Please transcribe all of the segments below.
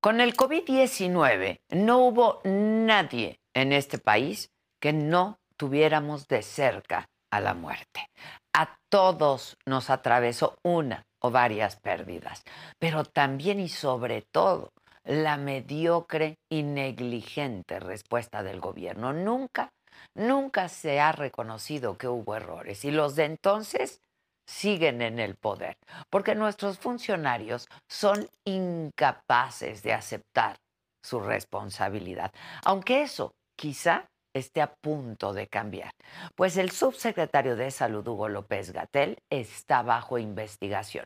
Con el COVID-19 no hubo nadie en este país que no tuviéramos de cerca a la muerte. A todos nos atravesó una o varias pérdidas, pero también y sobre todo la mediocre y negligente respuesta del gobierno. Nunca, nunca se ha reconocido que hubo errores y los de entonces siguen en el poder, porque nuestros funcionarios son incapaces de aceptar su responsabilidad, aunque eso quizá esté a punto de cambiar, pues el subsecretario de Salud, Hugo López Gatel, está bajo investigación.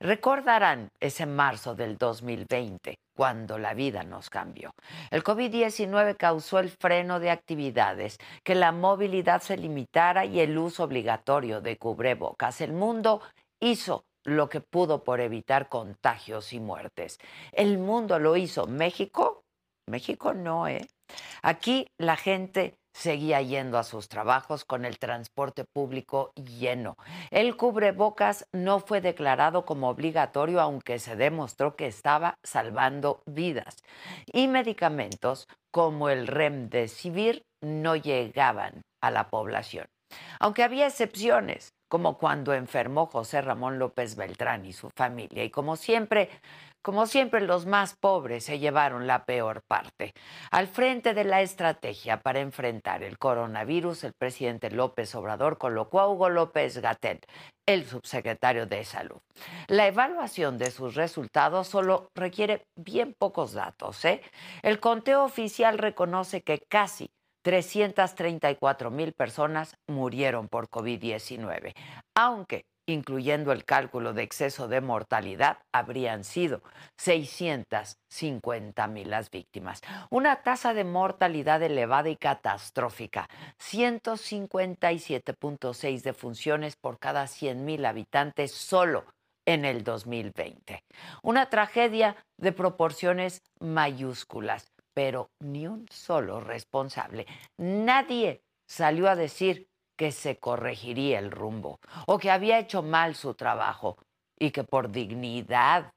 Recordarán ese marzo del 2020, cuando la vida nos cambió. El COVID-19 causó el freno de actividades, que la movilidad se limitara y el uso obligatorio de cubrebocas. El mundo hizo lo que pudo por evitar contagios y muertes. El mundo lo hizo. México, México no, ¿eh? Aquí la gente seguía yendo a sus trabajos con el transporte público lleno. El cubrebocas no fue declarado como obligatorio, aunque se demostró que estaba salvando vidas. Y medicamentos como el Remdesivir no llegaban a la población. Aunque había excepciones, como cuando enfermó José Ramón López Beltrán y su familia. Y como siempre, como siempre, los más pobres se llevaron la peor parte. Al frente de la estrategia para enfrentar el coronavirus, el presidente López Obrador colocó a Hugo López Gatel, el subsecretario de Salud. La evaluación de sus resultados solo requiere bien pocos datos. ¿eh? El conteo oficial reconoce que casi 334 mil personas murieron por COVID-19, aunque incluyendo el cálculo de exceso de mortalidad, habrían sido 650 mil las víctimas. Una tasa de mortalidad elevada y catastrófica, 157.6 defunciones por cada 100 mil habitantes solo en el 2020. Una tragedia de proporciones mayúsculas, pero ni un solo responsable. Nadie salió a decir que se corregiría el rumbo o que había hecho mal su trabajo y que por dignidad,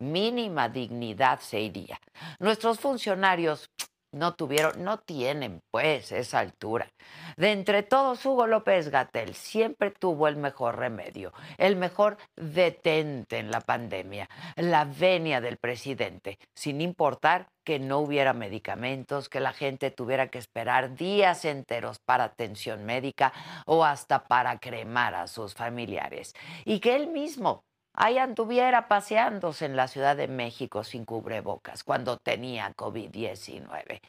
mínima dignidad se iría. Nuestros funcionarios no tuvieron, no tienen pues esa altura. De entre todos, Hugo López Gatel siempre tuvo el mejor remedio, el mejor detente en la pandemia, la venia del presidente, sin importar que no hubiera medicamentos, que la gente tuviera que esperar días enteros para atención médica o hasta para cremar a sus familiares. Y que él mismo ahí anduviera paseándose en la Ciudad de México sin cubrebocas cuando tenía COVID-19.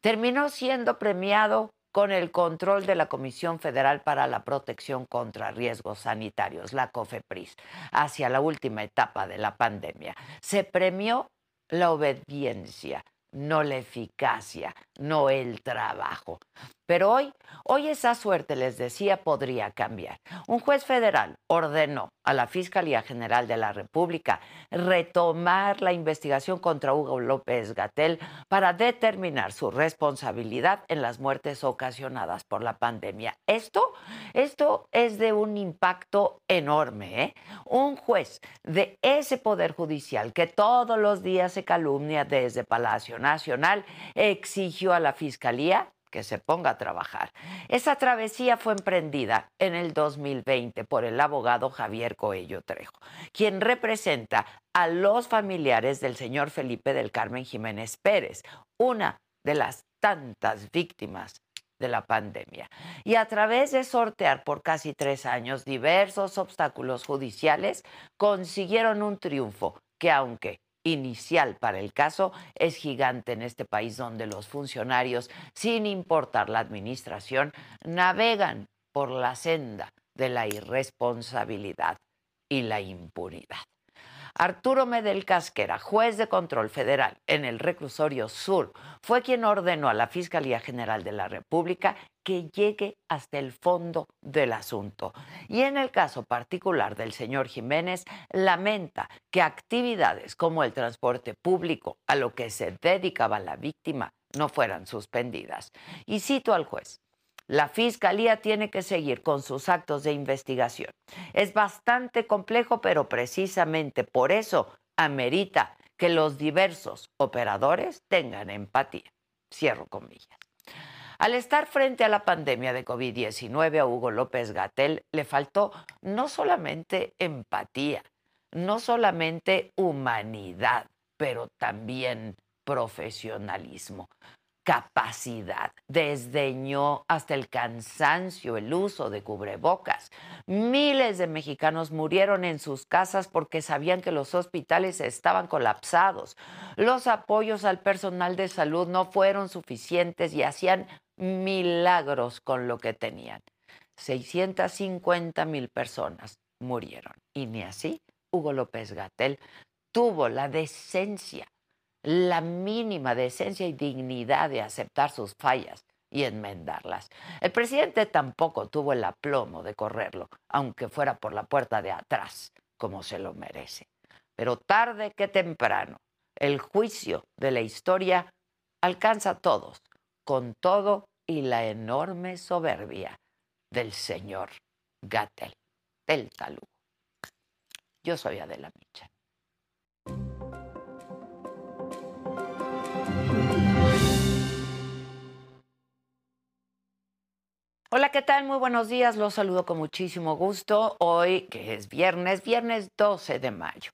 Terminó siendo premiado con el control de la Comisión Federal para la Protección contra Riesgos Sanitarios, la COFEPRIS, hacia la última etapa de la pandemia. Se premió la obediencia, no la eficacia, no el trabajo. Pero hoy, hoy esa suerte, les decía, podría cambiar. Un juez federal ordenó a la Fiscalía General de la República retomar la investigación contra Hugo López Gatel para determinar su responsabilidad en las muertes ocasionadas por la pandemia. Esto, esto es de un impacto enorme. ¿eh? Un juez de ese poder judicial que todos los días se calumnia desde Palacio Nacional exigió a la Fiscalía que se ponga a trabajar. Esa travesía fue emprendida en el 2020 por el abogado Javier Coello Trejo, quien representa a los familiares del señor Felipe del Carmen Jiménez Pérez, una de las tantas víctimas de la pandemia. Y a través de sortear por casi tres años diversos obstáculos judiciales, consiguieron un triunfo que aunque inicial para el caso es gigante en este país donde los funcionarios, sin importar la administración, navegan por la senda de la irresponsabilidad y la impunidad. Arturo Medel Casquera, juez de control federal en el reclusorio sur, fue quien ordenó a la Fiscalía General de la República que llegue hasta el fondo del asunto. Y en el caso particular del señor Jiménez, lamenta que actividades como el transporte público a lo que se dedicaba la víctima no fueran suspendidas. Y cito al juez. La Fiscalía tiene que seguir con sus actos de investigación. Es bastante complejo, pero precisamente por eso amerita que los diversos operadores tengan empatía. Cierro comillas. Al estar frente a la pandemia de COVID-19 a Hugo López Gatel le faltó no solamente empatía, no solamente humanidad, pero también profesionalismo capacidad. Desdeñó hasta el cansancio el uso de cubrebocas. Miles de mexicanos murieron en sus casas porque sabían que los hospitales estaban colapsados. Los apoyos al personal de salud no fueron suficientes y hacían milagros con lo que tenían. 650 mil personas murieron. Y ni así Hugo López Gatel tuvo la decencia la mínima decencia y dignidad de aceptar sus fallas y enmendarlas. El presidente tampoco tuvo el aplomo de correrlo, aunque fuera por la puerta de atrás, como se lo merece. Pero tarde que temprano, el juicio de la historia alcanza a todos, con todo y la enorme soberbia del señor Gatel, del Talugo. Yo soy Adela Micha. Hola, ¿qué tal? Muy buenos días. Los saludo con muchísimo gusto. Hoy, que es viernes, viernes 12 de mayo.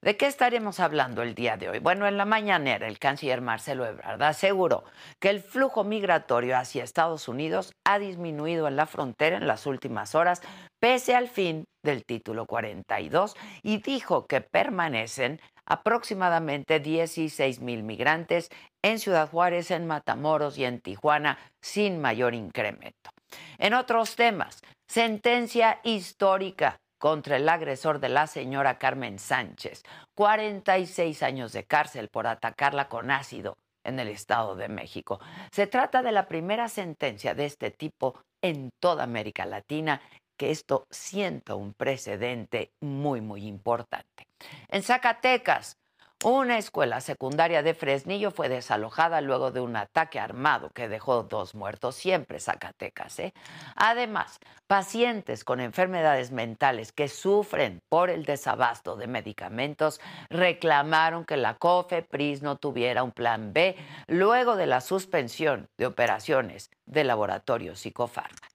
¿De qué estaremos hablando el día de hoy? Bueno, en la mañanera el canciller Marcelo Ebrard aseguró que el flujo migratorio hacia Estados Unidos ha disminuido en la frontera en las últimas horas, pese al fin del título 42, y dijo que permanecen aproximadamente 16 mil migrantes en Ciudad Juárez, en Matamoros y en Tijuana, sin mayor incremento. En otros temas, sentencia histórica contra el agresor de la señora Carmen Sánchez, 46 años de cárcel por atacarla con ácido en el Estado de México. Se trata de la primera sentencia de este tipo en toda América Latina que esto sienta un precedente muy, muy importante. En Zacatecas, una escuela secundaria de Fresnillo fue desalojada luego de un ataque armado que dejó dos muertos, siempre Zacatecas. ¿eh? Además, pacientes con enfermedades mentales que sufren por el desabasto de medicamentos reclamaron que la COFEPRIS no tuviera un plan B luego de la suspensión de operaciones de laboratorio psicofarma.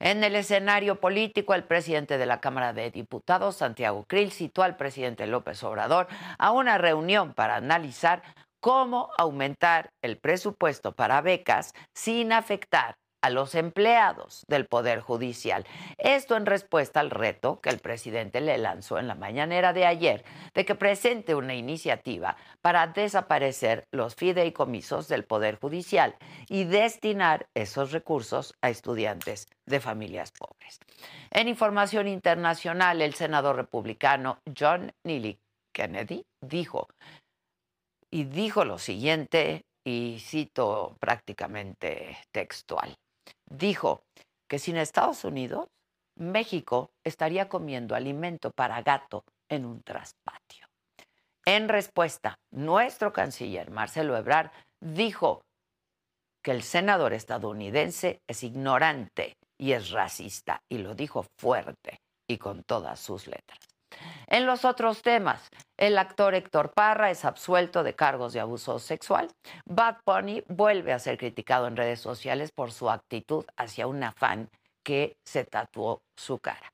En el escenario político, el presidente de la Cámara de Diputados, Santiago Krill, citó al presidente López Obrador a una reunión para analizar cómo aumentar el presupuesto para becas sin afectar a los empleados del Poder Judicial. Esto en respuesta al reto que el presidente le lanzó en la mañanera de ayer de que presente una iniciativa para desaparecer los fideicomisos del Poder Judicial y destinar esos recursos a estudiantes de familias pobres. En información internacional, el senador republicano John Neely Kennedy dijo, y dijo lo siguiente, y cito prácticamente textual dijo que sin Estados Unidos, México estaría comiendo alimento para gato en un traspatio. En respuesta, nuestro canciller Marcelo Ebrard dijo que el senador estadounidense es ignorante y es racista, y lo dijo fuerte y con todas sus letras. En los otros temas, El actor Héctor Parra es absuelto de cargos de abuso sexual. Bad Bunny vuelve a ser criticado en redes sociales por su actitud hacia una fan que se tatuó su cara.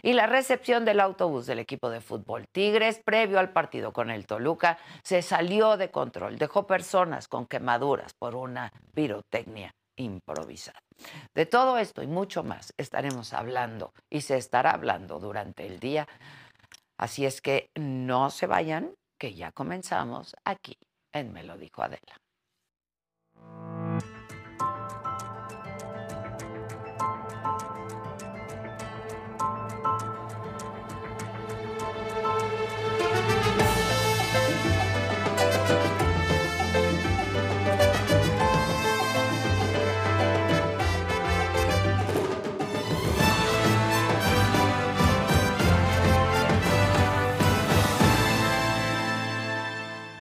Y la recepción del autobús del equipo de fútbol Tigres, previo al partido con el Toluca, se salió de control. Dejó personas con quemaduras por una pirotecnia improvisada. De todo esto y mucho más estaremos hablando y se estará hablando durante el día Así es que no se vayan, que ya comenzamos aquí en Me lo dijo Adela.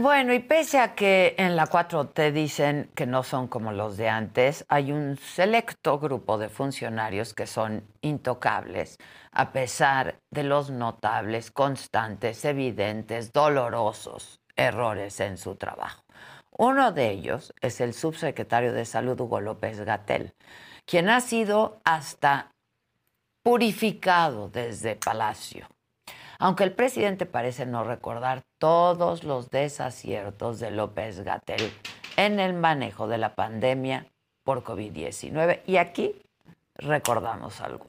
Bueno, y pese a que en la 4 te dicen que no son como los de antes, hay un selecto grupo de funcionarios que son intocables, a pesar de los notables, constantes, evidentes, dolorosos errores en su trabajo. Uno de ellos es el subsecretario de Salud, Hugo López Gatel, quien ha sido hasta purificado desde Palacio aunque el presidente parece no recordar todos los desaciertos de López Gatel en el manejo de la pandemia por COVID-19. Y aquí recordamos algo.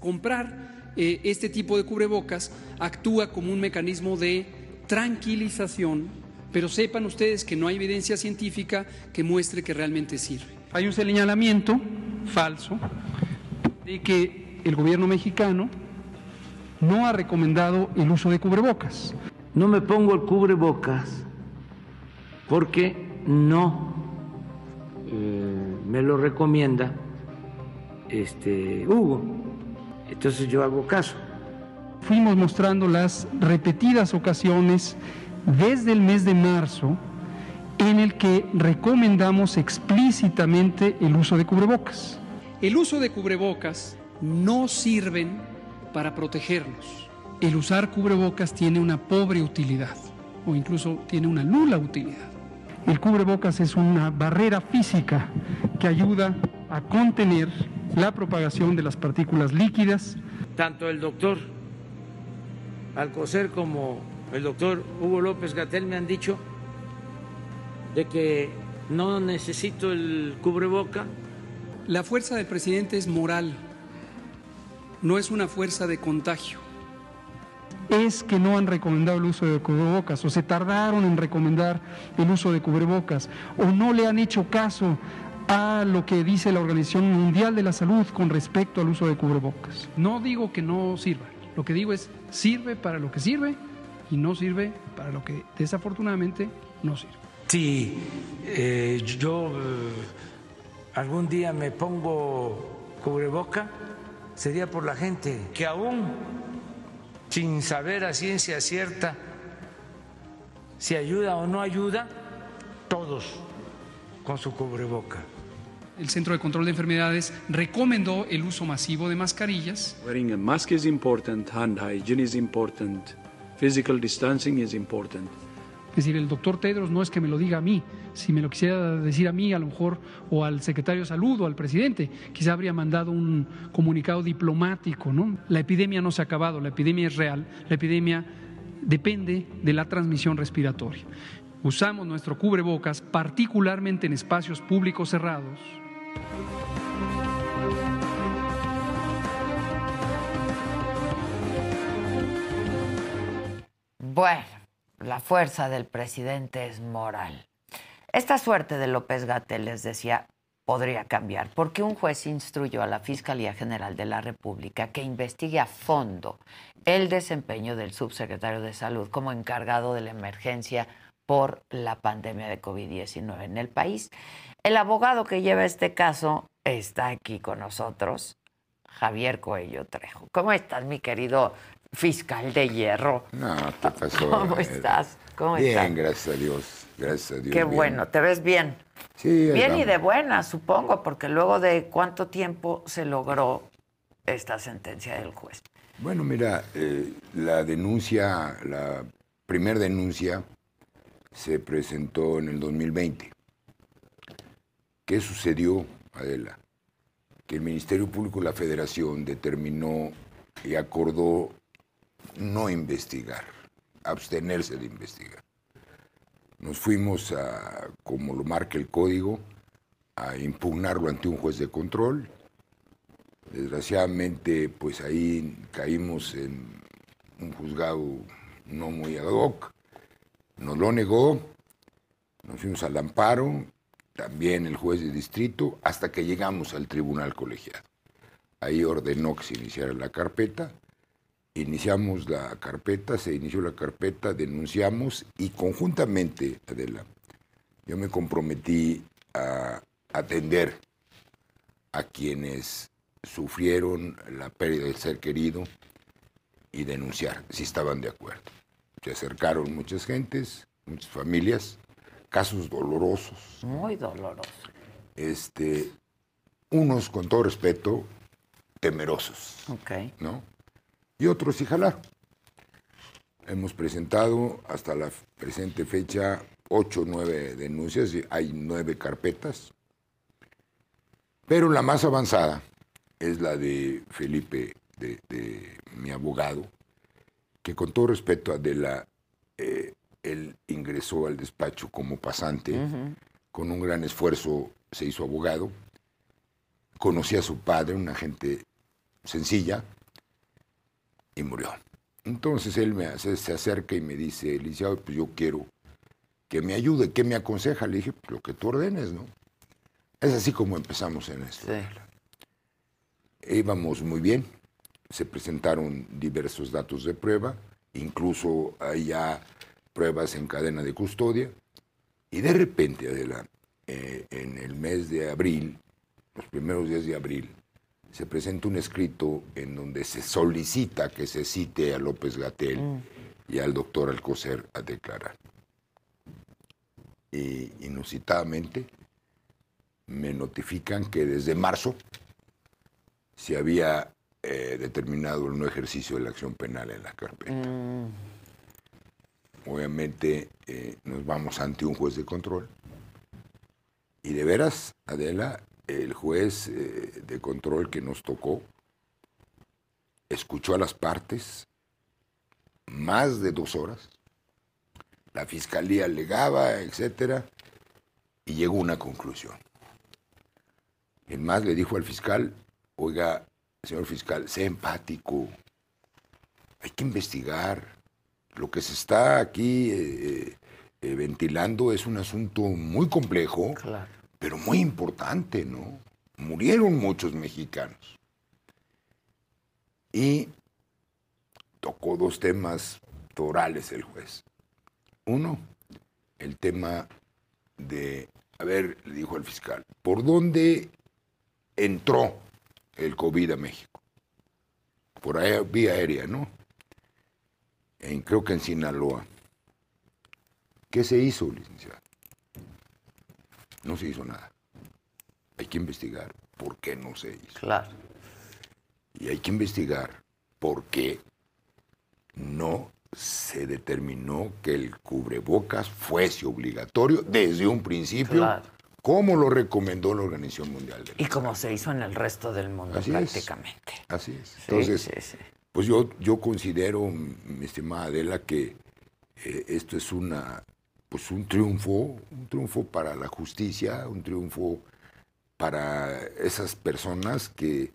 Comprar eh, este tipo de cubrebocas actúa como un mecanismo de tranquilización, pero sepan ustedes que no hay evidencia científica que muestre que realmente sirve. Hay un señalamiento falso de que el gobierno mexicano no ha recomendado el uso de cubrebocas. No me pongo el cubrebocas porque no eh, me lo recomienda este Hugo. Entonces yo hago caso. Fuimos mostrando las repetidas ocasiones desde el mes de marzo en el que recomendamos explícitamente el uso de cubrebocas. El uso de cubrebocas no sirven para protegernos. El usar cubrebocas tiene una pobre utilidad o incluso tiene una nula utilidad. El cubrebocas es una barrera física que ayuda a contener la propagación de las partículas líquidas. Tanto el doctor Alcocer como el doctor Hugo López Gatel me han dicho de que no necesito el cubreboca. La fuerza del presidente es moral, no es una fuerza de contagio. Es que no han recomendado el uso de cubrebocas o se tardaron en recomendar el uso de cubrebocas o no le han hecho caso a lo que dice la Organización Mundial de la Salud con respecto al uso de cubrebocas. No digo que no sirva, lo que digo es sirve para lo que sirve y no sirve para lo que desafortunadamente no sirve. Si eh, yo eh, algún día me pongo cubreboca, sería por la gente que aún sin saber a ciencia cierta si ayuda o no ayuda, todos con su cubreboca. El Centro de Control de Enfermedades recomendó el uso masivo de mascarillas. Wearing a mask is important, hand hygiene is important, physical distancing is important. Es decir, el doctor Tedros no es que me lo diga a mí, si me lo quisiera decir a mí, a lo mejor, o al secretario de salud o al presidente, quizá habría mandado un comunicado diplomático, ¿no? La epidemia no se ha acabado, la epidemia es real, la epidemia depende de la transmisión respiratoria. Usamos nuestro cubrebocas, particularmente en espacios públicos cerrados. Bueno, la fuerza del presidente es moral. Esta suerte de López Gatel, les decía, podría cambiar, porque un juez instruyó a la Fiscalía General de la República que investigue a fondo el desempeño del subsecretario de Salud como encargado de la emergencia por la pandemia de COVID-19 en el país. El abogado que lleva este caso está aquí con nosotros, Javier Coello Trejo. ¿Cómo estás, mi querido fiscal de hierro? No, ¿qué pasó? ¿Cómo estás? ¿Cómo bien, estás? gracias a Dios. Gracias a Dios. Qué bien. bueno, te ves bien. Sí, Bien y de buena, supongo, porque luego de cuánto tiempo se logró esta sentencia del juez. Bueno, mira, eh, la denuncia, la primer denuncia se presentó en el 2020. ¿Qué sucedió, Adela? Que el Ministerio Público de la Federación determinó y acordó no investigar, abstenerse de investigar. Nos fuimos a, como lo marca el código, a impugnarlo ante un juez de control. Desgraciadamente, pues ahí caímos en un juzgado no muy ad hoc. Nos lo negó, nos fuimos al amparo, también el juez de distrito, hasta que llegamos al tribunal colegiado. Ahí ordenó que se iniciara la carpeta. Iniciamos la carpeta, se inició la carpeta, denunciamos y conjuntamente, Adela, yo me comprometí a atender a quienes sufrieron la pérdida del ser querido y denunciar si estaban de acuerdo. Se acercaron muchas gentes, muchas familias, casos dolorosos, Muy doloroso. este, unos con todo respeto, temerosos, Ok. ¿no? Y otros sí jalar. Hemos presentado hasta la presente fecha ocho o nueve denuncias, y hay nueve carpetas, pero la más avanzada es la de Felipe, de, de mi abogado, que con todo respeto a Adela, eh, él ingresó al despacho como pasante, con un gran esfuerzo se hizo abogado, conocí a su padre, una gente sencilla, y murió. Entonces él me hace- se acerca y me dice, licenciado, pues yo quiero que me ayude, ¿qué me aconseja? Le dije, pues lo que tú ordenes, ¿no? Es así como empezamos en esto. Íbamos muy bien, se presentaron diversos datos de prueba, incluso hay ya pruebas en cadena de custodia, y de repente, Adela, eh, en el mes de abril, los primeros días de abril, se presenta un escrito en donde se solicita que se cite a López Gatel y al doctor Alcocer a declarar. Y inusitadamente me notifican que desde marzo se había eh, determinado el no ejercicio de la acción penal en la carpeta. Obviamente eh, nos vamos ante un juez de control. Y de veras, Adela, el juez eh, de control que nos tocó escuchó a las partes más de dos horas. La fiscalía alegaba, etcétera, y llegó a una conclusión. El más le dijo al fiscal, oiga, señor fiscal, sea empático, hay que investigar. Lo que se está aquí eh, eh, ventilando es un asunto muy complejo, pero muy importante, ¿no? Murieron muchos mexicanos. Y tocó dos temas torales el juez. Uno, el tema de, a ver, le dijo al fiscal, ¿por dónde entró el COVID a México? Por ahí, vía aérea, ¿no? Creo que en Sinaloa. ¿Qué se hizo, licenciado? No se hizo nada. Hay que investigar por qué no se hizo. Claro. Y hay que investigar por qué no se determinó que el cubrebocas fuese obligatorio desde un principio, Claro. como lo recomendó la Organización Mundial de la Y como se hizo en el resto del mundo Así es. prácticamente. Así es. Sí, Entonces, sí, sí. pues yo, yo considero, mi estimada Adela, que eh, esto es una, pues un triunfo, un triunfo para la justicia, un triunfo para esas personas que,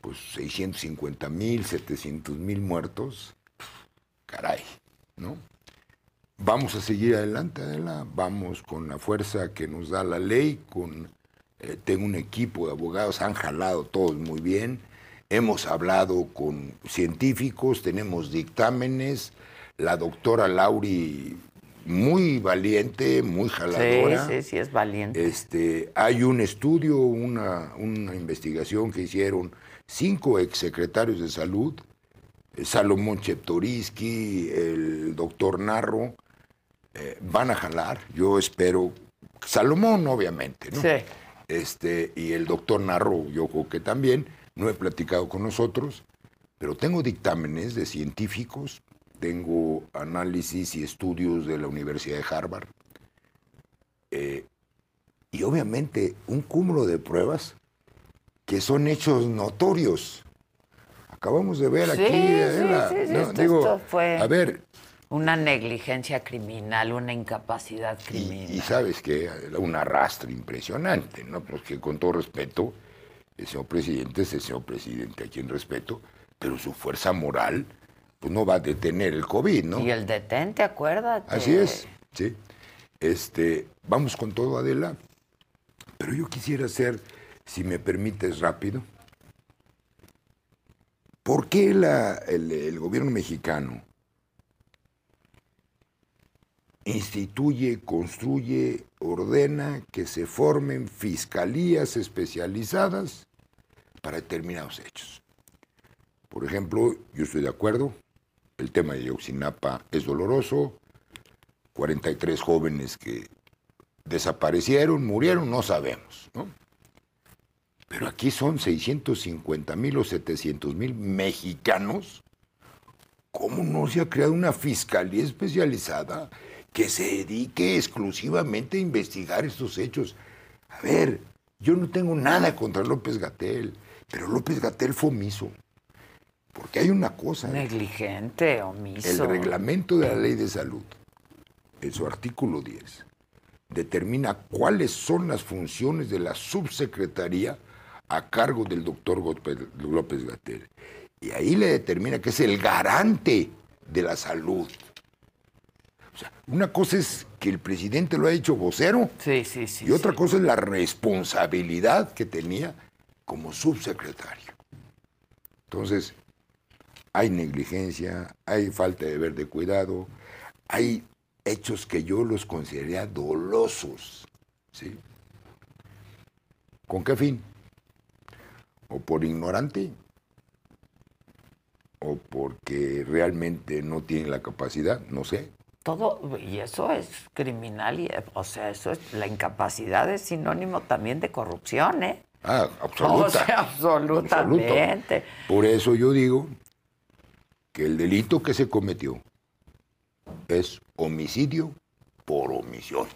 pues 650 mil, 700 mil muertos, caray, ¿no? Vamos a seguir adelante, Adela, vamos con la fuerza que nos da la ley, con eh, tengo un equipo de abogados, han jalado todos muy bien, hemos hablado con científicos, tenemos dictámenes, la doctora Lauri muy valiente, muy jaladora. Sí, sí, sí, es valiente. Este, hay un estudio, una, una investigación que hicieron cinco exsecretarios de salud, eh, Salomón Cheptoriski, el doctor Narro, eh, van a jalar, yo espero, Salomón obviamente, ¿no? Sí. Este, y el doctor Narro, yo creo que también, no he platicado con nosotros, pero tengo dictámenes de científicos, tengo análisis y estudios de la Universidad de Harvard, eh, y obviamente un cúmulo de pruebas que son hechos notorios. Acabamos de ver Sí, aquí, sí, Adela, sí, sí, ¿no? esto- digo, esto fue- a ver, Una negligencia criminal, una incapacidad criminal. y sabes que un arrastre impresionante, ¿no? Porque con todo respeto, el señor presidente es el señor presidente, a quien respeto, pero su fuerza moral, pues no va a detener el COVID, ¿no? Y el detente, acuérdate. Así es, sí. Este, vamos con todo, Adela. Pero yo quisiera hacer, si me permites rápido, ¿por qué la- el, el gobierno mexicano instituye, construye, ordena que se formen fiscalías especializadas para determinados hechos? Por ejemplo, yo estoy de acuerdo, el tema de Yoxinapa es doloroso, 43 jóvenes que desaparecieron, murieron, no sabemos, ¿no? Pero aquí son 650 mil o 700 mil mexicanos. ¿Cómo no se ha creado una fiscalía especializada que se dedique exclusivamente a investigar estos hechos? A ver, yo no tengo nada contra López Gatel, pero López Gatel fue omiso. Porque hay una cosa. Negligente, omiso. El reglamento de la ley de salud, en su artículo 10, determina cuáles son las funciones de la subsecretaría a cargo del doctor López Gatel. Y ahí le determina que es el garante de la salud. O sea, una cosa es que el presidente lo ha hecho vocero Sí, sí, sí. y otra sí. cosa es la responsabilidad que tenía como subsecretario. Entonces, hay negligencia, hay falta de ver de cuidado, hay hechos que yo los consideraría dolosos. ¿sí? ¿Con qué fin? O por ignorante, o porque realmente no tienen la capacidad, no sé. Todo, y eso es criminal, y, o sea, eso es, la incapacidad es sinónimo también de corrupción, ¿eh? Ah, absoluta. O sea, absolutamente. Absoluto. Por eso yo digo que el delito que se cometió es homicidio por omisión.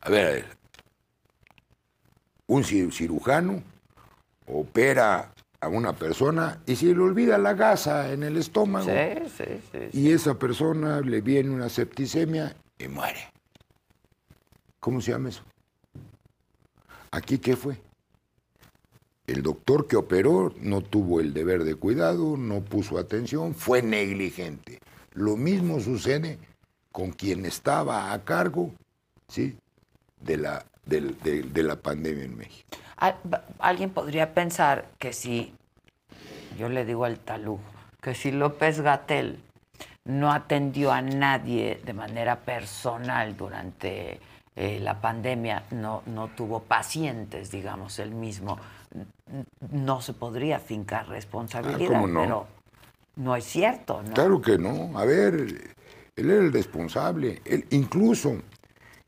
A ver, a ver. Un cir- cirujano opera a una persona y se le olvida la gasa en el estómago. Sí, sí. sí. Y esa persona le viene una septicemia y muere. ¿Cómo se llama eso? ¿Aquí qué fue? El doctor que operó no tuvo el deber de cuidado, no puso atención, fue negligente. Lo mismo sucede con quien estaba a cargo ¿sí? de, la, de- la pandemia en México. Alguien podría pensar que si, yo le digo al talú, que si López Gatel no atendió a nadie de manera personal durante eh, la pandemia, no, no tuvo pacientes, digamos, él mismo, no se podría fincar responsabilidad. Ah, ¿cómo no? Pero no es cierto, ¿no? Claro que no. A ver, él era el responsable. Él, incluso,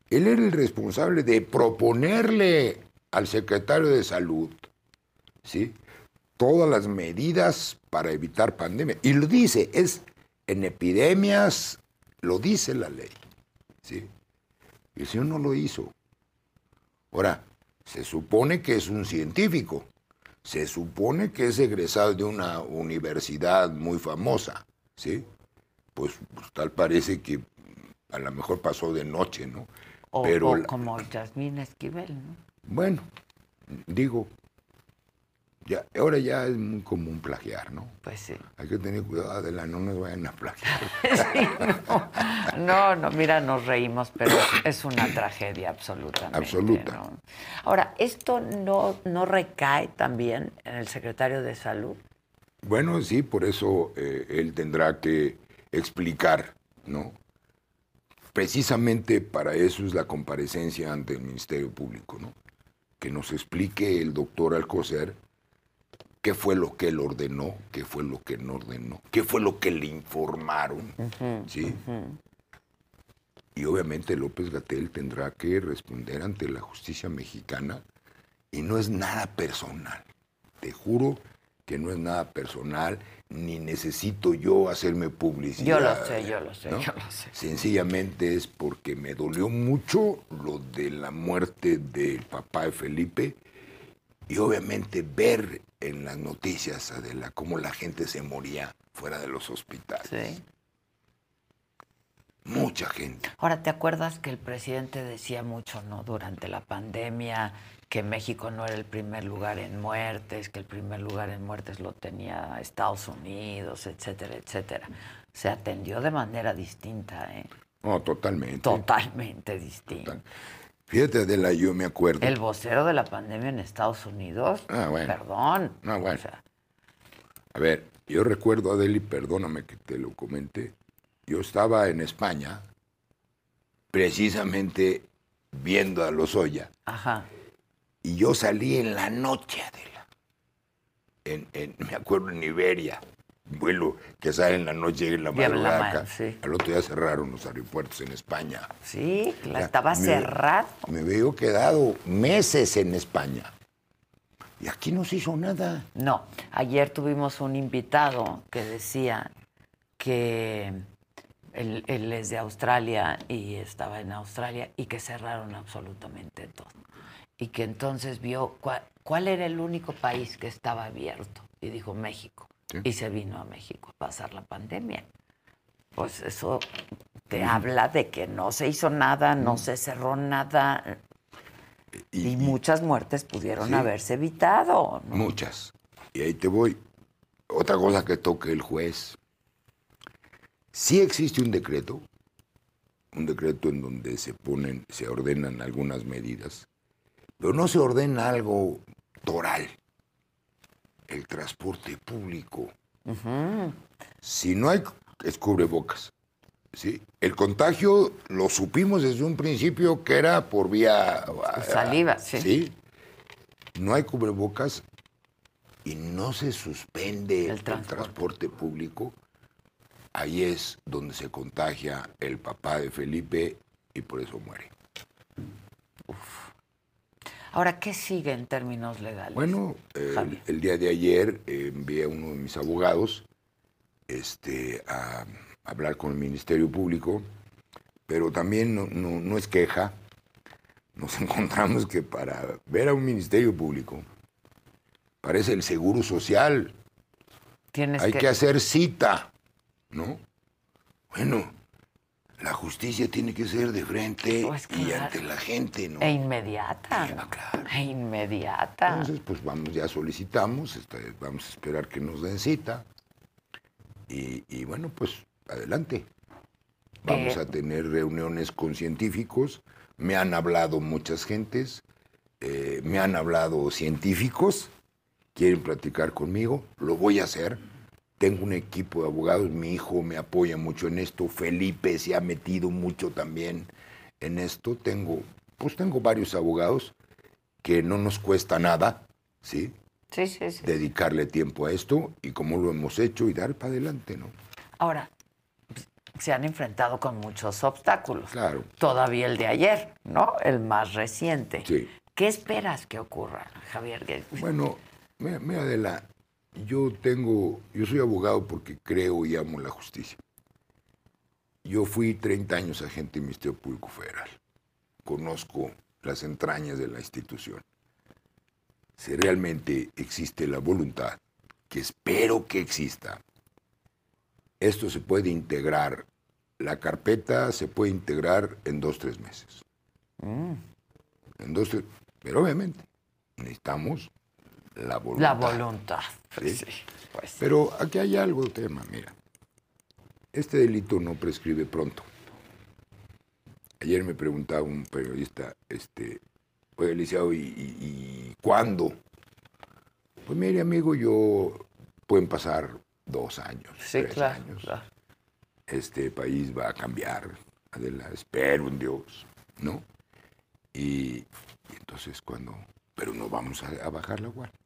él era el responsable de proponerle al secretario de Salud, ¿sí? Todas las medidas para evitar pandemia. Y lo dice, es En epidemias lo dice la ley. ¿sí? Y el señor no lo hizo. Ahora, se supone que es un científico. Se supone que es egresado de una universidad muy famosa. ¿sí? Pues, pues tal parece que a lo mejor pasó de noche, ¿no? O, Pero o como Yasmín Esquivel, ¿no? Bueno, digo, ya, ahora ya es muy común plagiar, ¿no? Pues sí. Hay que tener cuidado, Adela, no nos vayan a plagiar. Sí, no. no, no, mira, nos reímos, pero es una tragedia absolutamente. Absoluta. ¿no? Ahora, ¿esto no, no recae también en el secretario de Salud? Bueno, sí, por eso eh, él tendrá que explicar, ¿no? Precisamente para eso es la comparecencia ante el Ministerio Público, ¿no? Que nos explique el doctor Alcocer qué fue lo que él ordenó, qué fue lo que no ordenó, qué fue lo que le informaron, ¿sí? Y obviamente López Gatel tendrá que responder ante la justicia mexicana y no es nada personal. Te juro que no es nada personal, ni necesito yo hacerme publicidad. Yo lo sé, yo lo sé, ¿no? yo lo sé. Sencillamente es porque me dolió mucho lo de la muerte del papá de Felipe y obviamente ver en las noticias, Adela, cómo la gente se moría fuera de los hospitales. Sí. Mucha gente. Ahora, ¿te acuerdas que el presidente decía mucho, ¿no? Durante la pandemia, que México no era el primer lugar en muertes, que el primer lugar en muertes lo tenía Estados Unidos, etcétera, etcétera. Se atendió de manera distinta, ¿eh? No, totalmente. Totalmente distinta. Fíjate, Adela, yo me acuerdo. El vocero de la pandemia en Estados Unidos, Ah, bueno. perdón. Ah, bueno. o sea, A ver, yo recuerdo, Adeli, perdóname que te lo comente. Yo estaba en España, precisamente viendo a los Oya, ajá. y yo salí en la noche, Adela. En, en- me acuerdo en Iberia, vuelo que sale en la noche y en la la madrugada. ma- acá. sí. Al otro día cerraron los aeropuertos en España. Sí, la estaba me- cerrado. Me veo quedado meses en España. Y aquí no se hizo nada. No, ayer tuvimos un invitado que decía que él, él es de Australia y estaba en Australia y que cerraron absolutamente todo. Y que entonces vio cuál, cuál era el único país que estaba abierto. Y dijo México. Y se vino a México a pasar la pandemia. Pues eso te habla de que no se hizo nada, no se cerró nada. Y, muchas muertes pudieron Sí. haberse evitado. ¿no? Muchas. Y ahí te voy. Otra cosa que toque el juez. Sí existe un decreto, un decreto en donde se ponen, se ordenan algunas medidas, pero no se ordena algo toral. El transporte público. Si no hay, es cubrebocas. ¿sí? El contagio lo supimos desde un principio que era por vía... ah, Saliva, sí. Sí. No hay cubrebocas y no se suspende el transporte. transporte, público. Ahí es donde se contagia el papá de Felipe y por eso muere. Ahora, ¿qué sigue en términos legales? Bueno, eh, el, día de ayer eh, envié a uno de mis abogados este, a hablar con el Ministerio Público, pero también no, no- no es queja. Nos encontramos que para ver a un Ministerio Público parece el Seguro Social. Tienes Hay que, que hacer cita, ¿no? Bueno, la justicia tiene que ser de frente Pues y ante la gente, ¿no? E inmediata. Claro. E inmediata. Entonces, pues vamos, ya solicitamos, este, vamos a esperar que nos den cita. Y, y bueno, pues adelante. Vamos Eh, a tener reuniones con científicos. Me han hablado muchas gentes, eh, me han hablado científicos, quieren platicar conmigo, lo voy a hacer. Tengo un equipo de abogados, mi hijo me apoya mucho en esto, Felipe se ha metido mucho también en esto. Tengo, pues tengo varios abogados que no nos cuesta nada, ¿sí? Sí, sí, sí. Dedicarle tiempo a esto y como lo hemos hecho y dar para adelante, ¿no? Ahora, se han enfrentado con muchos obstáculos. Claro. Todavía el de ayer, ¿no? El más reciente. Sí. ¿Qué esperas que ocurra, Javier? Bueno, mira, mira, Adela, yo tengo, yo soy abogado porque creo y amo la justicia. yo fui 30 años agente del Ministerio Público Federal. Conozco las entrañas de la institución. Si realmente existe la voluntad, que espero que exista, esto se puede integrar, la carpeta se puede integrar en dos, tres meses. Mm. En dos, tres, pero obviamente necesitamos la La voluntad. voluntad. ¿sí? Sí, pues. Pero aquí hay algo, tema, mira. Este delito no prescribe pronto. Ayer me preguntaba un periodista, este, oye, licenciado, ¿y, y- y cuándo? Pues mire, amigo, yo pueden pasar dos años, Sí, tres claro, años. claro. Este país va a cambiar, Adela, espero en Dios, ¿no? Y, y entonces cuando, pero no vamos a, a bajar la guardia.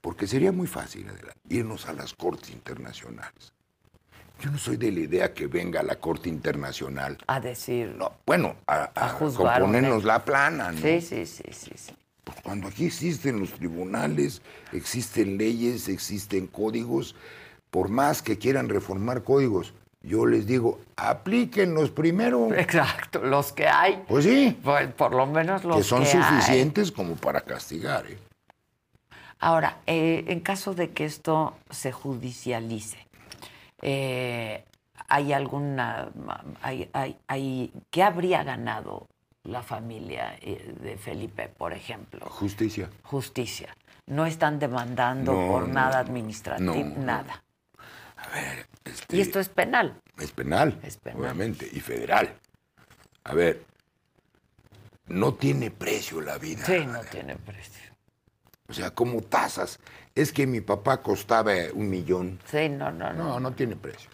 Porque sería muy fácil, irnos a las cortes internacionales. Yo no soy de la idea que venga a la corte internacional, A decir. no, bueno, a, a, A juzgar, componernos ¿no? la plana, ¿no? Sí, sí, sí, sí, sí. Pues cuando aquí existen los tribunales, existen leyes, existen códigos, por más que quieran reformar códigos, yo les digo, aplíquenlos primero. Exacto, los que hay. Pues sí, Pues, por lo menos los que son hay. suficientes como para castigar. ¿eh? Ahora, eh, en caso de que esto se judicialice, eh, ¿hay alguna, hay, hay, hay- qué habría ganado la familia eh, de Felipe, por ejemplo? Justicia. Justicia. No están demandando No, por no, nada administrativo, No, no. nada. Este, Y esto es penal. es penal, Es penal. obviamente, y federal. A ver, no tiene precio la vida. Sí, no tiene precio. O sea, como tasas. Es que mi papá costaba un millón. Sí, no, no, no. No, no tiene precio.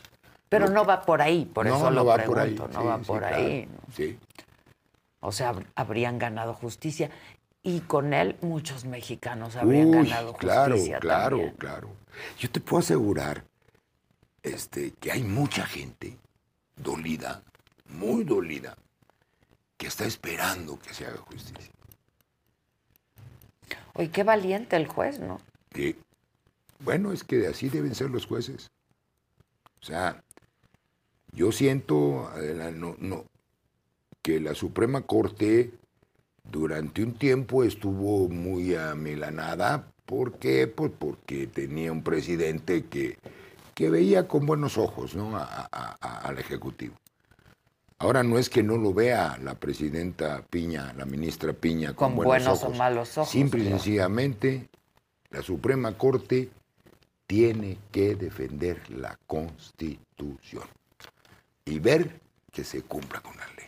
Pero no va por ahí, por no, eso no lo va pregunto, por ahí. no Sí, va por claro. ahí. Sí. O sea, hab- habrían ganado justicia. Y con él muchos mexicanos habrían Uy, ganado claro, justicia claro, también. claro. Yo te puedo asegurar este, que hay mucha gente dolida, muy dolida, que está esperando que se haga justicia. Oye, qué valiente el juez, ¿no? Bueno, es que así deben ser los jueces. O sea, yo siento no, no, que la Suprema Corte durante un tiempo estuvo muy amilanada. ¿Por qué? Pues porque tenía un presidente que, que veía con buenos ojos ¿no? a- al Ejecutivo. Ahora no es que no lo vea la presidenta Piña, la ministra Piña, con, Con buenos buenos o malos ojos, Simple y sencillamente, la Suprema Corte tiene que defender la Constitución y ver que se cumpla con la ley.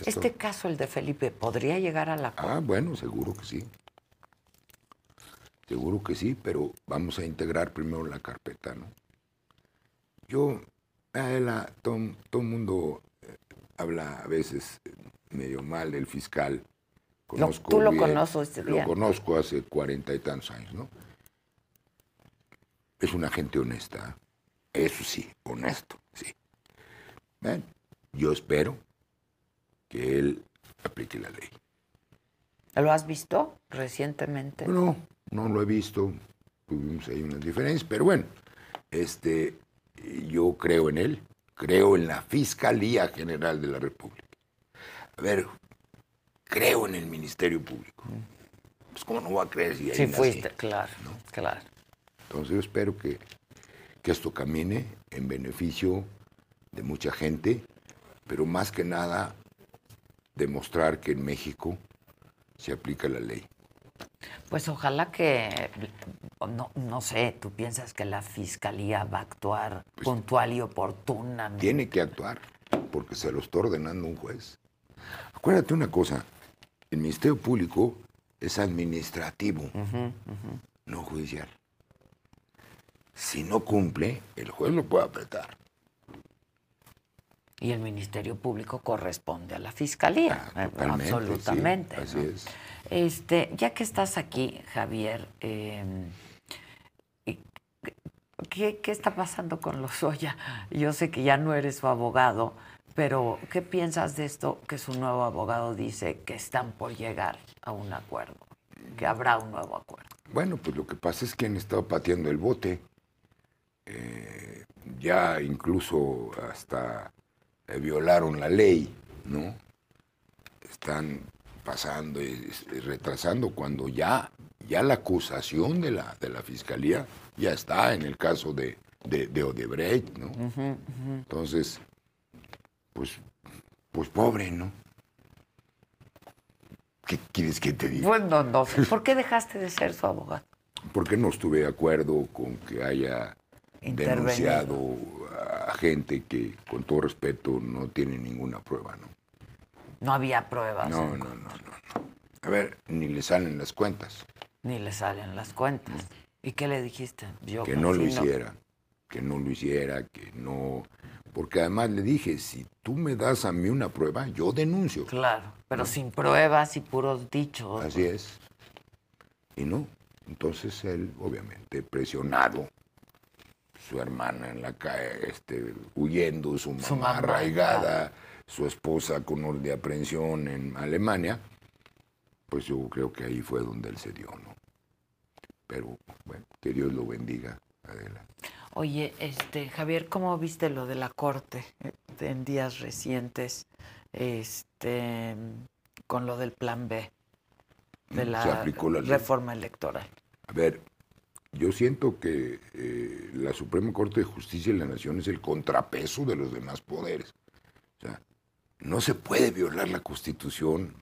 Es Este caso, el de Felipe, ¿podría llegar a la Ah, bueno, seguro que sí. Seguro que sí, pero vamos a integrar primero la carpeta, ¿no? Yo, Adela, todo, todo el mundo eh, habla a veces eh, medio mal del fiscal. Conozco tú lo bien, conoces Lo conozco hace cuarenta y tantos años, ¿no? Es una gente honesta. Eso sí, honesto, sí. Ven, yo espero que él aplique la ley. ¿Lo has visto recientemente? No, no lo he visto. Tuvimos ahí unas diferencias, pero bueno, este, yo creo en él, creo en la Fiscalía General de la República. A ver, creo en el Ministerio Público. Pues cómo no voy a creer si ahí Sí, nací? fuiste, claro, claro. Entonces yo espero que, que esto camine en beneficio de mucha gente, pero más que nada demostrar que en México se aplica la ley. Pues ojalá que, no, no sé, tú piensas que la fiscalía va a actuar puntual y oportunamente. Tiene que actuar porque se lo está ordenando un juez. Acuérdate una cosa, el Ministerio Público es administrativo, no judicial. Si no cumple, el juez lo puede apretar. Y el Ministerio Público corresponde a la Fiscalía, Ah, sí, absolutamente. así ¿no? es. Este, ya que estás aquí, Javier, eh, y- ¿qué, qué está pasando con Lozoya? Yo sé que ya no eres su abogado, pero ¿qué piensas de esto que su nuevo abogado dice que están por llegar a un acuerdo, que habrá un nuevo acuerdo? Bueno, pues lo que pasa es que han estado pateando el bote. Eh, ya incluso hasta violaron la ley, ¿no? Están pasando y, retrasando cuando ya, ya la acusación de la, de la fiscalía ya está en el caso de, de, de Odebrecht, ¿no? Entonces, pues, pues pobre, ¿no? ¿Qué quieres que te diga? Pues no, no. ¿Por qué dejaste de ser su abogado? Porque no estuve de acuerdo con que haya. Denunciado a gente que, con todo respeto, no tiene ninguna prueba, ¿no? No había pruebas. No, no, no, no, no. A ver, ni le salen las cuentas. Ni le salen las cuentas. ¿Y qué le dijiste? Yo que no lo hiciera, que no lo hiciera, que no... Porque además le dije, si tú me das a mí una prueba, yo denuncio. Claro, pero sin pruebas y puros dichos. Así es. Y no. Entonces él, obviamente, presionado, su hermana en la calle, este, huyendo, su mamá, Su mamá, arraigada, su esposa con orden de aprehensión en Alemania, pues yo creo que ahí fue donde él se dio, ¿no? Pero, bueno, que Dios lo bendiga, Adela. Oye, este, Javier, ¿cómo viste lo de la corte eh, en días recientes? Este, con lo del plan B de Mm, Se la aplicó la reforma electoral. A ver, yo siento que eh, la Suprema Corte de Justicia de la Nación es el contrapeso de los demás poderes. O sea, no se puede violar la Constitución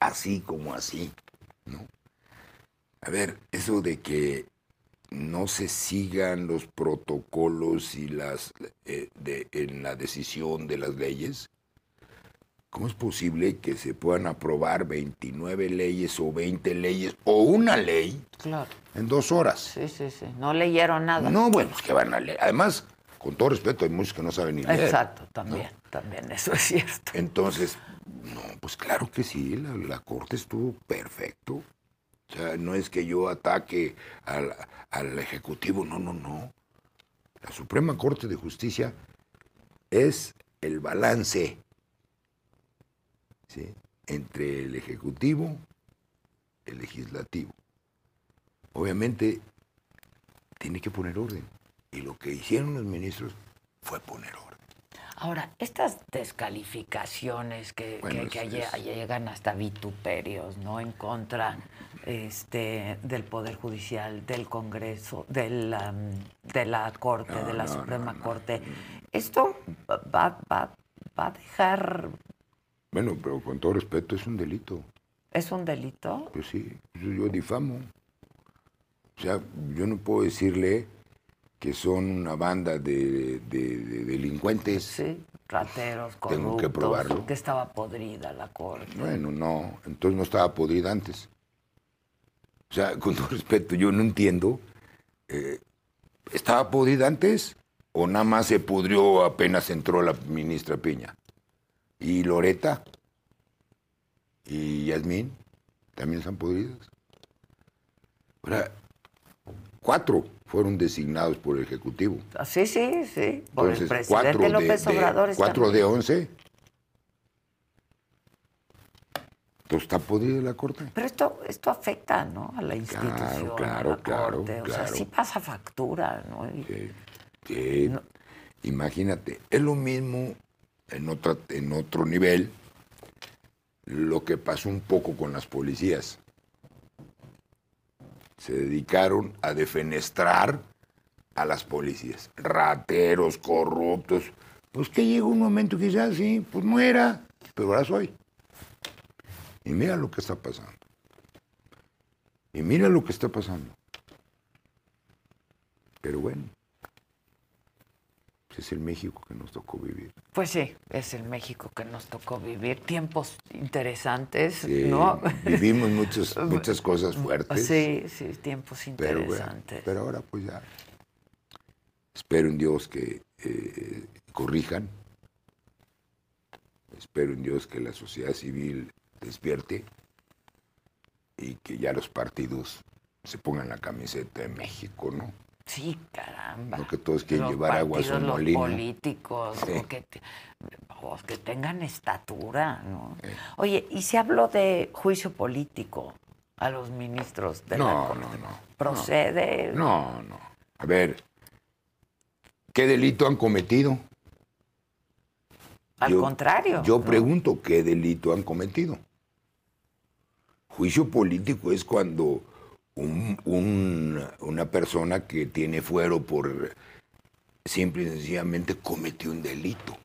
así como así, ¿no? A ver, eso de que no se sigan los protocolos y las eh, de, en la decisión de las leyes, ¿cómo es posible que se puedan aprobar 29 leyes o 20 leyes o una ley Claro. en dos horas? Sí, sí, sí. No leyeron nada. No, bueno, es que van a leer. Además, con todo respeto, hay muchos que no saben ni leer. Exacto, también, también, eso es cierto. Entonces, no, pues claro que sí, la, la corte estuvo perfecto. O sea, no es que yo ataque al, al Ejecutivo, no, no, no. La Suprema Corte de Justicia es el balance ¿sí? entre el Ejecutivo y el Legislativo. Obviamente, tiene que poner orden. Y lo que hicieron los ministros fue poner orden. Ahora, estas descalificaciones que, Bueno, que- que es- llegan hasta vituperios, ¿no? En contra este, del Poder Judicial, del Congreso, del, am, de la Corte, No, de la no, Suprema no. Corte. ¿Esto va, va, va a dejar... Bueno, pero con todo respeto, es un delito. ¿Es un delito? Pues sí, yo, difamo. O sea, yo no puedo decirle que son una banda de, de- de delincuentes. Sí, rateros, corruptos. Tengo que probarlo. Que estaba podrida la Corte. Bueno, no, entonces no estaba podrida antes. O sea, con todo respeto, yo no entiendo. eh, ¿Estaba podrida antes o nada más se pudrió apenas entró la ministra Piña? ¿Y Loreta? ¿Y Yasmín? ¿También están podridas? Ahora, cuatro fueron designados por el Ejecutivo. Ah, Sí, sí, sí. Por el presidente cuatro López de- Obrador. cuatro de once. Entonces está podrida la Corte. Pero esto, esto afecta, ¿no? A la institución, claro, a la claro, corte. O sea, claro. sí pasa factura, ¿no? Y- Sí, sí. Imagínate, es lo mismo en, otra, en otro nivel lo que pasó un poco con las policías. Se dedicaron a defenestrar a las policías. Rateros, corruptos. Pues que llegó un momento que ya sí, pues no era, pero ahora soy. Y mira lo que está pasando. Y mira lo que está pasando. Pero bueno, es el México que nos tocó vivir. Pues sí, es el México que nos tocó vivir. Tiempos interesantes, Sí, ¿no? Vivimos muchas, muchas cosas fuertes. Sí, sí, tiempos pero, interesantes. pero ahora pues ya. Espero en Dios que eh, corrijan. Espero en Dios que la sociedad civil despierte y que ya los partidos se pongan la camiseta de México, ¿no? Sí, caramba. Que todos quieren Los llevar agua a su partidos, los molino. políticos, Sí. o que, te- o que tengan estatura, ¿no? Oye, ¿y se habló de juicio político a los ministros de la No, Corte? no, no. ¿Procede? No, no. A ver, ¿qué delito han cometido? Al contrario. Yo pregunto qué delito han cometido. Juicio político es cuando un- un- una persona que tiene fuero por simple y sencillamente cometió un delito.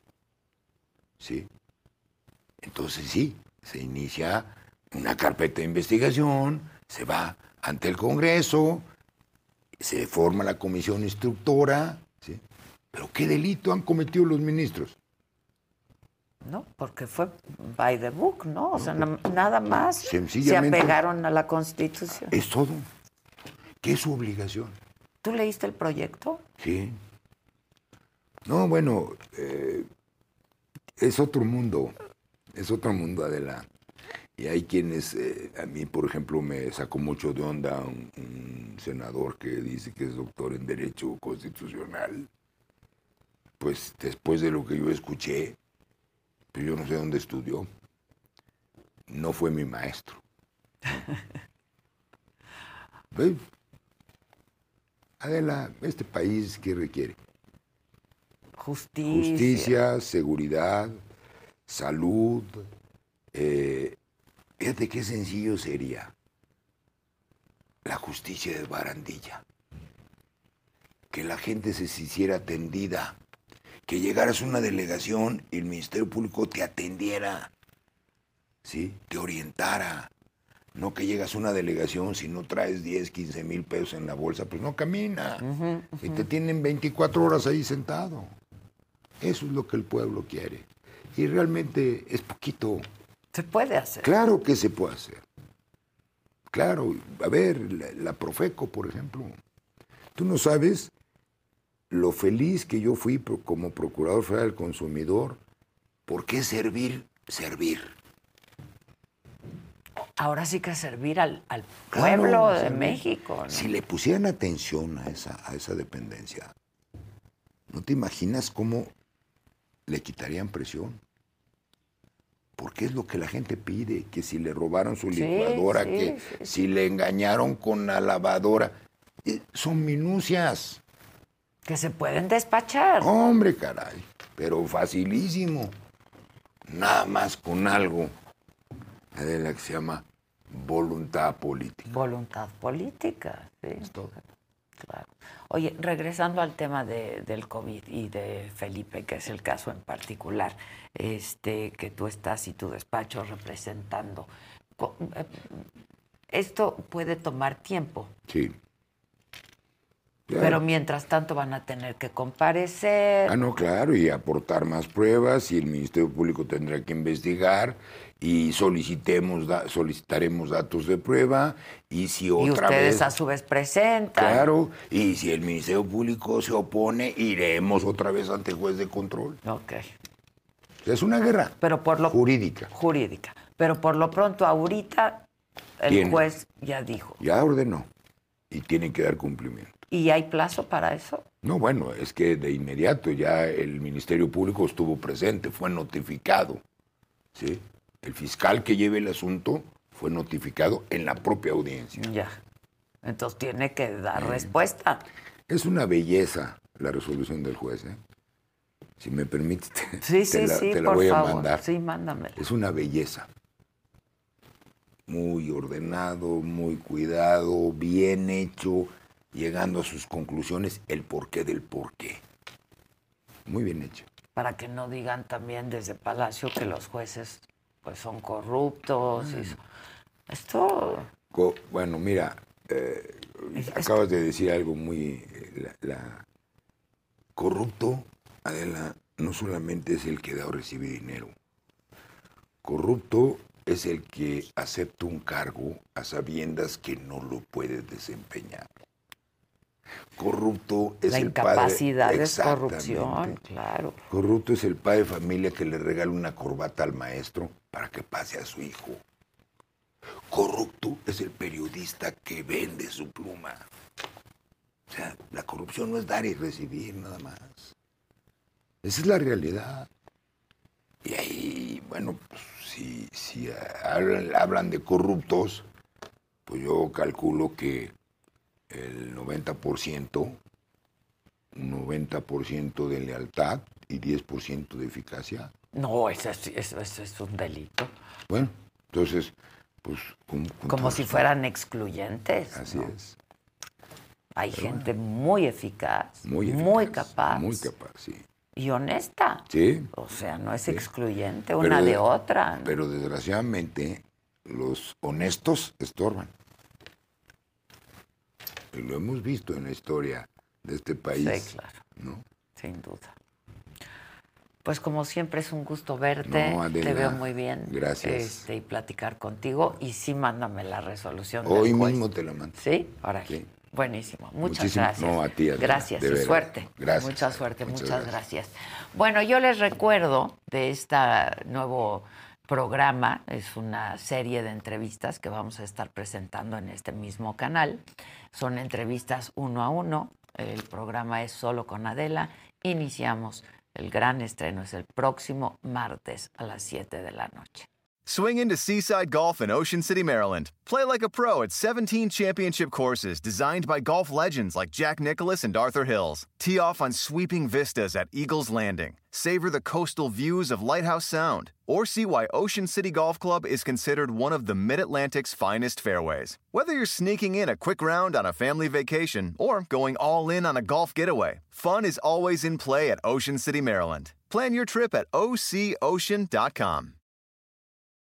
¿Sí? Entonces sí, se inicia una carpeta de investigación, se va ante el Congreso, se forma la comisión instructora, ¿sí? Pero ¿qué delito han cometido los ministros? No, porque fue by the book, ¿no? O sea, na- nada más se apegaron a la Constitución. Es todo. ¿Qué es su obligación? ¿Tú leíste el proyecto? Sí. No, bueno, eh, es otro mundo, es otro mundo, Adela. Y hay quienes, eh, a mí, por ejemplo, me sacó mucho de onda un, un senador que dice que es doctor en Derecho Constitucional. Pues después de lo que yo escuché, yo no sé dónde estudió. No fue mi maestro. ¿Ve? Adela, este país, ¿qué requiere? Justicia. Justicia, seguridad, salud. eh, fíjate qué sencillo sería la justicia de barandilla. Que la gente se hiciera atendida. Que llegaras a una delegación y el Ministerio Público te atendiera. ¿Sí? Te orientara. No que llegas a una delegación, si no traes 10, 15 mil pesos en la bolsa, pues no camina. Y te tienen 24 horas ahí sentado. Eso es lo que el pueblo quiere. Y realmente es poquito. Se puede hacer. Claro que se puede hacer. Claro, a ver, la, la Profeco, por ejemplo. Tú no sabes lo feliz que yo fui como Procurador Federal del Consumidor. ¿Por qué servir? Servir. Ahora sí que servir al, al Claro, pueblo de servir. México. ¿no? Si le pusieran atención a esa, a esa dependencia, ¿no te imaginas cómo le quitarían presión? Porque es lo que la gente pide, que si le robaron su licuadora, sí, que sí, si le engañaron con la lavadora. Eh, Son minucias. Que se pueden despachar. Hombre, caray. Pero facilísimo. Nada más con algo. Adela, que se llama voluntad política. Voluntad política, sí. Claro. Oye, regresando al tema de- del COVID y de Felipe, que es el caso en particular, este, que tú estás y tu despacho representando, eh, esto puede tomar tiempo, Sí. Claro. pero mientras tanto van a tener que comparecer. Ah, no, claro, y aportar más pruebas y el Ministerio Público tendrá que investigar y solicitemos da- solicitaremos datos de prueba y si y otra ustedes vez a su vez presentan. claro y si el Ministerio Público se opone iremos otra vez ante el juez de control. Ok. Es una guerra Pero por lo jurídica. jurídica. Pero por lo pronto ahorita el Tiene. juez ya dijo. Ya ordenó y tiene que dar cumplimiento. ¿Y hay plazo para eso? No, bueno, es que de inmediato ya el Ministerio Público estuvo presente, fue notificado. ¿sí? El fiscal que lleve el asunto fue notificado en la propia audiencia. Ya. Entonces tiene que dar respuesta. Es una belleza la resolución del juez. ¿eh? Si me permites, te, Sí, te sí, la, sí, te la por voy a favor. mandar. Sí, mándamela. Es una belleza. Muy ordenado, muy cuidado, bien hecho, llegando a sus conclusiones, el porqué del porqué. Muy bien hecho. Para que no digan también desde Palacio que los jueces pues son corruptos. y so- Esto Co- Bueno, mira, eh, acabas de decir algo muy... eh, La, la- Corrupto, Adela, no solamente es el que da o recibe dinero. Corrupto es el que acepta un cargo a sabiendas que no lo puede desempeñar. Corrupto es la el padre... incapacidad es corrupción, claro. Corrupto es el padre de familia que le regala una corbata al maestro para que pase a su hijo. Corrupto es el periodista que vende su pluma. O sea, la corrupción no es dar y recibir nada más. Esa es la realidad. Y ahí, bueno, pues, si, si hablan, hablan de corruptos, pues yo calculo que el 90%, un 90% de lealtad y 10% de eficacia. No, eso es, eso, eso es un delito. Bueno, entonces, pues... un- un Como si fueran excluyentes. Así ¿no? es. Hay gente muy eficaz, Muy muy, eficaz, capaz Muy capaz, sí. y honesta. Sí. O sea, no es excluyente una de- de otra. ¿no? Pero desgraciadamente, los honestos estorban. Y lo hemos visto en la historia de este país. Sí, claro. ¿no? Sin duda. Pues como siempre es un gusto verte, No, Adela, te veo muy bien. gracias. Este, y platicar contigo y sí mándame la resolución Hoy mismo te la mando. ¿Sí? Ahora Sí. Buenísimo. Muchas Muchísimo- gracias. no, a ti, Adela, Gracias y suerte. Gracias, Mucha suerte, muchas muchas, gracias. gracias. Bueno, yo les recuerdo de este nuevo programa, es una serie de entrevistas que vamos a estar presentando en este mismo canal. Son entrevistas uno a uno. El programa es solo con Adela. Iniciamos. El gran estreno es el próximo martes a las 7 de la noche. Swing into Seaside Golf in Ocean City, Maryland. Play like a pro at 17 championship courses designed by golf legends like Jack Nicklaus and Arthur Hills. Tee off on sweeping vistas at Eagles Landing. Savor the coastal views of Lighthouse Sound. Or see why Ocean City Golf Club is considered one of the Mid Atlantic's finest fairways. Whether you're sneaking in a quick round on a family vacation or going all in on a golf getaway, fun is always in play at Ocean City, Maryland. Plan your trip at OCOcean.com.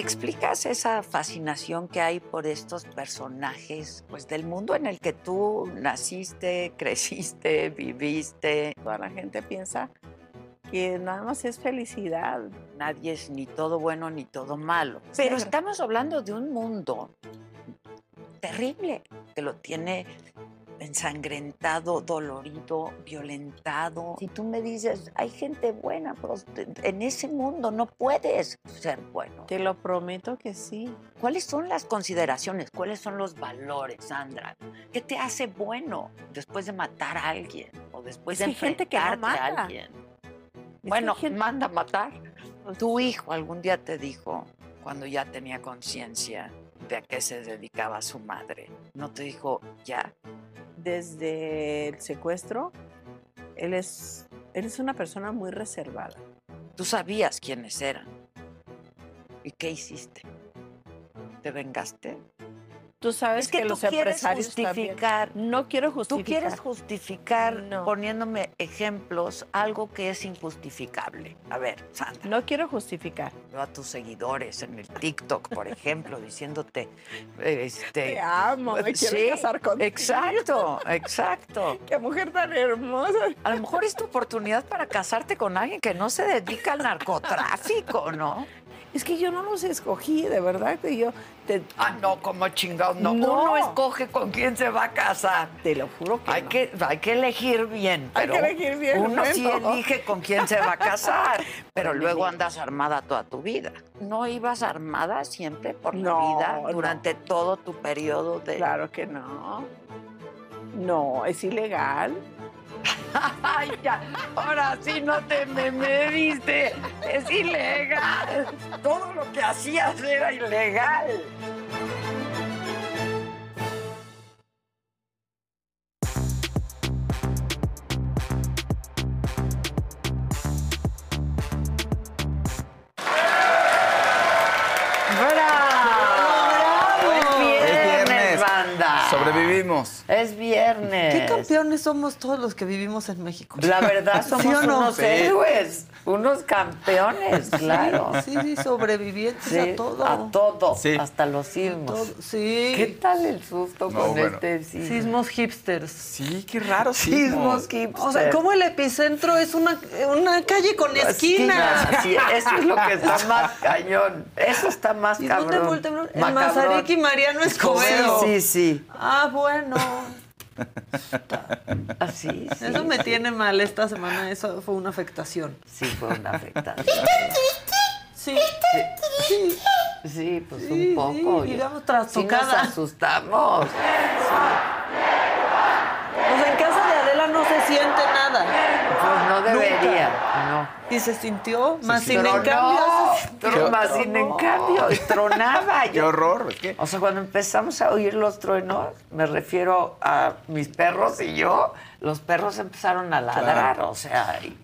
¿Te explicas esa fascinación que hay por estos personajes, pues del mundo en el que tú naciste, creciste, viviste? Toda la gente piensa que nada más es felicidad. Nadie es ni todo bueno ni todo malo. Pero estamos hablando de un mundo terrible que lo tiene ensangrentado, dolorido, violentado. Si tú me dices, hay gente buena, pero en ese mundo no puedes ser bueno. Te lo prometo que sí. ¿Cuáles son las consideraciones? ¿Cuáles son los valores, Sandra? ¿Qué te hace bueno después de matar a alguien o después Es de hay gente que no enfrentarte a alguien? Bueno, gente- manda a matar. Tu hijo algún día te dijo, cuando ya tenía conciencia de a qué se dedicaba su madre, ¿no te dijo ya? Desde el secuestro, él es, él es una persona muy reservada. Tú sabías quiénes eran. ¿Y qué hiciste? ¿Te vengaste? Tú sabes Es que, que, tú los quieres empresarios también- justificar. No quiero Tú justificar. quieres justificar No. poniéndome ejemplos, algo que es injustificable. A ver, Sandra. No quiero justificar. Veo a tus seguidores en el TikTok, por ejemplo, diciéndote, este... Te amo, me quiero sí, casar contigo. Exacto, exacto. Qué mujer tan hermosa. A lo mejor es tu oportunidad para casarte con alguien que no se dedica al narcotráfico, ¿no? Es que yo no los escogí, de verdad que yo te, Ah, no, como chingados, no. No. Uno escoge con quién se va a casar. te lo juro que Hay, no. que, hay que elegir bien. Hay Pero que elegir bien, Uno sí elige con quién se va a casar. Pero luego andas armada toda tu vida. ¿No ibas armada siempre por la vida durante todo tu periodo de. Claro que no. No, es ilegal. Ay, ya. Ahora sí no te me, me viste. Es ilegal. Todo lo que hacías era ilegal. Viernes. Es viernes. ¿Qué campeones somos todos los que vivimos en México? La verdad, somos ¿Sí o no? unos Sí. héroes, unos campeones, claro. Sí, sí, sobrevivientes Sí, a todo. A todo, Sí. hasta los sismos. Todo, sí. ¿Qué tal el susto No, con bueno. este sismo? Sismos hipsters. Sí, qué raro Sismos sismos. hipster. O sea, como el epicentro es una, una calle con esquina. Esquina, sí, eso es lo que está más cañón. Eso está más ¿Y dónde cabrón. fue el temblor? En Macabrón. Mazarik y Mariano Escobedo. Sí, sí, sí. Ah, bueno. Así, sí. Eso me tiene mal esta semana. Eso fue una afectación. Sí, fue una afectación. Sí. Sí. Sí, pues Sí, un poco. sí, digamos, Sí trastocada. nos asustamos. Sea, en casa de no se siente nada. Pues no debería, no. Y se sintió, más sin en cambio. más sin en cambio, tronaba. Qué horror, es que O sea, cuando empezamos a oír los truenos, me refiero a mis perros y yo, los perros empezaron a ladrar, o sea, y-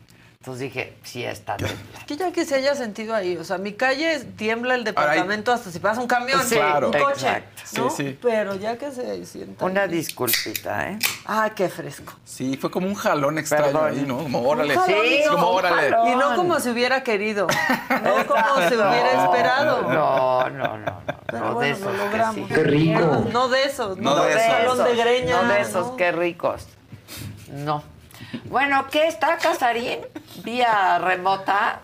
entonces dije, sí está temblando. Es que ya que se haya sentido ahí, o sea, mi calle tiembla el departamento hasta si pasa un camión, Sí, un coche, exacto. ¿no? Sí, sí. Pero ya que se sienta. Una disculpita, ¿eh? Ah, qué fresco. sí, fue como un jalón extraño Perdón. ahí, ¿no? Como órale. Un jalón, Sí, no, como un órale. jalón. Y no como se hubiera querido, no como se hubiera esperado. No, no, no, no. Pero no de bueno, esos lo que logramos. sí. Qué rico. No de esos, No no, de esos. jalón de greña. No de esos, no. qué ricos. No. Bueno, ¿qué está Casarín? ¿Vía remota?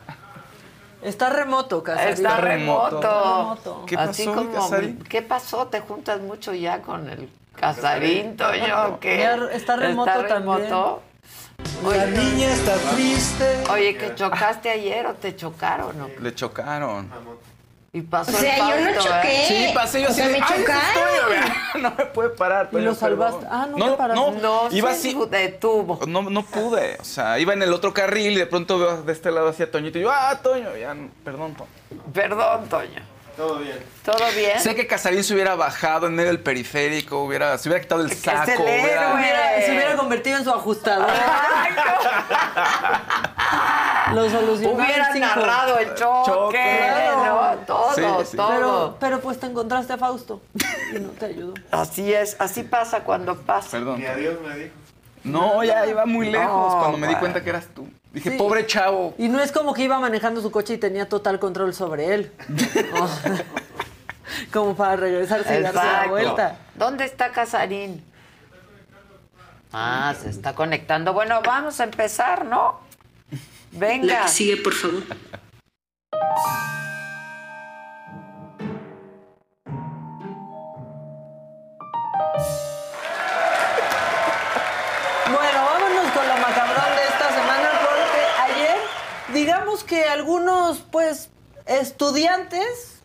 Está remoto, Casarín. Está remoto. remoto. ¿Qué Así pasó, mi como, Casarín? ¿Qué pasó? ¿Te juntas mucho ya con el Casarín, Toño? qué? Está remoto remoto? La niña está triste. Oye, ¿que chocaste ayer o te chocaron? o qué? Le chocaron. Y pasó O sea, el yo no ¿eh? choqué. Sí, pasé yo O así sea, de, me "Ay, chocaron". estoy, vea". No me puede parar. Y lo salvaste. Ah, no, no, te paraste. no, No, iba se así. detuvo. No, no pude, o sea, iba en el otro carril y de pronto veo de este lado hacia Toñito y yo, ah, Toño, ya, no, perdón, Toño. Perdón, Toño. Todo bien. ¿Todo bien? Sé que Casarín se hubiera bajado en medio del periférico, hubiera, se hubiera quitado el saco, el hubiera-. Hubiera- se hubiera convertido en su ajustador. Lo solucionó en Hubieran narrado el choque, Choque. ¿No? Todo, Sí, sí. todo. Pero, pero pues te encontraste a Fausto y no te ayudó. Así es, así pasa cuando pasa. Perdón. Ni adiós me dijo. No, ya iba muy lejos No, cuando me di cuenta que eras tú. Dije, Sí. pobre chavo. Y no es como que iba manejando su coche y tenía total control sobre él. Como para regresarse y darse la Exacto. vuelta. ¿Dónde está Casarín? Ah, se está conectando. Bueno, vamos a empezar, ¿no? Venga. La que sigue, por favor. Digamos que algunos, pues, estudiantes,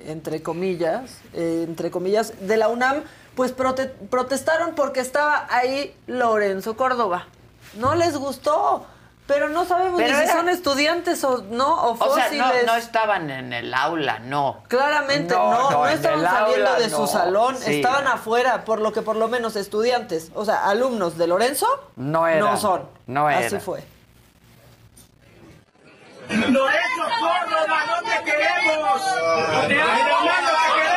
entre comillas, eh, entre comillas, de la UNAM, pues prote- protestaron porque estaba ahí Lorenzo Córdoba. No les gustó, pero no sabemos Pero ni si era- son estudiantes o no, o O sea, fósiles. no, no estaban en el aula, no. Claramente no, no, estaban saliendo aula de su salón, Sí. estaban afuera, por lo que por lo menos estudiantes, o sea, alumnos de Lorenzo, No eran. no son. No Así eran. fue. Lorenzo Córdoba, no te queremos. Te amamos, no te queremos.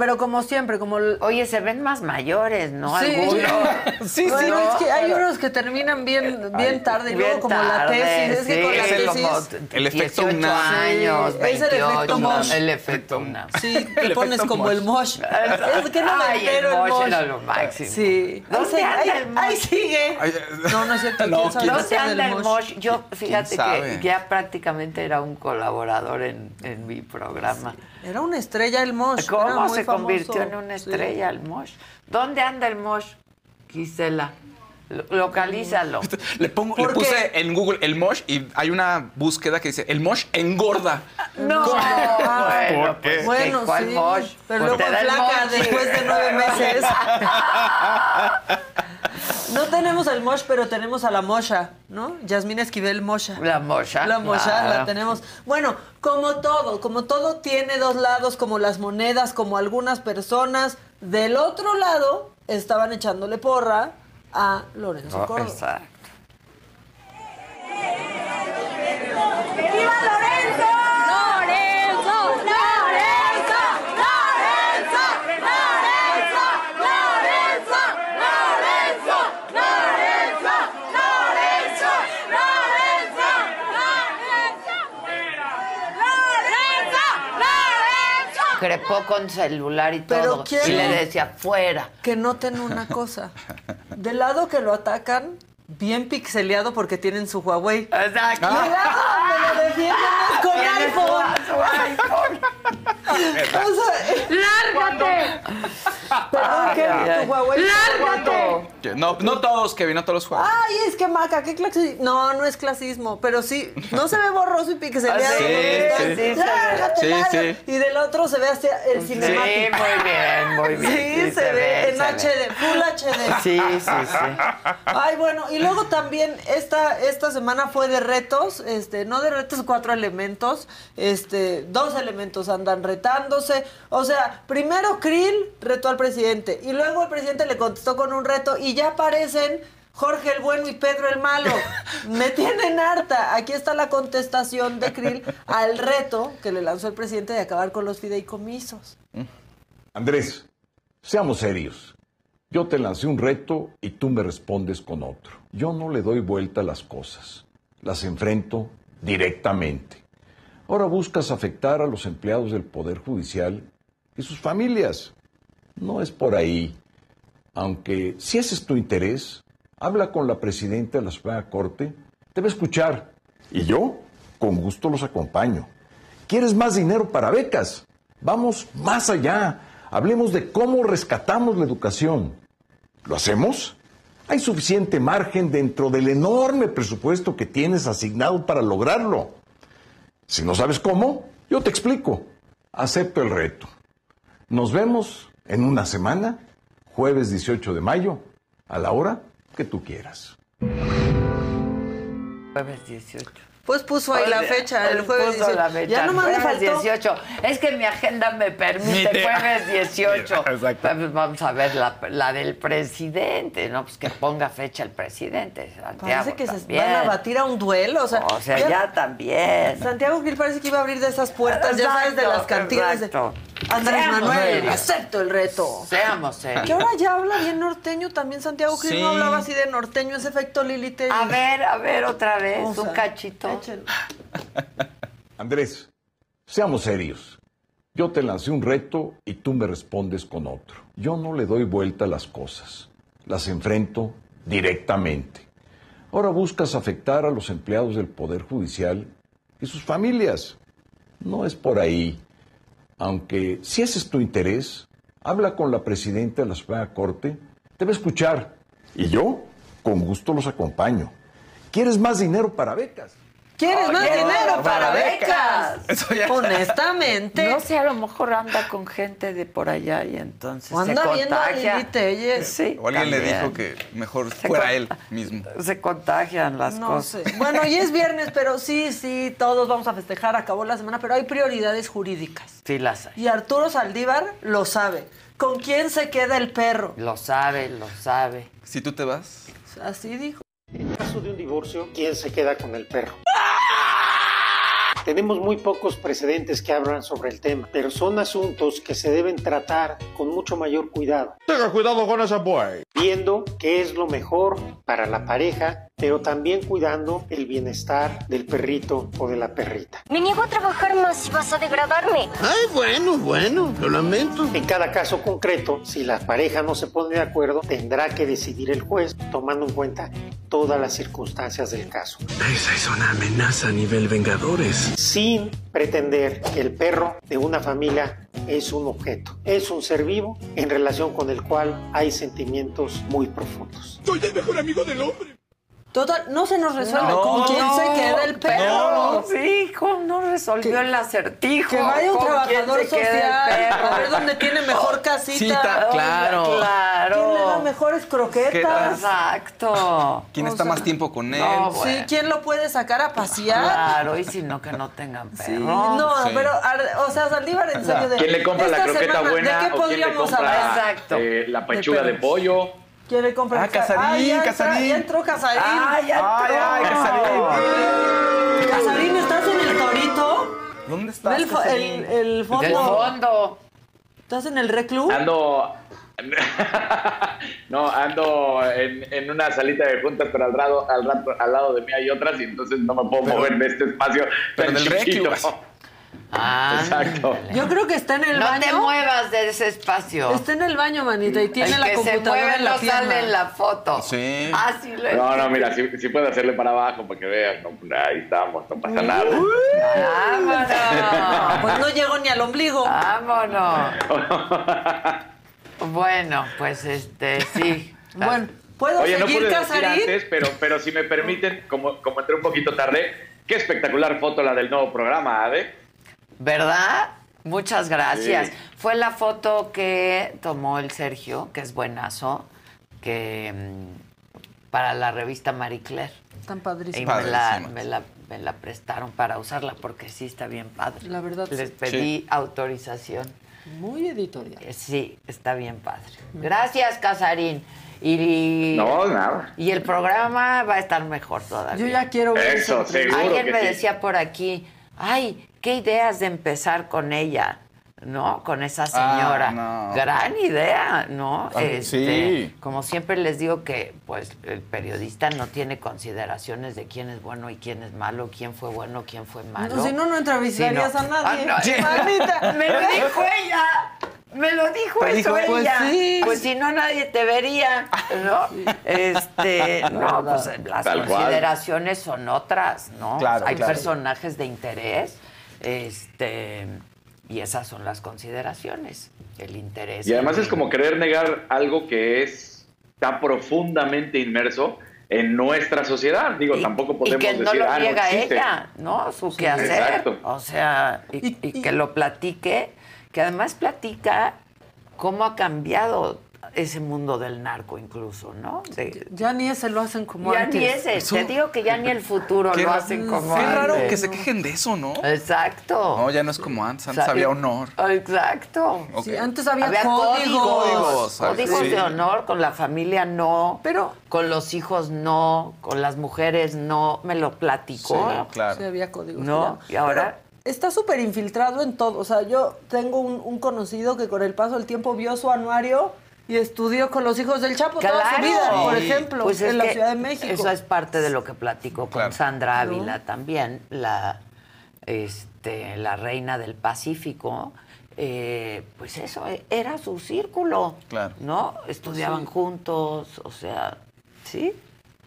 Pero como siempre, como... el- Oye, se ven más mayores, ¿no? Sí. Algunos. Sí, Bueno, sí. es que hay unos que terminan bien, bien tarde y luego como la tarde, tesis, es que sí, con la tesis... como el efecto 18 UNAM. años, Sí, es el 28, efecto Mosh. El efecto UNAM. Sí, El te pones como Mosh. el mosh. Es que no me Ay, el entero el mosh mosh. era lo máximo. Sí. ¿Dónde Ahí, anda ahí- el mosh? ahí sigue. Ay, No, no es cierto. No, ¿quién sabe ¿quién qué ¿Dónde anda el mosh? Yo, fíjate que ya prácticamente era un colaborador en, en mi programa. Era una estrella el mosh. ¿Cómo se famoso. convirtió en una Sí. estrella el mosh? ¿Dónde anda el mosh, Gisela? Lo- Localízalo. Le pongo, ¿Por le puse qué? en Google el mosh y hay una búsqueda que dice el mosh engorda. No, bueno. Bueno, pues, Bueno, ¿qué- ¿cuál sí, mosh? pero Pues luego flaca después de nueve meses. No tenemos el mosh, pero tenemos a la mosha, ¿no? Yasmín Esquivel Mosha. La mosha. La mosha claro. la tenemos. Bueno, como todo, como todo tiene dos lados, como las monedas, como algunas personas. Del otro lado estaban echándole porra a Lorenzo Oh, Córdoba. exacto. ¡Viva Lorenzo! ¡Lorenzo! ¡Lorenzo! Crepó con celular y Pero todo. quiero- Y le decía, fuera. Que noten una cosa. Del lado que lo atacan, bien pixeleado porque tienen su Huawei. Exacto. Del lado donde lo defienden es con iPhone. su iPhone. O sea, ¡Lárgate! perdón. Tu Huawei. ¡Lárgate! No, no todos, Kevin, no todos los juegos. Ay, es que maca, qué clasismo. No, no es clasismo, pero sí, no se ve borroso y. Ah, sí, sí, sí, se ve. Lárgate, Sí, lárgate. sí. Y del otro se ve hasta el Sí, cinemático. muy bien, muy bien. Sí, se, ve en se HD, Full HD. Sí, sí, sí. Ay, bueno, y luego también esta, esta semana fue de retos, este, no de retos cuatro elementos, este, dos elementos andan retándose. O sea, primero Krill retó al presidente, y luego el presidente le contestó con un reto, y ya aparecen Jorge el bueno y Pedro el malo. Me tienen harta. Aquí está la contestación de Krill al reto que le lanzó el presidente de acabar con los fideicomisos. Andrés, seamos serios. Yo te lancé un reto y tú me respondes con otro. Yo no le doy vuelta a las cosas. Las enfrento directamente. Ahora buscas afectar a los empleados del Poder Judicial y sus familias. No es por ahí. Aunque si ese es tu interés, habla con la presidenta de la Suprema Corte, te va a escuchar. Y yo, con gusto los acompaño. ¿Quieres más dinero para becas? Vamos más allá. Hablemos de cómo rescatamos la educación. ¿Lo hacemos? Hay suficiente margen dentro del enorme presupuesto que tienes asignado para lograrlo. Si no sabes cómo, yo te explico. Acepto el reto. Nos vemos en una semana, jueves 18 de mayo, a la hora que tú quieras. Jueves 18. Pues puso ahí la Oye, fecha, el jueves puso 18. la fecha, Ya le jueves faltó. 18. Es que mi agenda me permite jueves 18. Exacto. Pues vamos a ver la, la del presidente, ¿no? Pues que ponga fecha el presidente. Santiago Parece que se van a batir a un duelo. O sea, O sea, ya también. Santiago Gil parece que iba a abrir de esas puertas, ya sabes, de las Exacto, cantinas. de-. Andrés Seamos Manuel, serios. acepto el reto. Seamos Que serios. ahora ya habla bien norteño también Santiago Gil Sí. no hablaba así de norteño, ese efecto Lili. A ver, a ver otra vez, O sea, un cachito. échenlo. Andrés, seamos serios. Yo te lancé un reto y tú me respondes con otro. Yo no le doy vuelta a las cosas. Las enfrento directamente. Ahora buscas afectar a los empleados del Poder Judicial y sus familias. No es por ahí. Aunque si ese es tu interés, habla con la presidenta de la Suprema Corte, te va a escuchar. Y yo, con gusto los acompaño. ¿Quieres más dinero para becas? ¿Quieres más dinero para becas? Eso ya- Honestamente. No sé, a lo mejor anda con gente de por allá y entonces O se anda viendo a contagia. Lili Tellez. Sí, O alguien le dijo que mejor Se fuera él mismo. Se contagian las No cosas. sé. Bueno, y es viernes, pero sí, sí, todos vamos a festejar, acabó la semana, pero hay prioridades jurídicas. Sí las hay. Y Arturo Saldívar lo sabe. ¿Con quién se queda el perro? Lo sabe, lo sabe. Si tú te vas. Así dijo. En caso de un divorcio, ¿quién se queda con el perro? Tenemos muy pocos precedentes que hablan sobre el tema, pero son asuntos que se deben tratar con mucho mayor cuidado. Tenga cuidado con esa boy. Viendo qué es lo mejor para la pareja, pero también cuidando el bienestar del perrito o de la perrita. Me niego a trabajar más si vas a degradarme. Ay, bueno, bueno, lo lamento. En cada caso concreto, si la pareja no se pone de acuerdo, tendrá que decidir el juez, tomando en cuenta todas las circunstancias del caso. Esa es una amenaza a nivel Vengadores. Sin pretender que el perro de una familia es un objeto, es un ser vivo en relación con el cual hay sentimientos muy profundos. Soy el mejor amigo del hombre. Total, no se nos resuelve. No, ¿Con quién no, se queda el perro? sí, ¿cómo no resolvió el acertijo? Que vaya un ¿Con quién trabajador social perro? a ver dónde tiene mejor casita. Cita, claro. Claro. ¿Quién le da mejores croquetas? Exacto. ¿Quién está más tiempo con él? No, Sí. ¿quién lo puede sacar a pasear? Claro, y si no, que no tengan perro. Sí, no, Sí. pero, ar- o sea, Saldívar, en serio, de. ¿Quién le compra la croqueta semana, buena ¿De qué podríamos hablar? Exacto. eh, la pechuga De de pollo? ¿Quién le compra? Ah, Casarín, Ah, ya entra- Casarín. Ya entró Casarín. Ah, ya entró. Ay, ay, Casarín. Casarín, ¿estás en el torito? ¿Dónde estás? Ve el, Casarín? el, el fondo. Del fondo. ¿Estás en el reclub? Ando. no, ando en, en una salita de juntas, pero al lado, al, rato, al lado de mí hay otras y entonces no me puedo Pero- mover de este espacio pero tan del chiquito. reclub. Ah, Exacto. Yo creo que está en el no baño. te muevas de ese espacio. Está en el baño, manita, y tiene el la que se computadora mueve en la no pierna. sale en la foto. Sí. Ah, sí lo No, no, mira, si, si puedo hacerle para abajo para que veas. No, ahí estamos, no pasa nada. Vámonos. Pues no llego ni al ombligo. Vámonos. Bueno, pues este, sí. Bueno, ¿puedo Oye, no seguir, pude decir Casarín? antes, pero, pero si me permiten, como, como entré un poquito tarde, qué espectacular foto la del nuevo programa, Ade. ¿Verdad? Muchas gracias. Sí. Fue la foto que tomó el Sergio, que es buenazo, que mm, para la revista Marie Claire. Están Y padrísimos. me la, Padrísimas. me, la, me la prestaron para usarla porque sí está bien padre. La verdad, Les sí. pedí autorización. Muy editorial. Eh, Sí, está bien padre. Gracias, Casarín. Y, No, nada. y el programa va a estar mejor todavía. Yo ya quiero ver Eso, seguro Alguien que me sí. decía por aquí, ay, qué ideas de empezar con ella, ¿no? Con esa señora. Ah, no. Gran idea, ¿no? Ah, Este, sí. Como siempre les digo que, pues, el periodista no tiene consideraciones de quién es bueno y quién es malo, quién fue bueno, quién fue malo. No, si no, no entrevistarías no. a nadie. Ah, no. Me lo dijo ella. Me lo dijo eso dijo, pues ella. sí. Pues si no, nadie te vería, ¿no? Este, no, pues las Tal cual. consideraciones son otras, ¿no? Claro, Hay claro. personajes de interés, este, y esas son las consideraciones, el interés. Y además es como querer negar algo que es tan profundamente inmerso en nuestra sociedad. Digo, y, tampoco y podemos que no decir, lo ah, no niega ella, ¿no? Su quehacer. exacto. O sea, y, y que lo platique, que además platica cómo ha cambiado ese mundo del narco incluso, ¿no? De- Ya ni ese lo hacen como ya antes. ni ese, Eso- te digo que ya ni el futuro Qué lo hacen como Qué raro antes. que se quejen de eso, ¿no? Exacto. No, ya no es como antes. Antes O sea, había honor. Exacto. Sí, antes había, Había códigos. códigos, Códigos, códigos sí. de honor, con la familia no, Pero- con los hijos no, con las mujeres no, me lo platicó. Sí, claro. Sí, había códigos. No, ya. y ahora Pero está súper infiltrado en todo. O sea, yo tengo un, un conocido que con el paso del tiempo vio su anuario y estudió con los hijos del Chapo toda su Claro. vida, por ejemplo, Pues es en la Ciudad de México. Eso es parte de lo que platico con Claro. Sandra Ávila también, la, este, la reina del Pacífico. Eh, pues eso e- era su círculo, Claro. ¿no? Estudiaban Sí. juntos, o sea, sí,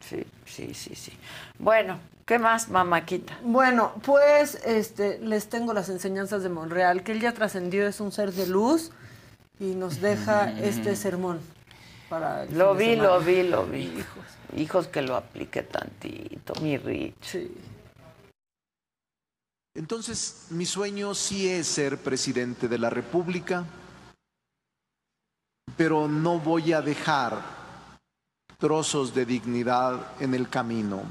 sí, sí, sí, sí. Bueno, ¿qué más, mamáquita? Bueno, pues este, les tengo las enseñanzas de Monreal, que él ya trascendió, es un ser de luz y nos deja este sermón. Para el Lo vi, lo vi, lo vi. Hijos. que lo aplique tantito, mi Rich. Sí. Entonces, mi sueño sí es ser presidente de la República, pero no voy a dejar trozos de dignidad en el camino.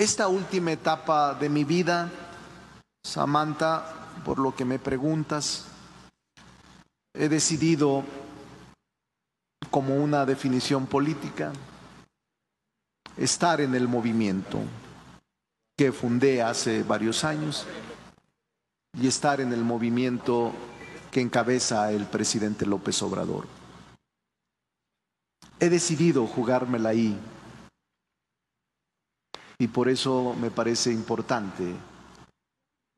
Esta última etapa de mi vida, Samantha, por lo que me preguntas, he decidido como una definición política estar en el movimiento que fundé hace varios años y estar en el movimiento que encabeza el presidente López Obrador. He decidido jugármela ahí y por eso me parece importante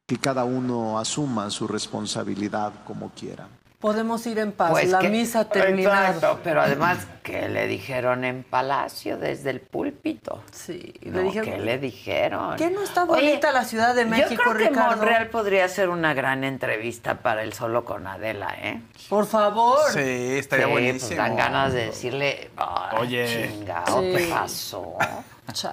que cada uno asuma su responsabilidad como quiera. Podemos ir en paz. Pues la que- misa terminada. Exacto, pero además, ¿qué le dijeron en Palacio desde el púlpito? Sí, No, le dijeron- ¿Qué le dijeron? ¿Qué no está Oye, bonita la Ciudad de México, Yo creo que Ricardo? Monreal podría ser una gran entrevista para el solo con Adela, ¿eh? Por favor. Sí, estaría Sí, buenísimo. Pues dan ganas de decirle, Oye. chingao, Sí. ¿qué pasó?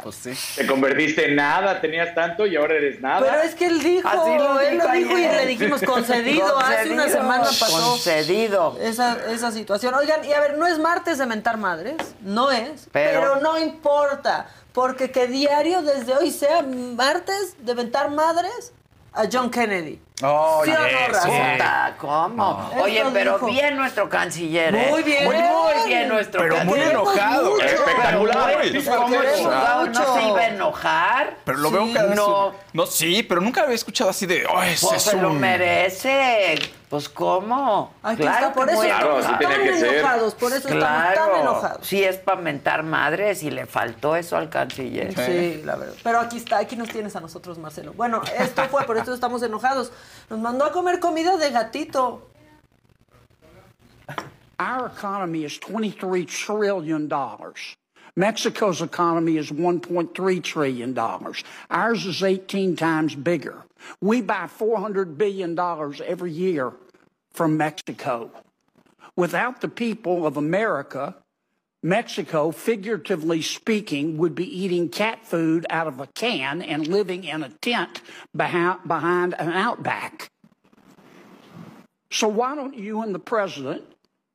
Pues sí. Te convertiste en nada, tenías tanto y ahora eres nada. Pero es que él dijo, Así lo él dijo lo dijo y le dijimos concedido. Hace una semana pasó Concedido. esa, esa situación. Oigan, y a ver, no es martes de mentar madres, no es, Pero- pero, no importa, porque que diario desde hoy sea martes de mentar madres a John Kennedy. Oye, ¿Sí o no, ¿cómo? No. Oye, pero dijo. bien nuestro canciller, ¿eh? Muy bien. Muy, muy bien nuestro Pero muy canciller. enojado. mucho. Espectacular. Pero muy- Lo ¿Cómo queremos chingado no se iba a enojar? Pero lo veo Sí. cada vez. No. No, sí, pero nunca había escuchado así de. Oh, ese Pues es se lo un-". merece. Pues, ¿cómo? Aquí claro está, por eso Claro, estamos tan ser. enojados, por eso estamos tan Claro. enojados. Sí, es para mentar madres y le faltó eso al canciller. Sí, la verdad. Pero aquí está, aquí nos tienes a nosotros, Marcelo. Bueno, esto fue, por eso estamos enojados. Nos mandó a comer comida de gatito. Our economy is $23 trillion. Mexico's economy is $1.3 trillion. Ours is 18 times bigger. We buy $400 billion every year from Mexico. Without the people of America, Mexico, figuratively speaking, would be eating cat food out of a can and living in a tent behind, an outback. So why don't you and the president,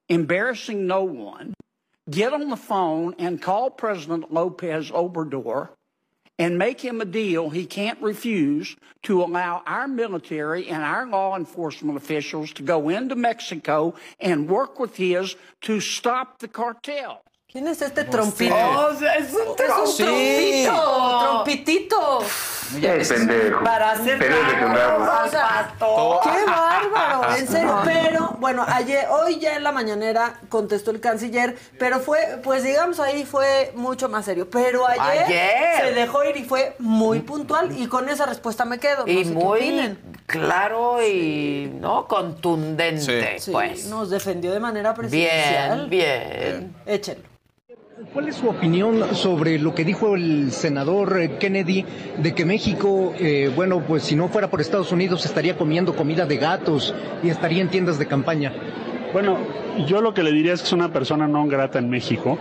embarrassing no one, get on the phone and call President Lopez Obrador and make him a deal he can't refuse to allow our military and our law enforcement officials to go into Mexico and work with his to stop the cartel. ¿Quién es este trompito? Oh, es un Es un Sí. trompito, trompitito. pendejo. Para hacer Pero es tacos O sea. ¡Qué bárbaro! En serio. Pero, bueno, ayer, hoy ya en la mañanera contestó el canciller, pero fue, pues digamos ahí fue mucho más serio. Pero ayer, Ayer. se dejó ir y fue muy puntual y con esa respuesta me quedo. No Y sé muy claro y no contundente, Sí, pues. nos defendió de manera presidencial. Bien, bien. Échenlo. ¿Cuál es su opinión sobre lo que dijo el senador eh, Kennedy de que México, eh, bueno, pues si no fuera por Estados Unidos estaría comiendo comida de gatos y estaría en tiendas de campaña? Bueno, yo lo que le diría es que es una persona no grata en México.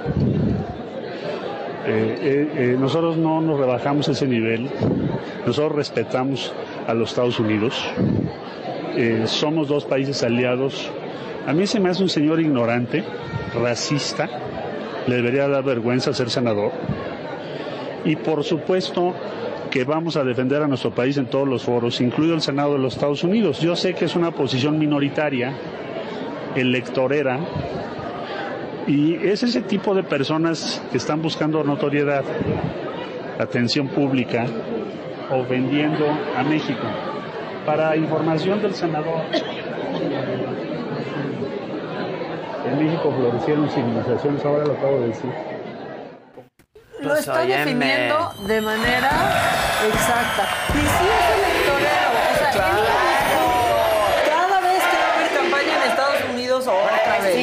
Eh, eh, nosotros no nos rebajamos ese nivel. Nosotros respetamos a los Estados Unidos. Somos dos países aliados. A mí se me hace un señor ignorante, racista. Le debería dar vergüenza ser senador. Y por supuesto que vamos a defender a nuestro país en todos los foros, incluido el Senado de los Estados Unidos. Yo sé que es una posición minoritaria, electorera, y es ese tipo de personas que están buscando notoriedad, atención pública, ofendiendo a México. Para información del senador, en México florecieron civilizaciones, ahora lo acabo de decir. Lo Pues, está óyeme. definiendo de manera exacta. Y sí es electorero. O sea, él lo dijo. cada vez que va a haber campaña en Estados Unidos otra vez.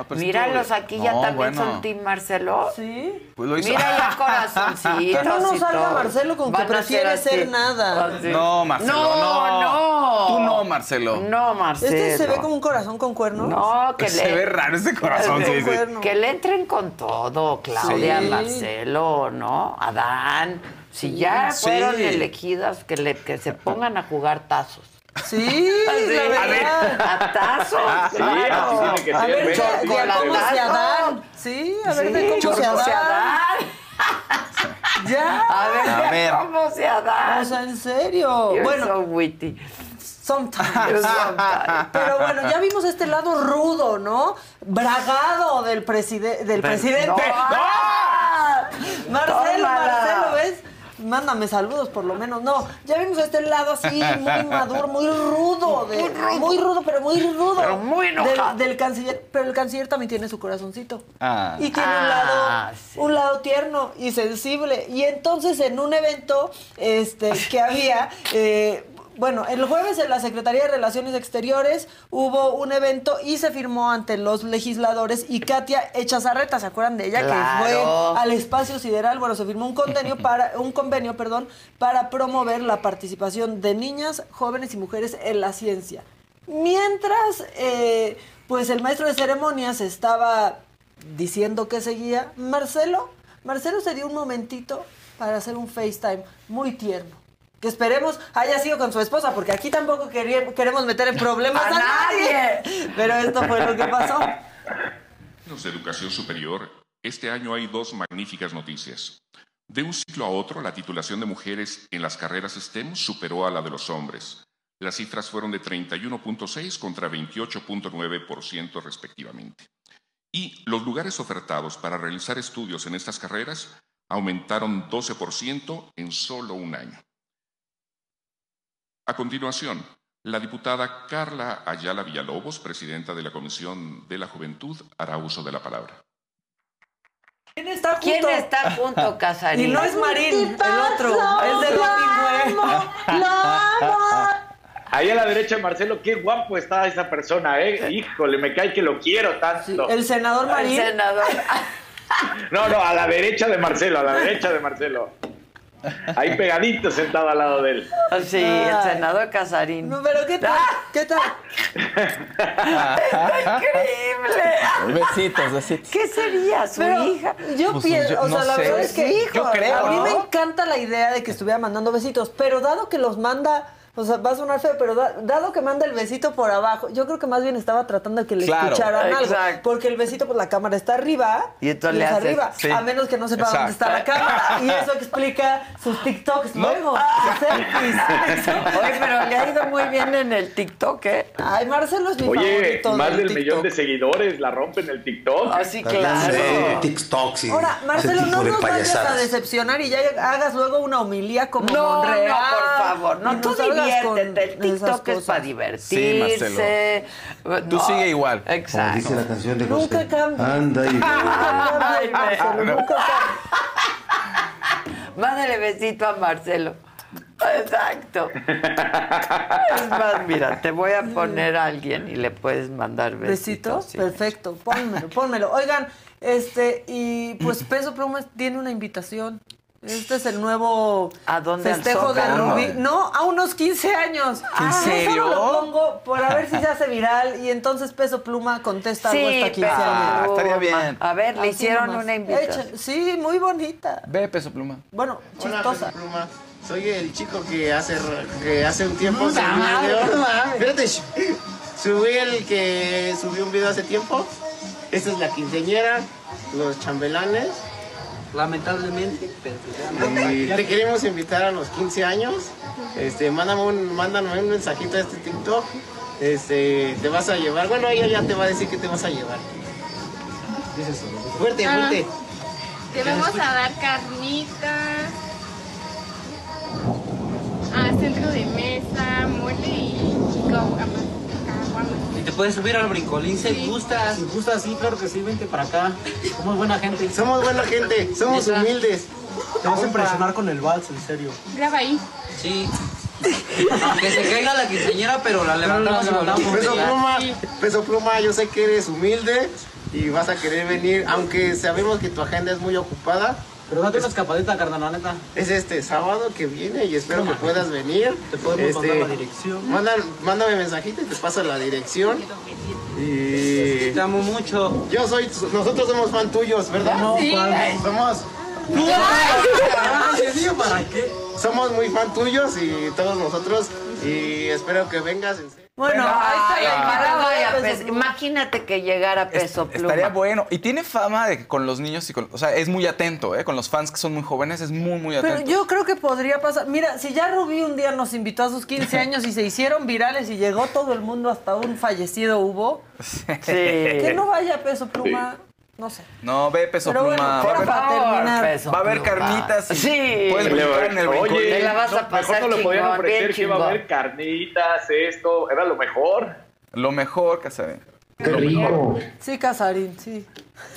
Ah, pues Míralos aquí ya No, también bueno. son Team Marcelo. Sí. Pues lo hizo. Mira ya corazoncitos. Que no nos salga todo. Marcelo con que Van prefiere ser nada. Así. No, Marcelo, No, no. no. Tú no, Marcelo. No, Marcelo. Este se ve como un corazón con cuernos. No, que Se le... ve raro ese corazón, sí, sí. Que le entren con todo, Claudia, Sí. Marcelo, ¿no? Adán. Si ya Sí. fueron elegidas, que, le, que se pongan a jugar tazos. Sí, la verdad. A tazos, Sí, claro. así tiene que A ser, ver, tiene que cómo se Adán. Sí, a ver, Sí, de cómo se ¿cómo se Adán. Ya. A ver, A ve ver. cómo se Adán. O sea, en serio. You're bueno, so witty. sometimes. Sometimes. Pero bueno, ya vimos este lado rudo, ¿no? Bragado del, preside del Pero- presidente. ¡No! ¡Ah! Marcelo, Tómala. Marcelo, ¿ves? Mándame saludos por lo menos. No, ya vimos este lado así, muy maduro, muy rudo. de- muy rudo, pero muy rudo. Pero muy enojado. Del, del canciller. Pero el canciller también tiene su corazoncito. Ah. Y tiene un Ah, lado, sí. un lado tierno y sensible. Y entonces en un evento este, que había, eh, bueno, el jueves en la Secretaría de Relaciones Exteriores hubo un evento y se firmó ante los legisladores y Katia Echazarreta, ¿se acuerdan de ella? Que Claro. fue al espacio sideral. Bueno, se firmó un convenio para, un convenio, perdón, para promover la participación de niñas, jóvenes y mujeres en la ciencia. Mientras, eh, pues el maestro de ceremonias estaba diciendo que seguía, Marcelo, Marcelo se dio un momentito para hacer un FaceTime muy tierno. Que esperemos haya sido con su esposa, porque aquí tampoco quería- queremos meter en problemas a, ¡A nadie. Pero esto fue lo que pasó. de educación superior, este año hay dos magníficas noticias. De un ciclo a otro, la titulación de mujeres en las carreras STEM superó a la de los hombres. Las cifras fueron de 31.6 contra 28.9% respectivamente. Y los lugares ofertados para realizar estudios en estas carreras aumentaron 12% en solo un año. A continuación, la diputada Carla Ayala Villalobos, presidenta de la Comisión de la Juventud, hará uso de la palabra. ¿Quién está junto? ¿Quién está junto, Casarín? Y no es Marín, el otro, es de ¡Lo Dopingüe. ¡Lo amo! Ahí a la derecha, Marcelo, qué guapo está esa persona, ¿eh? Híjole, me cae que lo quiero tanto. El senador Marín. El senador. No, no, a la derecha de Marcelo, a la derecha de Marcelo. Ahí pegadito sentado al lado de él. Sí, el senador Casarín. No, pero ¿qué tal? ¿Qué tal? Increíble. Besitos, besitos. ¿Qué sería su Pero hija? Yo Pues, pienso, yo o sea, no la sé. verdad es que Hijo, Yo creo, a mí ¿no? me encanta la idea de que estuviera mandando besitos, pero dado que los manda, o sea, va a sonar feo, pero da- dado que manda el besito por abajo, yo creo que más bien estaba tratando de que le Claro. escucharan algo, Exacto. porque el besito pues la cámara está arriba Y entonces le es haces- arriba, sí. a menos que no sepa dónde está la Exacto. cámara y eso explica sus TikToks No. luego, sus selfies. Oye, pero le ha ido muy bien en el TikTok, ¿eh? Ay, Marcelo es mi Oye, favorito más del del millón TikTok. de seguidores la rompen el TikTok. Así, claro. TikToks y Ahora, Marcelo, no nos vayas a decepcionar y ya hagas luego una homilía como No, Monreal. no, por favor. No, tú diviértete. El esas TikTok es cosas. para divertirse. Tú No, sigue igual. Como Exacto. dice la canción de Nunca José. cambia. Anda y Ay, Marcelo, me- nunca cambia. Mándale besito a Marcelo. Exacto. Es más, mira, te voy a poner a alguien y le puedes mandar ¿Besito? besitos. sí. Perfecto, pónmelo, pónmelo. Oigan, este, y pues Peso Pluma tiene una invitación. Este es el nuevo ¿A dónde? ¿Al festejo de? Rubí. No, a unos 15 años. ¿En Yo serio? solo lo pongo por a ver si se hace viral y entonces Peso Pluma contesta algo Sí, hasta 15 Peso años. Ah, estaría bien. A ver, le Así hicieron nomás. una invitación. Echa- sí, muy bonita. Ve, peso pluma. Bueno, Hola, chistosa. Peso Pluma. Soy el chico que hace, que hace un tiempo subí un video. Espérate, subí el que subió un video hace tiempo. Esta es la quinceañera, los chambelanes. Lamentablemente, pero Y te queremos invitar a los 15 años. Este, mándame un, mándame un mensajito a este TikTok. Este, te vas a llevar. Bueno, ella ya te va a decir que te vas a llevar. Dices Fuerte, Ah. fuerte. Te vamos a dar carnitas, a centro de mesa, mole y caguamas. Y te puedes subir al brincolín si gustas. Si gustas, sí, claro que sí, vente para acá. Somos buena gente. Somos buena gente, somos Neta. humildes. Te vas a impresionar con el vals, en serio. Graba ahí. Sí. Aunque se caiga la quinceañera, pero la levantamos y volvamos. Peso. Pluma, Peso Pluma, yo sé que eres humilde y vas a querer venir, aunque sabemos que tu agenda es muy ocupada. Pero date una escapadita, carnal, la neta. Es este sábado que viene y espero que puedas venir. Este, Te podemos mandar la dirección. manda- mándame mensajito y te paso la dirección. Y... Te amo mucho. Yo soy, nosotros somos fan tuyos, ¿verdad? No, Sí. Somos... Ah. ¿Para qué? Somos muy fan tuyos y todos nosotros y espero que vengas. Bueno, ahí está la de Peso. Imagínate que llegara peso pluma. Estaría bueno. Y tiene fama de que con los niños y con. O sea, es muy atento, ¿eh? Con los fans que son muy jóvenes, es muy, muy Pero atento. yo creo que podría pasar. Mira, si ya Rubí un día nos invitó a sus 15 años y se hicieron virales y llegó todo el mundo, hasta un fallecido hubo. Que no vaya Peso Pluma, no sé. No, ve peso Pero bueno, pluma. era va, a para haber, terminar. Peso va a haber carnitas. y Sí. Puedes brincar en el Oye. Te la vas a no, pasar mejor no lo podían ofrecer que iba a haber carnitas, esto, era lo mejor. Lo mejor, Casarín. Qué rico. Sí, Casarín, sí.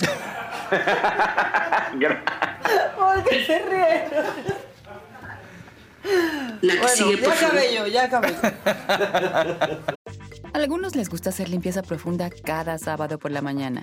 ¿Por qué se ríe? La que Bueno, sigue, ya acabé yo, ya acabé. A algunos les gusta hacer limpieza profunda cada sábado por la mañana.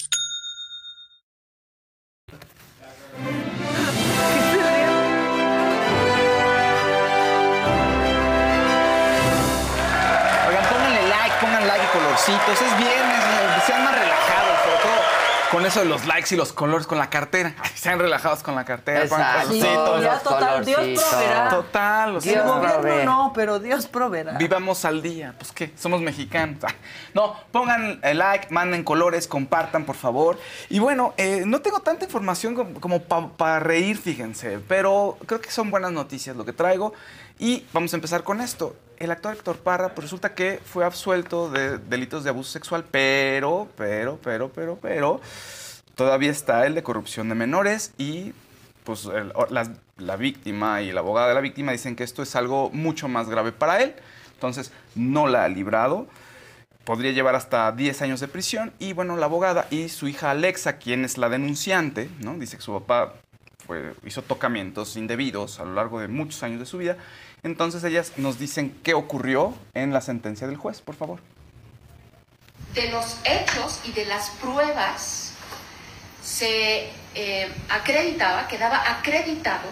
Oigan, pónganle like, pongan like y colorcitos. Es viernes, eh, sean más relajados, sobre todo con eso de los likes y los colores con la cartera. Ay, sean relajados con la cartera. pongan Exacto. Sí, ya total, Dios proveerá. Total, o El gobierno no, pero Dios proveerá. Vivamos al día, pues qué, somos mexicanos. Ah, No, pongan el like, manden colores, compartan, por favor. Y bueno, eh, no tengo tanta información como, para reír, fíjense, pero creo que son buenas noticias lo que traigo. Y vamos a empezar con esto. El actor Héctor Parra, pues resulta que fue absuelto de delitos de abuso sexual, pero, pero, pero, pero, pero, todavía está el de corrupción de menores y pues la víctima y la abogada de la víctima dicen que esto es algo mucho más grave para él. Entonces, no la ha librado. Podría llevar hasta 10 años de prisión. Y bueno, la abogada y su hija Alexa, quien es la denunciante, ¿no? dice que su papá hizo tocamientos indebidos a lo largo de muchos años de su vida. Entonces, ellas nos dicen qué ocurrió en la sentencia del juez, por favor. de los hechos y de las pruebas se eh, acreditaba, quedaba acreditado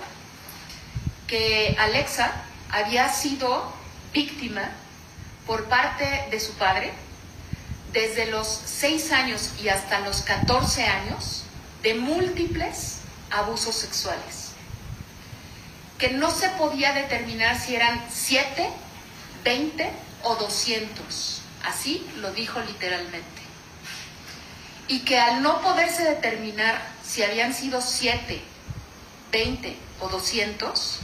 que Alexa había sido víctima por parte de su padre desde los 6 años y hasta los 14 años de múltiples abusos sexuales, que no se podía determinar si eran 7, 20 o 200. Así lo dijo literalmente. Y que al no poderse determinar si habían sido 7, 20 o 200,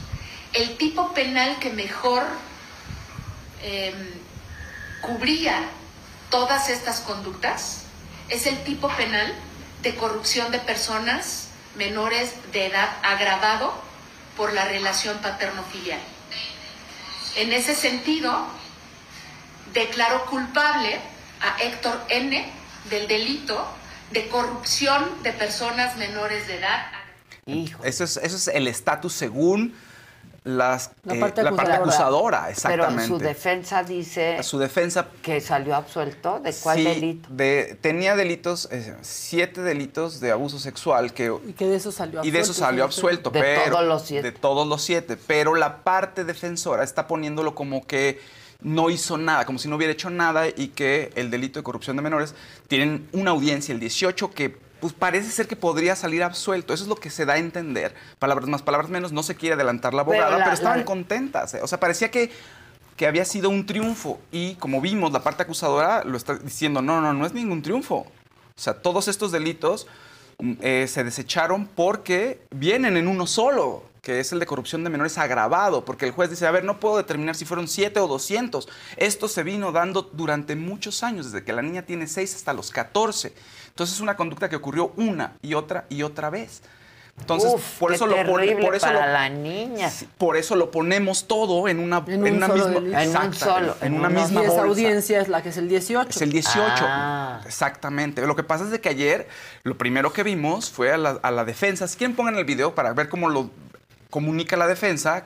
el tipo penal que mejor em, cubría todas estas conductas es el tipo penal de corrupción de personas menores de edad agravado por la relación paterno-filial. En ese sentido, declaró culpable a Héctor N. del delito de corrupción de personas menores de edad. Eso es, eso es el estatus según las, La eh, parte la parte acusadora. acusadora. Exactamente. Pero su defensa dice Su defensa que salió absuelto. ¿De cuál sí, delito? de- tenía delitos, eh, siete delitos de abuso sexual que Y que de eso salió y de eso absuelto, salió absuelto, De pero todos los siete. de todos los siete, pero la parte defensora está poniéndolo como que no hizo nada, como si no hubiera hecho nada y que el delito de corrupción de menores tienen una audiencia el 18 que pues parece ser que podría salir absuelto. Eso es lo que se da a entender. Palabras más, palabras menos, no se quiere adelantar la abogada, pero, la- estaban la- contentas. eh. O sea, parecía que, que había sido un triunfo. Y como vimos, la parte acusadora lo está diciendo, no, no, no es ningún triunfo. O sea, todos estos delitos mm, eh, se desecharon porque vienen en uno solo, que es el de corrupción de menores agravado, porque el juez dice, a ver, no puedo determinar si fueron 7 o 200. Esto se vino dando durante muchos años, desde que la niña tiene 6 hasta los 14. Entonces es una conducta que ocurrió una y otra y otra vez. Entonces, Uf, por qué eso lo pone- por eso para lo- la niña. por eso lo ponemos todo en una, en un una solo misma. En un solo, en en una misma Y esa bolsa. audiencia es la que es el 18. Es el 18. Ah. Exactamente. Lo que pasa es de que ayer lo primero que vimos fue a la, a la defensa. Si quieren pongan el video para ver cómo lo comunica la defensa.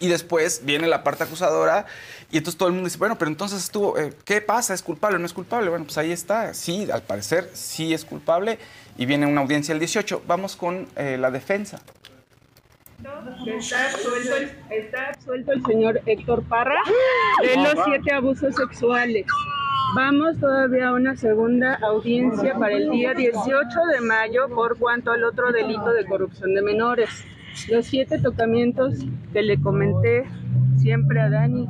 Y después viene la parte acusadora y entonces todo el mundo dice, bueno, pero entonces estuvo, eh, ¿qué pasa? ¿Es culpable o no es culpable? Bueno, pues ahí está. Sí, al parecer sí es culpable y viene una audiencia el 18. Vamos con eh, la defensa. está absuelto, el, está absuelto el señor Héctor Parra de los siete abusos sexuales. Vamos todavía a una segunda audiencia para el día 18 de mayo por cuanto al otro delito de corrupción de menores. Los siete tocamientos que le comenté siempre a Dani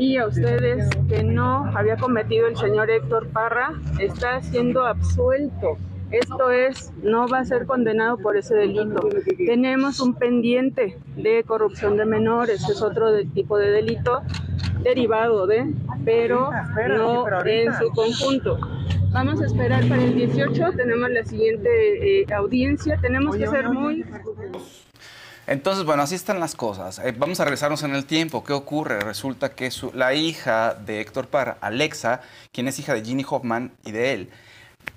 y a ustedes que no había cometido el señor Héctor Parra está siendo absuelto. Esto es, no va a ser condenado por ese delito. Tenemos un pendiente de corrupción de menores, es otro de- tipo de delito derivado de, pero no en su conjunto. Vamos a esperar para el 18, tenemos la siguiente eh, audiencia, tenemos que ser muy Entonces, bueno, así están las cosas. Eh, vamos a regresarnos en el tiempo. ¿Qué ocurre? Resulta que su- la hija de Héctor Parra, Alexa, quien es hija de Ginny Hoffman y de él,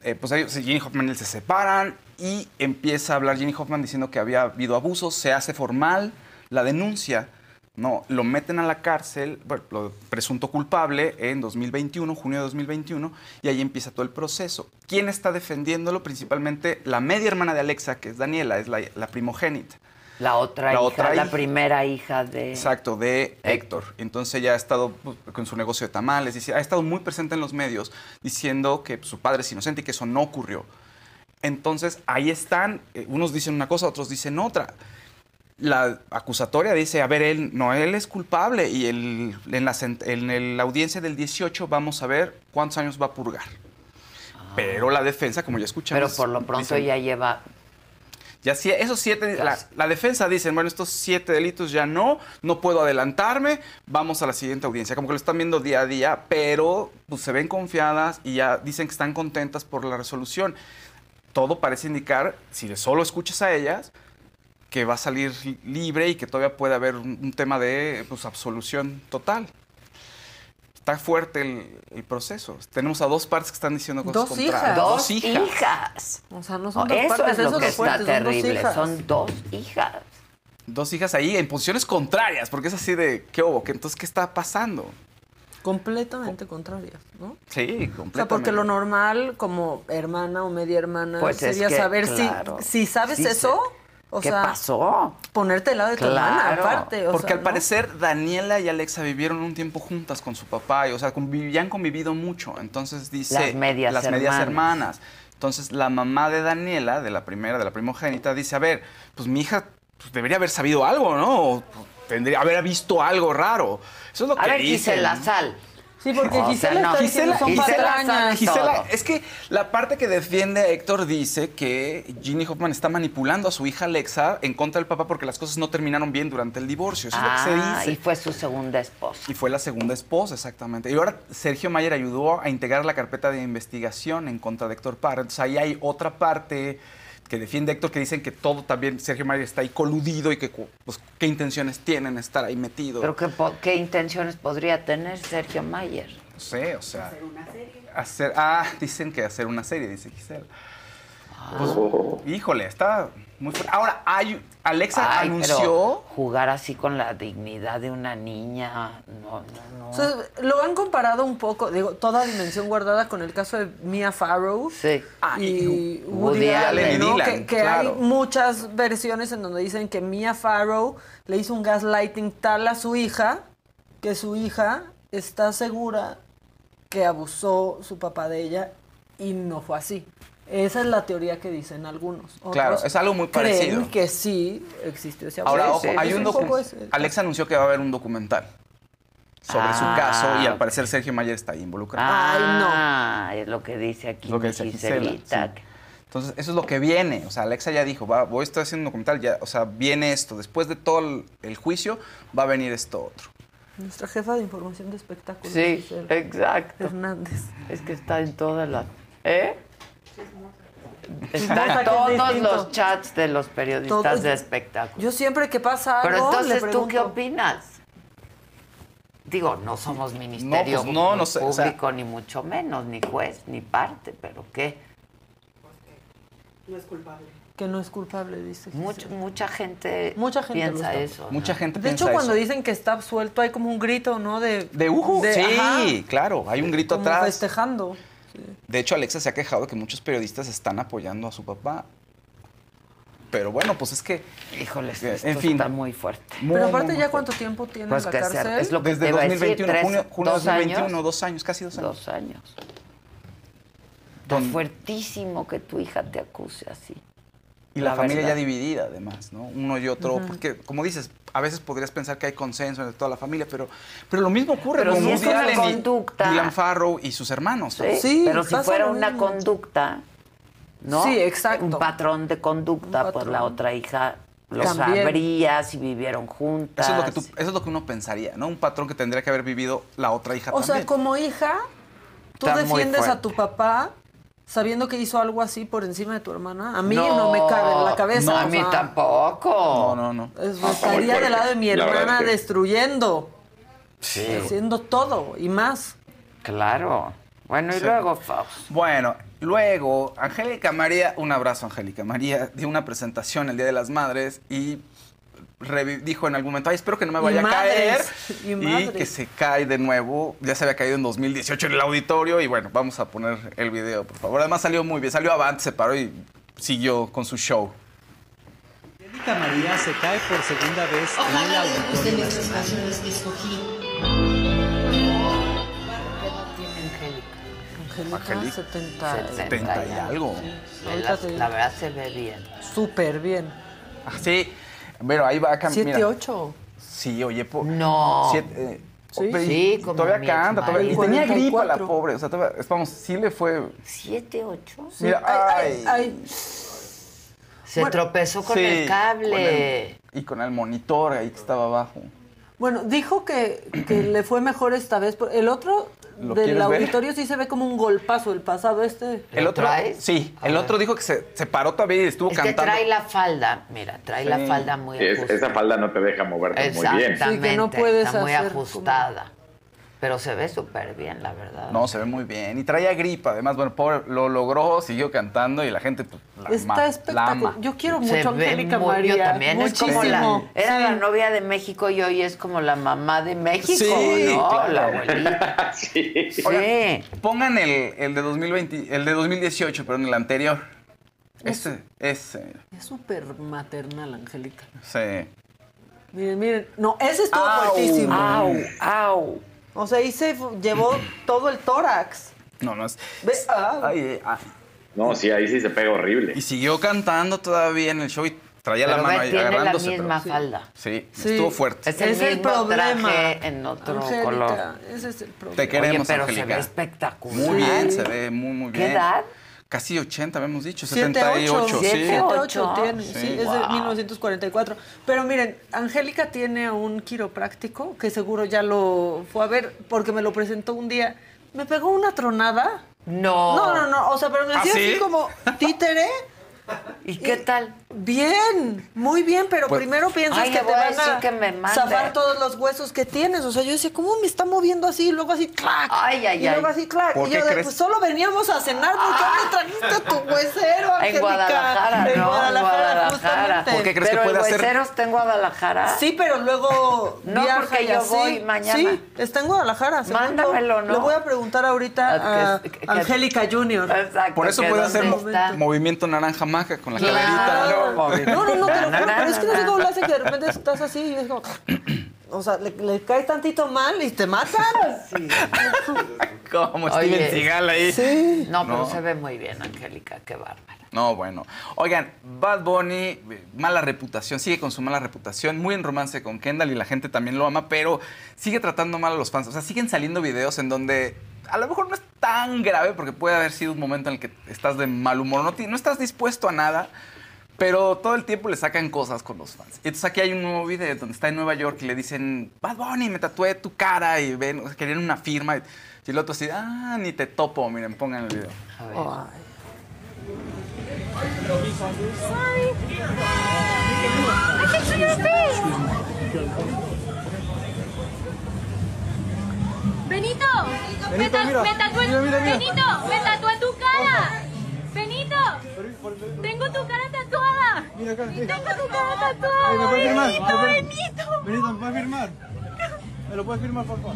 eh, pues ellos, Ginny Hoffman y él se separan y empieza a hablar Ginny Hoffman diciendo que había habido abusos, se hace formal la denuncia, no, lo meten a la cárcel, lo presunto culpable en 2021, junio de 2021, y ahí empieza todo el proceso. ¿Quién está defendiéndolo? Principalmente la media hermana de Alexa, que es Daniela, es la primogénita. La otra La hija, otra la hija. primera hija de... Exacto, de Héctor. Entonces ella ha estado pues, con su negocio de tamales, dice, ha estado muy presente en los medios diciendo que su padre es inocente y que eso no ocurrió. Entonces ahí están, eh, unos dicen una cosa, otros dicen otra. La acusatoria dice, a ver, él no, él es culpable y el- en, la, en el- la audiencia del 18 vamos a ver cuántos años va a purgar. Pero la defensa, como ya escuchamos... Pero por lo pronto dicen- ya lleva... ya sí, esos siete, la, la defensa dicen, bueno, estos siete delitos ya no, no puedo adelantarme, vamos a la siguiente audiencia. Como que lo están viendo día a día, pero pues, se ven confiadas y ya dicen que están contentas por la resolución. Todo parece indicar, si solo escuchas a ellas, que va a salir li- libre y que todavía puede haber un, un tema de pues, absolución total. Está fuerte el, el proceso. Tenemos a dos partes que están diciendo cosas Dos contrarias. hijas. Dos Dos hijas. hijas. O sea, no son No, dos eso partes, es lo eso que es lo fuerte, está son dos terrible. hijas. Son dos hijas. dos hijas ahí en posiciones contrarias, porque es así de, ¿qué hubo? ¿Qué, entonces, ¿qué está pasando? Completamente contrarias, ¿no? Sí, O completamente. sea, porque lo normal como hermana o media hermana Pues es sería que, saber claro. si, si sabes Sí, eso. se- O ¿Qué sea, pasó? Ponerte al lado de tu hermana, aparte. o Porque sea, al ¿no? parecer Daniela y Alexa vivieron un tiempo juntas con su papá, y, o sea, conviv- han convivido mucho. Entonces dice... Las medias Las medias hermanas. hermanas. Entonces la mamá de Daniela, de la primera, de la primogénita, dice, a ver, pues mi hija pues, debería haber sabido algo, ¿no? O, pues, tendría haber visto algo raro. Eso es lo A que ver, dicen. Gisela, sal. Sí, porque O sea, Gisela no. diciendo son Gisela Gisela, es que la parte que defiende a Héctor dice que Ginny Hoffman está manipulando a su hija Alexa en contra del papá porque las cosas no terminaron bien durante el divorcio. Eso es lo que se Ah, dice. y fue su segunda esposa. Y fue la segunda esposa, exactamente. Y ahora Sergio Mayer ayudó a integrar la carpeta de investigación en contra de Héctor Parra. Entonces ahí hay otra parte que defiende Héctor que dicen que todo también Sergio Mayer está ahí coludido y que pues, qué intenciones tienen estar ahí metido. ¿Pero qué, qué intenciones podría tener Sergio Mayer? No sé, o sea. Hacer una serie. Hacer, ah, dicen que hacer una serie, dice Gisela. Pues, híjole, está muy. Ahora, hay, Alexa Ay, anunció. jugar así con la dignidad de una niña, no, no, no. O sea, lo han comparado un poco, digo, toda dimensión guardada con el caso de Mia Farrow Sí. y Woody Woody, Allen Allen, y ¿no? Dylan, que, que claro. hay muchas versiones en donde dicen que Mia Farrow le hizo un gaslighting tal a su hija que su hija está segura que abusó su papá de ella y no fue así. Esa es la teoría que dicen algunos. Claro, es algo muy creen parecido. que sí existió ese abuso. Ahora, ojo, hay un documental. ese- Alexa anunció que va a haber un documental sobre su Ah, caso y al parecer Sergio Mayer está ahí involucrado. Ah, es lo que dice aquí Lo que dice Giselita. sí. Entonces, eso es lo que viene. O sea, Alexa ya dijo, va, voy a estar haciendo un documental, ya, o sea, viene esto. Después de todo el, el juicio, va a venir esto otro. Nuestra jefa de información de espectáculos. Sí, Gisela exacto. Hernández. Es que está en todas las... ¿Eh? Chismosa, Está que en es todos los chats de los periodistas Todo- de espectáculos. Yo siempre que pasa algo, Pero entonces, le ¿tú qué opinas? Digo, no somos ministerio pues, no, no sé, o público, sea- ni mucho menos, ni juez, ni parte, pero ¿qué? No es culpable. Que no es culpable, dice. Mucho- mucha gente, Mucha gente piensa eso. Mucha gente De piensa hecho, cuando dicen que está absuelto, hay como un grito, ¿no? De, De sí, ajá, claro, hay un grito como atrás. Pero bueno, pues es que. Híjole, eh, esto en fin. está muy fuerte. Muy, Pero muy, aparte muy ya fuerte. cuánto tiempo tiene Pues en que la cárcel. es lo que Desde te iba a decir, 2021, tres- junio, junio dos 2021, años. dos años, casi dos años. Dos años. Está fuertísimo que tu hija te acuse así. Y la, La familia ya dividida, además, ¿no? Uno y otro. Porque, como dices, a veces podrías pensar que hay consenso entre toda la familia, pero, pero lo mismo ocurre Pero con si y conducta. Dylan Farrow y sus hermanos. ¿no? Sí, pero si fuera una conducta, ¿no? Sí, exacto. Un patrón de conducta, pues la otra hija lo También. sabría si vivieron juntas. Eso es, lo que tú- eso es lo que uno pensaría, ¿no? Un patrón que tendría que haber vivido la otra hija O también. sea, como hija, tú Está defiendes a tu papá sabiendo que hizo algo así por encima de tu hermana. A mí no, me cabe en la cabeza. No, a mí sea, tampoco. No, no, no. estaría del lado de mi La hermana es que- destruyendo, Sí. haciendo todo y más. Claro. Bueno, y Sí. luego, Fausto. Bueno, luego, Angélica María, un abrazo, Angélica María, dio una presentación el Día de las Madres y dijo en algún momento, ay, espero que no me Y vaya a caer. y madres. que se cae de nuevo. Ya se había caído en 2018 en el auditorio. Y bueno, vamos a poner el video, por favor. Además salió muy bien. Salió avante, se paró y siguió con su show. Angélica María se cae por segunda vez en el auditorio nacional. Angélica, Angélica. 70, 70 y algo. Ahorita La, la verdad se ve bien. Súper bien. Sí, pero ahí va a cambiar. 7, 8. Sí, oye, po- No. siete, eh, Sí. y- Sí, y como todavía canta, todavía, y tenía 44. gripa la pobre, o sea, todavía, vamos, sí le fue... ¿Siete, ocho? Mira, Ay, ay, ay, Se Bueno, tropezó con sí, el cable. con el- y con el monitor ahí que estaba abajo. Bueno, dijo que, que le fue mejor esta vez. El otro ¿Lo del ver? auditorio sí se ve como un golpazo. El pasado este. El otro, sí, el otro dijo que se, se paró todavía y estuvo Es que cantando. trae la falda, mira, trae la falda muy Es- ajustada. esa falda no te deja moverte muy bien. Exactamente, Sí, que no puedes está muy ajustada. Pero se ve súper bien, la verdad. No, se ve muy bien. Y traía gripa, además, bueno, pobre, lo logró, siguió cantando y la gente pues, la ama, Está la espectacular. ama. Yo quiero Se mucho a ve Angélica muy- María. Yo también. Es como la, Muchísimo. era Sí. la novia de México y hoy es como la mamá de México, Sí, ¿no? claro. La abuelita. sí. Oigan, pongan el, el de 2020, el de 2018, perdón, el anterior. Ese, ese, Es súper maternal, Angélica. sí. Miren, miren. No, ese estuvo Au. fuertísimo. Au, au. O sea, ahí se llevó todo el tórax. No, no es. Au. Ay, ay. No, sí, ahí sí se pega horrible. Y siguió cantando todavía en el show y traía Pero la mano tiene la agarrándose. misma pero- falda. Sí, Sí. estuvo fuerte. Es el Ese es el mismo problema. traje en otro color. Ese es el problema. Te queremos, Oye, pero se ve espectacular. Muy bien, se ve muy, muy bien. ¿Qué edad? Casi 80, habíamos dicho. 7, 78, 8, sí. 7, 8 Sí. tiene, sí, Sí. es de Wow. 1944. Pero miren, Angélica tiene a un quiropráctico que seguro ya lo fue a ver porque me lo presentó un día. Me pegó una tronada. No. No, no, no, o sea, pero me ¿Ah, hacía sí? así como títere. ¿Y qué tal? Bien, muy bien, pero Pues- primero piensas Ay, que te van a que me zafar todos los huesos que tienes. O sea, yo decía, ¿cómo me está moviendo así? Y luego así, clac. Ay, ay, y luego ay. así, clac. ¿Por Y yo de, pues solo veníamos a cenar. ¿Por qué me trajiste tu huesero, En Angélica? Guadalajara, En ¿no? Guadalajara, justamente. ¿Por qué crees pero que puede el hacer? huesero está en Guadalajara. Sí, pero luego No, porque yo así. voy mañana. Sí, está en Guadalajara. Mándamelo, ¿no? Le voy a preguntar ahorita Ah, a que- Angélica Junior. Exacto. Por eso puede hacer mo- está. movimiento naranja maca con la Claro. caderita. No, no, no, te lo Na, juro, na, pero es que no sé cómo lo hace que de repente estás así y es como... O sea, le, le cae tantito mal y te matan. Como Oye, Steven Seagal ahí. Sí. No, pero No. se ve muy bien, Angélica, qué bárbara. No, bueno. Oigan, Bad Bunny, mala reputación, sigue con su mala reputación, muy en romance con Kendall y la gente también lo ama, pero sigue tratando mal a los fans. O sea, siguen saliendo videos en donde a lo mejor no es tan grave porque puede haber sido un momento en el que estás de mal humor, no, no estás dispuesto a nada, pero todo el tiempo le sacan cosas con los fans. Y entonces aquí hay un nuevo video donde está en Nueva York y le dicen, Bad Bunny, me tatué tu cara y ven, o sea, querían una firma. Y, el otro así, ah, ni te topo, miren, pongan el video. A ver. Ay. Benito, me, ta- me tatué, Benito, me tatué tu cara. Benito, tengo tu cara tatuada. Tengo tu cara tatuada. Benito, Benito. Benito, ¿me puedes firmar? ¿Me lo puedes firmar, por favor?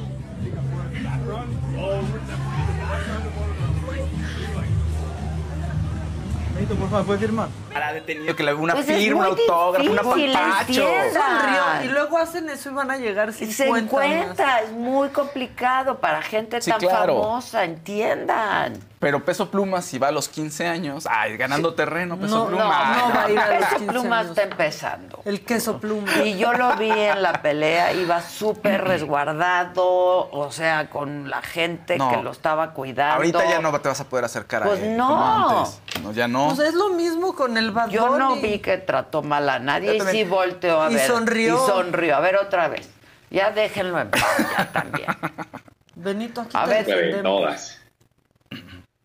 Benito, por favor, ¿puedes firmar? Estará detenido, que le una Pues es firma, un autógrafo, un difícil, apapacho. entiendan. Sonrió, y luego hacen eso y van a llegar 50 Se más. encuentra, es muy complicado para gente Sí, tan claro. famosa, entiendan. Pero Peso Pluma, si va a los 15 años, ay, ganando terreno, Peso No, no, Pluma. no va a ir a los Peso 15 Pluma años. está empezando. El queso pluma. Y yo lo vi en la pelea, iba súper resguardado, o sea, con la gente No. que lo estaba cuidando. Ahorita ya no te vas a poder acercar Pues a él. no. como antes. No, ya no. Pues es lo mismo con el Bad Yo no vi que trató mal a nadie y sí volteó a Y ver. sonrió. Y sonrió. A ver otra vez. Ya déjenlo en paz, ya también. Benito, aquí A te ver. Todas.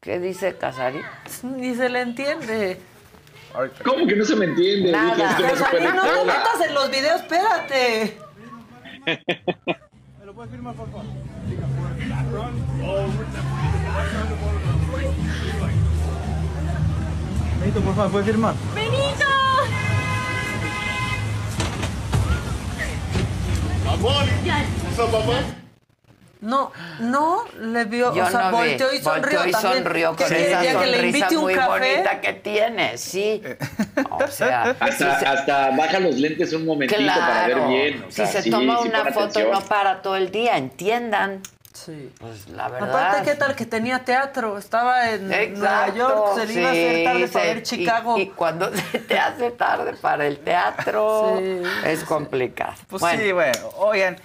¿Qué dice Casari? Ni se le entiende. ¿Cómo que no se me entiende? Nada. Dije, es que no no te metas en los videos, espérate. Benito, por favor, ¿puede firmar? ¡Benito! No, no le vio, Yo o sea, no vi. volteó y sonrió Volteó y también. sonrió Que con quería esa que le sonrisa invite un muy café. bonita que tiene, sí. O sea, Hasta, si se- hasta baja los lentes un momentito para ver bien. o sea, si se sí, toma sí una pon foto atención. no para todo el día, entiendan. Sí. Pues la verdad. Aparte, ¿qué tal que tenía teatro? Estaba en Nueva York, se le iba a hacer tarde para se- ver Chicago. Y, y cuando se te hace tarde para el teatro, Sí, es complicado. Pues Bueno, sí, bueno, oigan,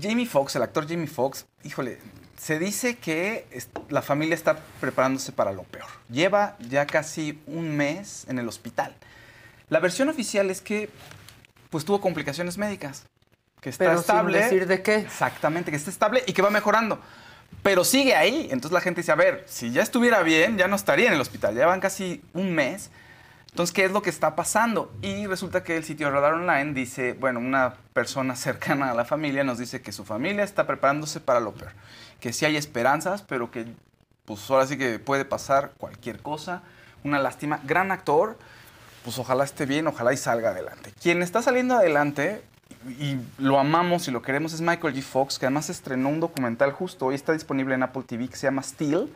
Jamie Foxx, el actor Jamie Foxx, híjole, se dice que la familia está preparándose para lo peor. Lleva ya casi un mes en el hospital. La versión oficial es que pues tuvo complicaciones médicas, que está Pero sin estable. decir de qué. Exactamente, que está estable y que va mejorando. Pero sigue ahí. Entonces la gente dice, a ver, si ya estuviera bien, ya no estaría en el hospital. Ya van casi un mes. Entonces, ¿qué es lo que está pasando? Y resulta que el sitio Radar Online dice, bueno, una persona cercana a la familia nos dice que su familia está preparándose para lo peor. Que sí hay esperanzas, pero que pues ahora sí que puede pasar cualquier cosa. Una lástima. Gran actor, pues ojalá esté bien, ojalá y salga adelante. Quien está saliendo adelante y lo amamos y lo queremos es Michael G. Fox, que además estrenó un documental justo hoy, está disponible en Apple TV, que se llama Steel,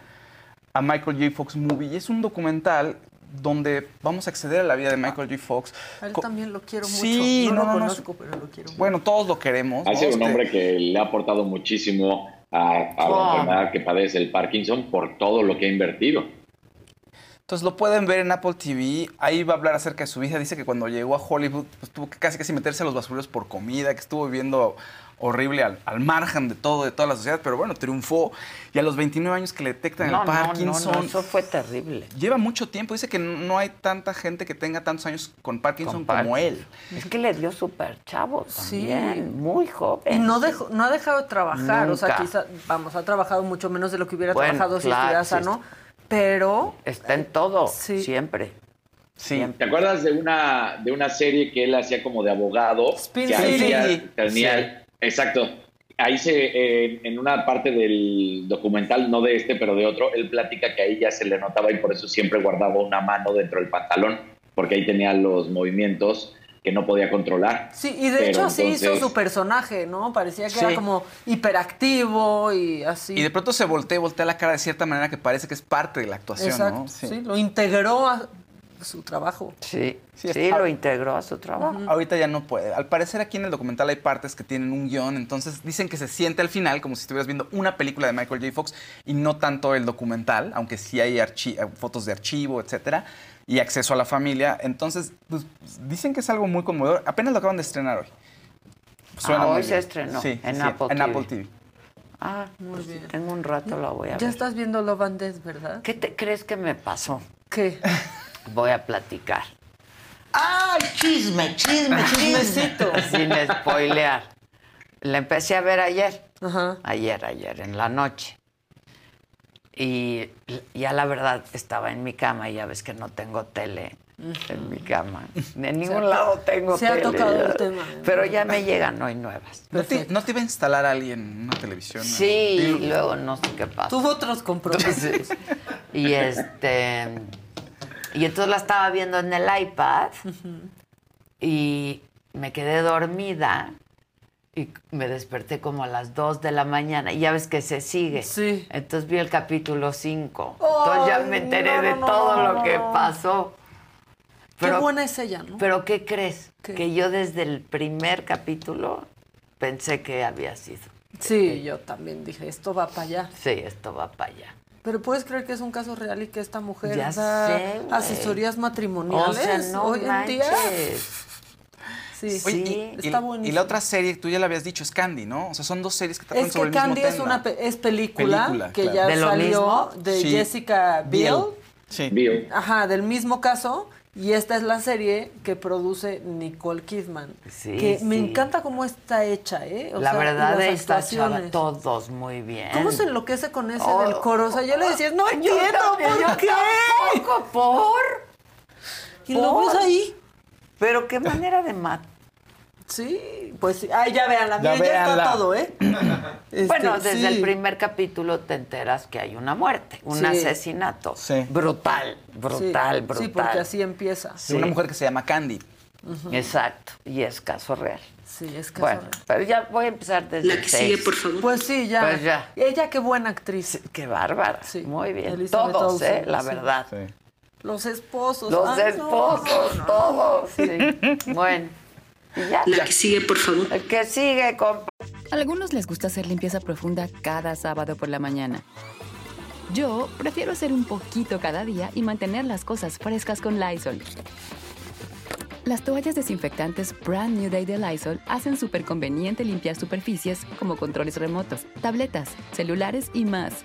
a Michael J. Fox Movie. Y es un documental donde vamos a acceder a la vida de Michael J. Fox. A él Co- también lo quiero Sí, mucho. No, no, lo no, no, conozco, pero lo quiero mucho. Bueno, todos lo queremos. Ha ¿no? sido un Este, hombre que le ha aportado muchísimo a, a Oh. la enfermedad que padece el Parkinson por todo lo que ha invertido. Entonces lo pueden ver en Apple TV. Ahí va a hablar acerca de su vida. Dice que cuando llegó a Hollywood pues, tuvo que casi casi meterse a los basureros por comida, que estuvo viviendo horrible al, al margen de todo, de toda la sociedad, pero bueno, triunfó. Y a los 29 años que le detectan no, el no, no, Parkinson, no, eso fue terrible. lleva mucho tiempo. Dice que no hay tanta gente que tenga tantos años con Parkinson Con como él. Es que le dio súper chavo Sí. también, muy joven. Y no, dejó, no ha dejado de trabajar. O sea, quizá, vamos, ha trabajado mucho menos de lo que hubiera Bueno, trabajado si estuviera sí sano. Pero Está en todo, siempre. Sí. ¿Te acuerdas de una, de una serie que él hacía como de abogado? Spin que ahí City. ya tenía- Exacto. Ahí se, eh, en una parte del documental, no de este, pero de otro, él platica que ahí ya se le notaba y por eso siempre guardaba una mano dentro del pantalón, porque ahí tenía los movimientos que no podía controlar. Sí, y de Pero hecho así hizo su personaje, ¿no? Parecía que Sí. era como hiperactivo y así. Y de pronto se voltea, voltea la cara de cierta manera que parece que es parte de la actuación, Exacto, ¿no? sí. lo integró a su trabajo. Sí, Sí, sí, lo integró a su trabajo. Ahorita ya no puede. Al parecer aquí en el documental hay partes que tienen un guion, entonces dicen que se siente al final como si estuvieras viendo una película de Michael J. Fox y no tanto el documental, aunque sí hay fotos de archivo, etcétera, y acceso a la familia. Entonces, pues, dicen que es algo muy conmovedor. Apenas lo acaban de estrenar hoy. Ah, muy hoy se estrenó Sí, en sí, Apple en TV. Apple TV. Ah, muy bien. En un rato la voy a Ya ver. estás viendo Love and Death, ¿verdad? ¿Qué te crees que me pasó? ¿Qué? Voy a platicar. ¡Ay, chisme, chisme, Chismecito. Sin spoilear. La empecé a ver ayer. Ajá. Ayer, ayer, en la noche. Y ya la verdad estaba en mi cama y ya ves que no tengo tele en mi cama. En ningún ha- lado tengo se ha tele. tocado ya. el tema. Pero ya me llegan hoy nuevas. ¿No te, no te iba a instalar alguien una televisión? Sí, y luego no sé qué pasa. Tuvo otros compromisos. Y este. Y entonces la estaba viendo en el iPad y me quedé dormida y me desperté como a las 2 de la mañana. Y ya ves que se sigue. Sí. Entonces vi el capítulo 5. Entonces ya me enteré no, de no, todo no, lo que pasó. Qué Pero- buena es ella, ¿no? Pero ¿qué crees? ¿Qué? Que yo desde el primer capítulo pensé que había sido. Sí, yo también dije, esto va para allá. Sí, esto va para allá. Pero puedes creer que es un caso real y que esta mujer Ya da sé, asesorías matrimoniales O sea, no hoy en día. Sí, Oye, y- sí, y, está y buenísimo. la otra serie, tú ya la habías dicho, es Candy, ¿no? O sea, son dos series que tratan Es sobre que el Candy mismo es tema. una pe- es película, Película, que claro. ya ¿De lo salió de Sí. Jessica Biel. Sí. Bill. Ajá, del mismo caso. Y esta es la serie que produce Nicole Kidman. Sí, que me encanta cómo está hecha, ¿eh? O la sea, y verdad chava, actuaciones. todos muy bien. ¿Cómo se enloquece con ese Oh. del coro? O sea, yo le decía, no entiendo, ¿por yo qué? tampoco, ¿por? Y lo ves ahí. Pero qué manera de matar. Sí, pues sí. Ay, ya vean, la Ya mía ya está todo, ¿eh? Este, bueno, desde sí. el primer capítulo te enteras que hay una muerte, un Sí. asesinato. Sí. Brutal, brutal, Sí, brutal. Sí, porque así empieza. De una mujer que se llama Candy. Exacto, y es caso real. Sí, es que Bueno, pero ya voy a empezar desde La que sigue, por favor. Pues sí, ya. Pues ya. Ella qué buena actriz. Qué bárbara. Sí. Muy bien. Elizabeth Todos, Olsen, ¿eh? La sí. verdad. Los esposos. Los esposos, no, todos. Sí. Bueno. Y ya. La que sigue, por favor. El que sigue, compa. A algunos les gusta hacer limpieza profunda cada sábado por la mañana. Yo prefiero hacer un poquito cada día y mantener las cosas frescas con Lysol. Las toallas desinfectantes Brand New Day de Lysol hacen súper conveniente limpiar superficies como controles remotos, tabletas, celulares y más,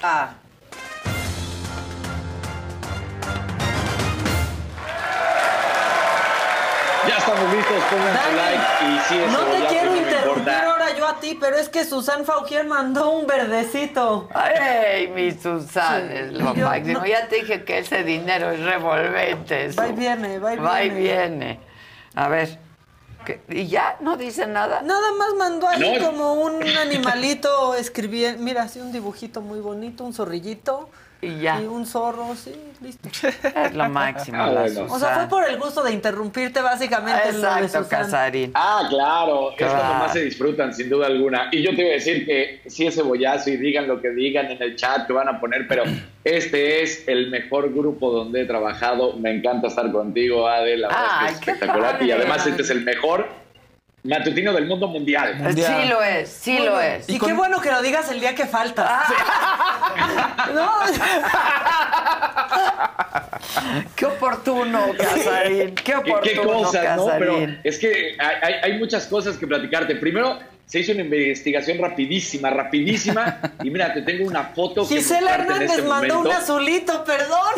Ah, Ya estamos listos, pongan su Dani, like y sí, ese no te quiero no me interrumpir importa. ahora yo a ti, pero es que Susan Fauquier mandó un verdecito. Ay, mi Susana, Sí. es lo Yo máximo. no- Ya te dije que ese dinero es revolvente. eso. Va y viene, va y Va y viene. viene. A ver. ¿Y ya no dice nada? Nada más mandó ahí No. como un animalito escribiendo, mira, así un dibujito muy bonito, un zorrillito Y ya. y un zorro, sí, listo. Es lo máximo, Ah, bueno. O sea, fue por el gusto de interrumpirte básicamente lo Exacto. Casarín. Ah, claro, es cuando más se disfrutan, sin duda alguna. Y yo te iba a decir que sí ese bollazo y digan lo que digan en el chat que van a poner, pero este es el mejor grupo donde he trabajado. Me encanta estar contigo, Ade, la verdad Ay, es que es espectacular. Y además este es el mejor matutino del mundo mundial. Mundial. Sí lo es, sí lo es. Y, qué bueno que lo digas el día que falta. no, Qué oportuno, Casarín. Qué ¿Qué, oportuno, qué cosas, ¿no? Pero es que hay, muchas cosas que platicarte. Primero, se hizo una investigación rapidísima, rapidísima. y mira, te tengo una foto que Gisela en Hernández este mandó un azulito, perdón.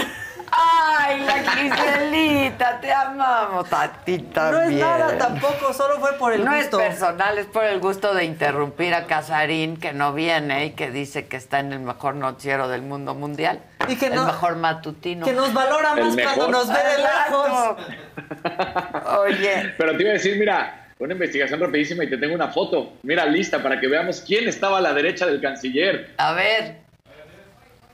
Ay, la Giselita, te amamos a ti No es también. nada tampoco, solo fue por el no gusto. es personal, es por el gusto de interrumpir a Casarín, que no viene y que dice que está en el mejor noticiero del mundo mundial. Y que el no- mejor matutino. Que nos valora más cuando nos ve de lejos. Oye, Pero te iba a decir, mira, una investigación rapidísima y te tengo una foto. Mira, lista para que veamos quién estaba a la derecha del canciller. a ver.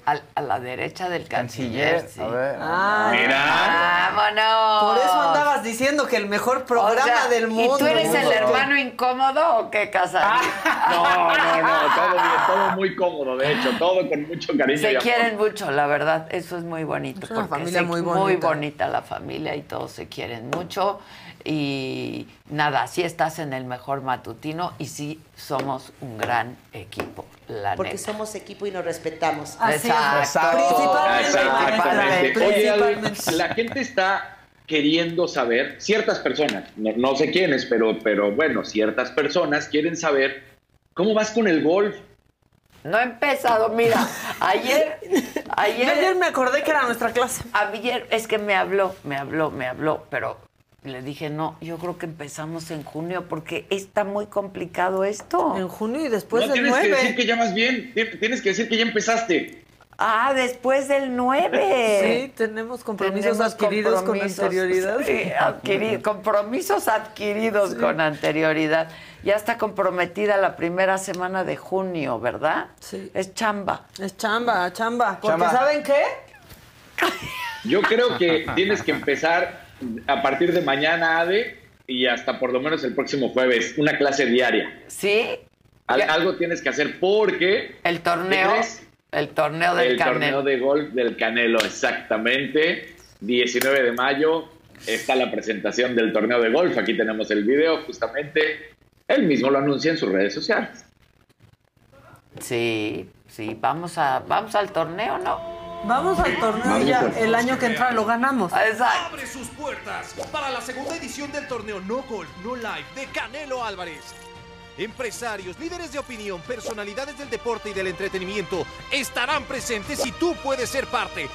Al- A, la derecha del canciller, sí. A ver. Ah, Mira. ¡Vámonos! por eso andabas diciendo que el mejor O programa sea, del mundo. ¿Y tú eres el ¿no? hermano incómodo o qué, Casarín? No, no, no, todo bien, todo muy cómodo, de hecho, todo con mucho cariño. y Se amor. quieren mucho, la verdad. Eso es muy bonito. Es una familia muy Muy bonita. bonita la familia y todos se quieren mucho. Y nada, sí estás en el mejor matutino y sí somos un gran equipo, la Porque neta. somos equipo y nos respetamos. Así Exacto. Principalmente. Exactamente. Oye, la gente está queriendo saber, ciertas personas, no, no sé quiénes, pero, pero bueno, ciertas personas quieren saber cómo vas con el golf. No he empezado, mira, ayer, Yo ayer ayer, me acordé que era nuestra clase. ayer, es que me habló, me habló, me habló, pero Le dije, no, yo creo que empezamos en junio porque está muy complicado esto. En junio y después no, del tienes 9. que decir que ya vas bien. Tienes que decir que ya empezaste. Ah, después del 9. Sí, tenemos compromisos Tenemos adquiridos compromisos, con anterioridad. sí, adquiri- compromisos adquiridos con anterioridad. Ya está comprometida la primera semana de junio, ¿verdad? Sí. Es chamba. Es chamba, chamba. Porque Chamba. ¿saben qué? Yo creo que tienes que empezar a partir de mañana, Ade, y hasta por lo menos el próximo jueves, una clase diaria. ¿Sí? Al- algo tienes que hacer porque... El torneo. El torneo del el Canelo. torneo de golf del Canelo, exactamente. 19 de mayo está la presentación del torneo de golf. Aquí tenemos el video, justamente. Él mismo lo anuncia en sus redes sociales. Sí, sí, vamos a vamos al torneo, ¿no? Vamos al torneo ya el año que entra lo ganamos. Exacto. Abre sus puertas para la segunda edición del torneo No Golf No Life de Canelo Álvarez. Empresarios, líderes de opinión, personalidades del deporte y del entretenimiento estarán presentes y tú puedes ser parte.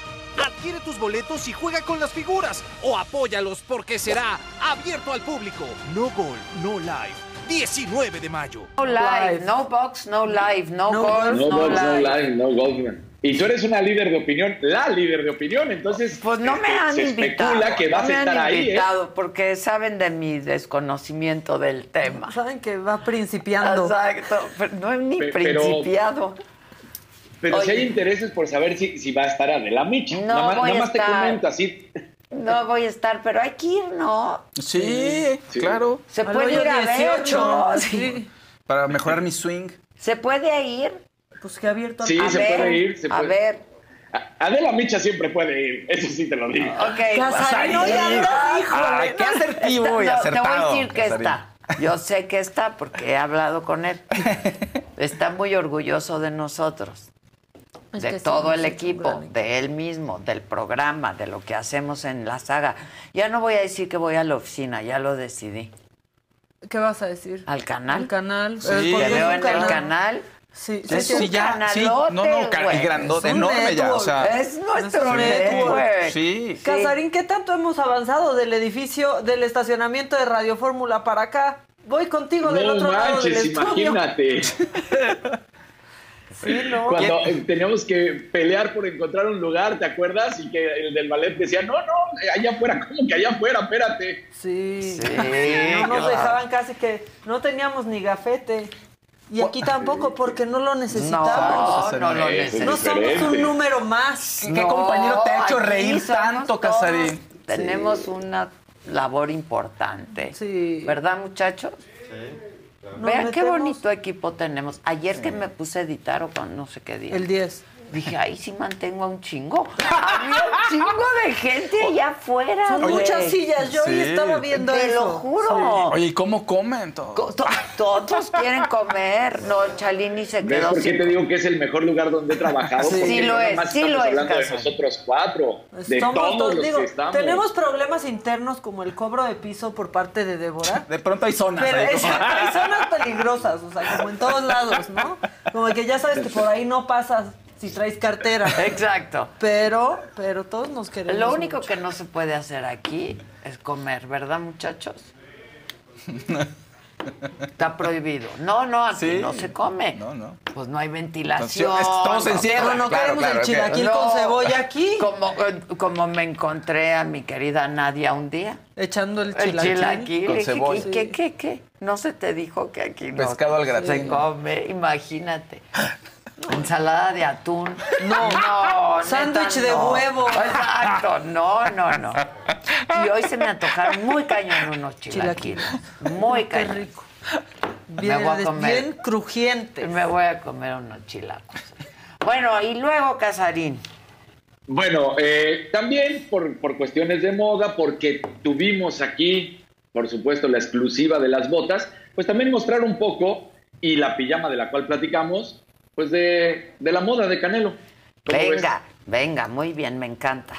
Adquiere tus boletos y juega con las figuras o apóyalos porque será abierto al público. No Golf No Life, 19 de mayo. No live, no box, no live, no, golf, No, no, golf, no live. live, no golf. Y tú eres una líder de opinión, la líder de opinión, entonces Pues no me han se invitado. especula que vas no me a han estar ahí. ¿eh? porque saben de mi desconocimiento del tema. Saben que va principiando. Exacto, pero no es ni pero- principiado. Pero si hay intereses por saber si, si va a estar Adela Micha. No nada más, voy nada a más te comento así. No voy a estar, pero hay que ir, ¿no? Sí, Sí. claro. Se puede ir a ver, 18, ¿no? sí. Para mejorar mi swing. Se puede ir. Pues que abierto. Sí, a se ver, puede ir. Se a puede. ver. Adela Micha siempre puede ir, eso sí te lo digo. Ok, híjole. Ay, qué asertivo Está- y no, Te voy a acertado, decir que Casarín. está. Yo sé que está porque he hablado con él. Está muy orgulloso de nosotros. Es de sí, todo el sí, equipo, de él mismo, del programa, de lo que hacemos en la saga. Ya no voy a decir que voy a la oficina, ya lo decidí. ¿Qué vas a decir? ¿Al canal? Al canal. Sí. Eh, Te veo en el canal. Sí, Sí, sí, sí, ya, sí. No, no, y grandote, enorme ya, o network. sea. Es nuestro network. Sí. Casarín, ¿qué tanto hemos avanzado del edificio, del estacionamiento de Radio Fórmula para acá? Voy contigo del otro lado del manches, estudio. imagínate. Sí, ¿no? Cuando eh, teníamos que pelear por encontrar un lugar, ¿te acuerdas? Y que el del ballet decía, no, no, allá afuera, ¿cómo que allá afuera? Espérate. Sí. Sí, No nos dejaban casi que no teníamos ni gafete. Y aquí tampoco porque no lo necesitamos. No, no lo necesito. No somos un número más. ¿Qué compañero te ha hecho reír tanto, Casarín? Tenemos una labor importante. Sí. ¿Verdad, muchachos? Nos Vean qué bonito equipo tenemos. Ayer que me puse a editar o con no sé qué día. El 10. Dije, ahí sí mantengo a un chingo. Había un chingo de gente allá afuera. Son güey. muchas sillas. Yo hoy Sí. estaba viendo Te eso. lo juro. Oye, ¿y cómo comen todos? Co- to- Todos quieren comer. No, Chalini se ¿Ves quedó por qué te digo que es el mejor lugar donde he trabajado? Sí. Lo no es, sí lo es, hablando de nosotros cuatro, de Estamos todos todos- los digo, que estamos. tenemos problemas internos como el cobro de piso por parte de Débora. De pronto hay zonas. Pero como- hay zonas peligrosas, o sea, como en todos lados, ¿no? Como que ya sabes que por ahí no pasas si traes cartera. Exacto. Pero, pero todos nos queremos. Lo único mucho. que no se puede hacer aquí es comer, ¿verdad, muchachos? Está prohibido. No, no, aquí Sí. no se come. No, no. Pues no hay ventilación. Estamos en cierre. No, no Claro, queremos claro, el chilaquil con cebolla aquí. Como, como me encontré a mi querida Nadia un día. Echando el El chilaquil. chilaquil. Con cebolla. ¿qué, qué, qué, qué? No se te dijo que aquí no Pescado al gratín. se come, imagínate. Ensalada de atún. No. no. Sándwich de no. huevo. Exacto, no, no, no. Y hoy se me antojaron muy cañón unos chilaquiles. Muy Qué cañón. rico. Me Bien, voy a comer. bien crujiente. Me voy a comer unos chilacos. Bueno, y luego, Casarín. Bueno, eh, también por, por cuestiones de moda, porque tuvimos aquí, por supuesto, la exclusiva de las botas, pues también mostrar un poco, y la pijama de la cual platicamos, pues de, de la moda de Canelo. Venga, venga, muy bien, me encanta.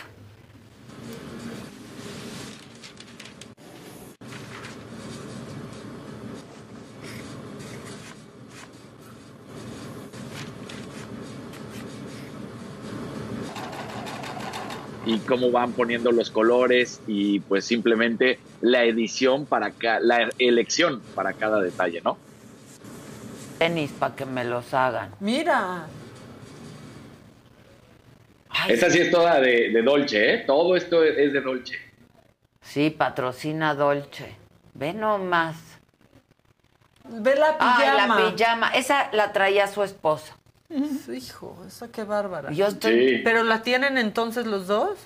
y cómo van poniendo los colores y pues simplemente la edición para ca- la elección para cada detalle, ¿no? Tenis para que me los hagan. Mira. Esta sí es toda de, de Dolce, ¿eh? Todo esto es de Dolce. Sí, patrocina Dolce. Ve nomás. Ve la Ay, pijama. la pijama. Esa la traía su esposa. Hijo, esa qué bárbara. Yo estoy- Sí. ¿Pero la tienen entonces los dos?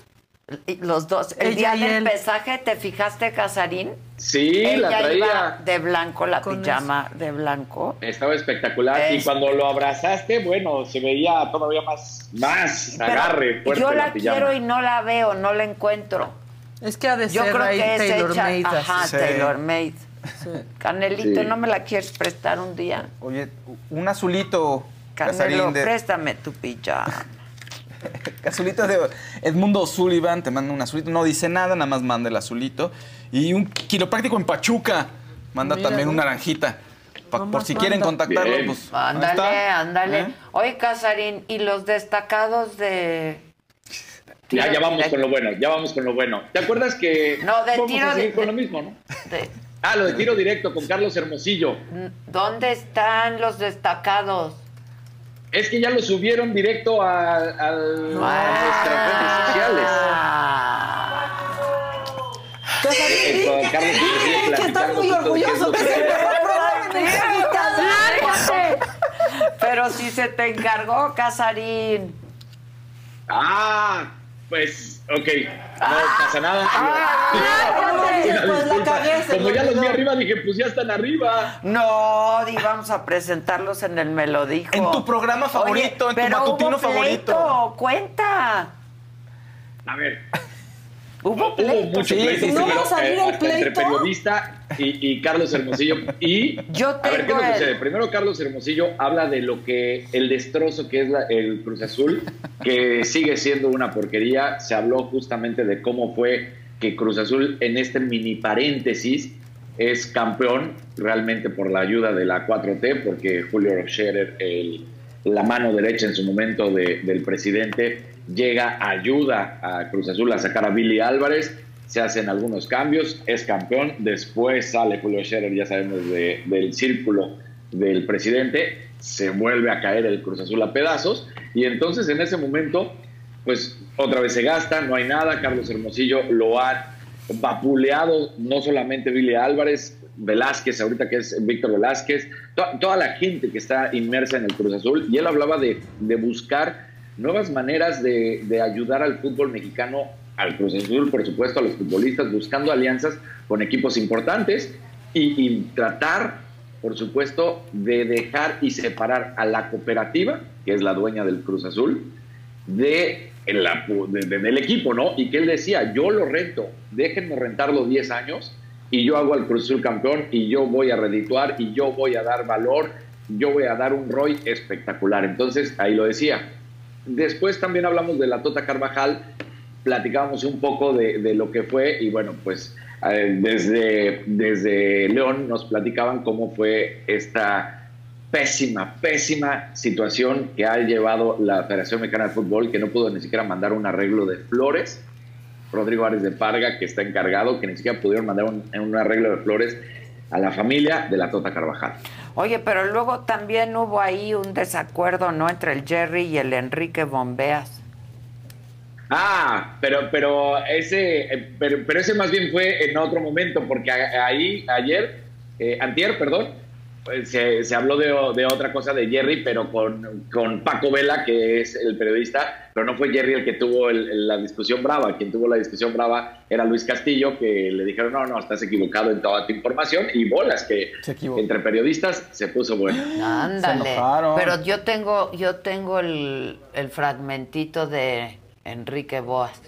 Los dos. El Ella día del pesaje, ¿te fijaste, Casarín? Sí, Ella la iba traía. de blanco, la pijama de blanco. Estaba espectacular. Y Es- cuando lo abrazaste, bueno, se veía todavía más, más Pero agarre fuerte yo la, quiero y no la veo, no la encuentro. Es que ha de Yo ser creo ahí que es tailor hecha, made. ajá, Sí. tailor made. Canelito, Sí. ¿no me la quieres prestar un día? Oye, un azulito, Canelo, Casarín, de, préstame tu pijama. azulito de Edmundo Sullivan, te manda un azulito, no dice nada, nada más manda el azulito. Y un quiropráctico en Pachuca, manda Mira, también una naranjita. Pa- por si quieren contactarlo, Bien. pues. Ándale, ándale. ¿Eh? Oye, Casarín, ¿y los destacados de Ya, ya vamos con lo bueno, ya vamos con lo bueno. ¿Te acuerdas que No, de vamos tiro a seguir de- con de- lo mismo, no? de- Ah, lo de tiro directo con Carlos Hermosillo. ¿Dónde están los destacados? Es que ya lo subieron directo a, a nuestras redes sociales. Eh, Carlos que muy orgulloso de ser ¡Lárgate! Pero si se te encargó, Casarín. Ah, pues, ok, no pasa nada. Pues la disculpa. cagué, se Como ya los vi arriba, dije, pues ya están arriba. No, di, vamos a presentarlos en el Melodijo. En tu programa favorito, en tu matutino hubo favorito. pleito, cuenta. A ver. Hubo pleito. mucho Sí, pleito, sí, sí. pero, ¿No va a salir eh, el entre periodista y, y Carlos Hermosillo. Y Yo a ver qué nos sucede. Primero Carlos Hermosillo habla de lo que el destrozo que es la- el Cruz Azul, que sigue siendo una porquería. Se habló justamente de cómo fue que Cruz Azul en este mini paréntesis es campeón realmente por la ayuda de la 4T, porque Julio Scherer, el- la mano derecha en su momento de- del presidente, llega, ayuda a Cruz Azul a sacar a Billy Álvarez, se hacen algunos cambios, es campeón, después sale Julio Scherer, ya sabemos, de- del círculo del presidente, se vuelve a caer el Cruz Azul a pedazos, y entonces en ese momento, pues otra vez se gasta, no hay nada, Carlos Hermosillo lo ha vapuleado, no solamente Billy Álvarez, Velázquez, ahorita que es Víctor Velázquez, to- toda la gente que está inmersa en el Cruz Azul, y él hablaba de, de buscar nuevas maneras de, de ayudar al fútbol mexicano, al Cruz Azul, por supuesto, a los futbolistas, buscando alianzas con equipos importantes y, tratar, por supuesto, de dejar y separar a la cooperativa, que es la dueña del Cruz Azul, de la- de- de- del equipo, ¿no? Y que él decía, yo lo rento, déjenme rentarlo 10 años y yo hago al Cruz Azul campeón y yo voy a redituar y yo voy a dar valor, yo voy a dar un ROI espectacular. Entonces, ahí lo decía. Después también hablamos de la Tota Carvajal, platicábamos un poco de, de lo que fue y bueno, pues eh, desde, desde León nos platicaban cómo fue esta pésima, pésima situación que ha llevado la Federación Mexicana de Fútbol, que no pudo ni siquiera mandar un arreglo de flores. Rodrigo Ares de Parga, que está encargado, que ni siquiera pudieron mandar un, un arreglo de flores a la familia de la Tota Carvajal. Oye, pero luego también hubo ahí un desacuerdo, ¿no? Entre el Jerry y el Enrique Bombeas. Ah, pero, pero ese, eh, pero, pero ese más bien fue en otro momento, porque ahí, ayer, eh, antier, perdón, se, se habló de, otra cosa de Jerry, pero con, con Paco Vela, que es el periodista, pero no fue Jerry el que tuvo el- el- la discusión brava, quien tuvo la discusión brava era Luis Castillo, que le dijeron, no, no, estás equivocado en toda tu información, y bolas, que entre periodistas se puso bueno. Ándale. Pero yo tengo, yo tengo el, el fragmentito de Enrique Boas.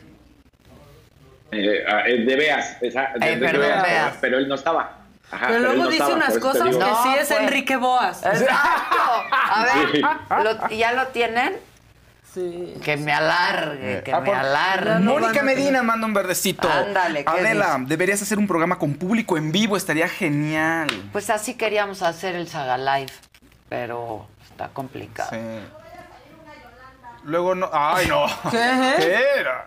Eh, ah, eh, de Beas, esa- de- Eh, de perdón, Beas, Beas. pero él no estaba. Ajá, Pero luego dice estaba, unas cosas que sí es pues. Enrique Boas. Exacto. A ver, Sí. ¿lo- ¿ya lo tienen? Sí. Que me alargue, que Ah, me alargue. Mónica Medina manda un verdecito. Ándale, ¿qué Adela, dice? deberías hacer un programa con público en vivo, estaría genial. Pues así queríamos hacer el Saga Live, pero está complicado. Luego no. ¡Ay, no! ¿Qué? ¿Qué era?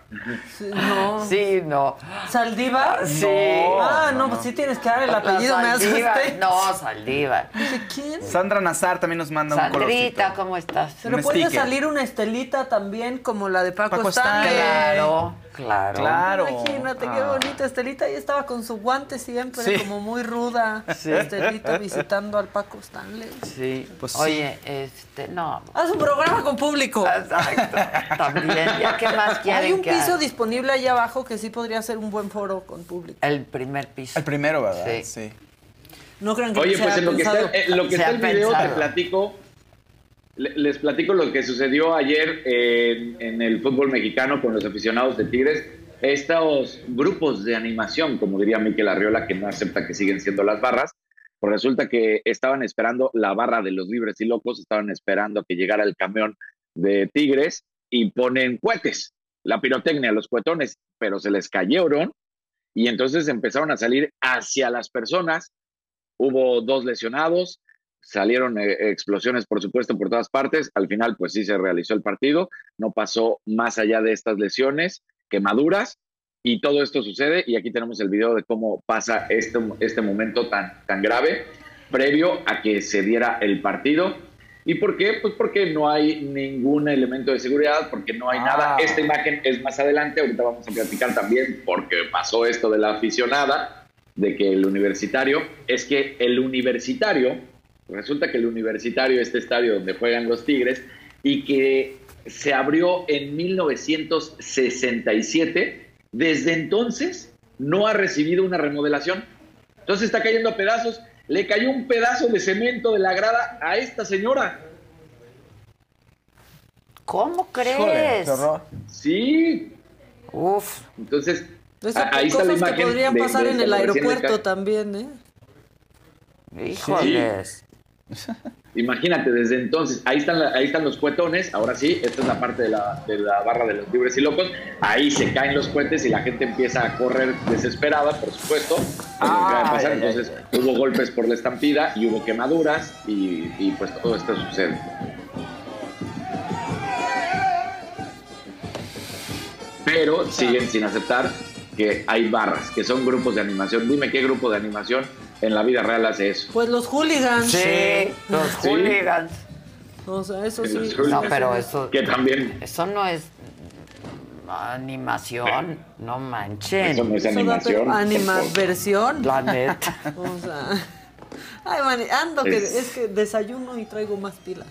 Sí, No. Sí, no. ¿Saldívar? Sí. Ah, no, no, pues sí tienes que dar el apellido, me asusté. No, Saldívar. Dije, ¿quién? Sandra Nazar también nos manda un Sandrita, colorcito. ¿cómo estás? Pero Un puede sticker. salir una estelita también como la de Paco, Paco Stanley. Stanley. Claro, claro. Claro. Imagínate qué Ah. bonita Estelita. Ahí estaba con su guante siempre, Sí. como muy ruda. Sí. Estelita visitando al Paco Stanley. Sí. Pues sí. Oye, este, no. Haz un programa con público. Exacto. También. ¿Ya qué más quieren Hay un que piso disponible allá abajo que sí podría ser un buen foro con público. El primer piso. El primero, ¿verdad? Sí. Sí. No crean que Oye, pues en lo que está, en lo que Se está ha el video te platico, les platico lo que sucedió ayer en, en el fútbol mexicano con los aficionados de Tigres. Estos grupos de animación, como diría Miquel Arriola, que no acepta que siguen siendo las barras, pues resulta que estaban esperando la barra de los libres y locos, estaban esperando que llegara el camión de Tigres y ponen cohetes, la pirotecnia, los cuetones, pero se les cayeron y entonces empezaron a salir hacia las personas. Hubo dos lesionados, salieron eh, explosiones, por supuesto, por todas partes. Al final, pues sí se realizó el partido, no pasó más allá de estas lesiones, quemaduras, y todo esto sucede. Y aquí tenemos el video de cómo pasa este, este momento tan, tan grave, previo a que se diera el partido. ¿Y por qué? Pues porque no hay ningún elemento de seguridad, porque no hay nada. Esta imagen es más adelante, ahorita vamos a platicar también, porque pasó esto de la aficionada, de que el universitario, es que el universitario, resulta que el universitario, este estadio donde juegan los Tigres, y que se abrió en 1967, desde entonces no ha recibido una remodelación. Entonces está cayendo a pedazos. Le cayó un pedazo de cemento de la grada a esta señora. ¿Cómo crees? Sí. Uf. Entonces, Esas ahí está la cosas que podrían de- pasar de en el aeropuerto también, ¿eh? Híjoles. Imagínate, desde entonces, ahí están, la- ahí están los cuetones, ahora sí, esta es la parte de la, de la barra de los libres y locos, ahí se caen los cohetes y la gente empieza a correr desesperada, por supuesto, pasar. Ay, ay, entonces hubo golpes por la estampida y hubo quemaduras y, y, pues todo esto sucede. Pero siguen sin aceptar que hay barras, que son grupos de animación. Dime qué grupo de animación en la vida real hace eso. Pues los hooligans. Sí, los Sí. hooligans. O sea, eso sí. No, pero eso. Que también Eso no es animación. No manchen. Eso no es animación. animadversión. La neta. O sea. Ay, man, ando, que Es- es que desayuno y traigo más pila.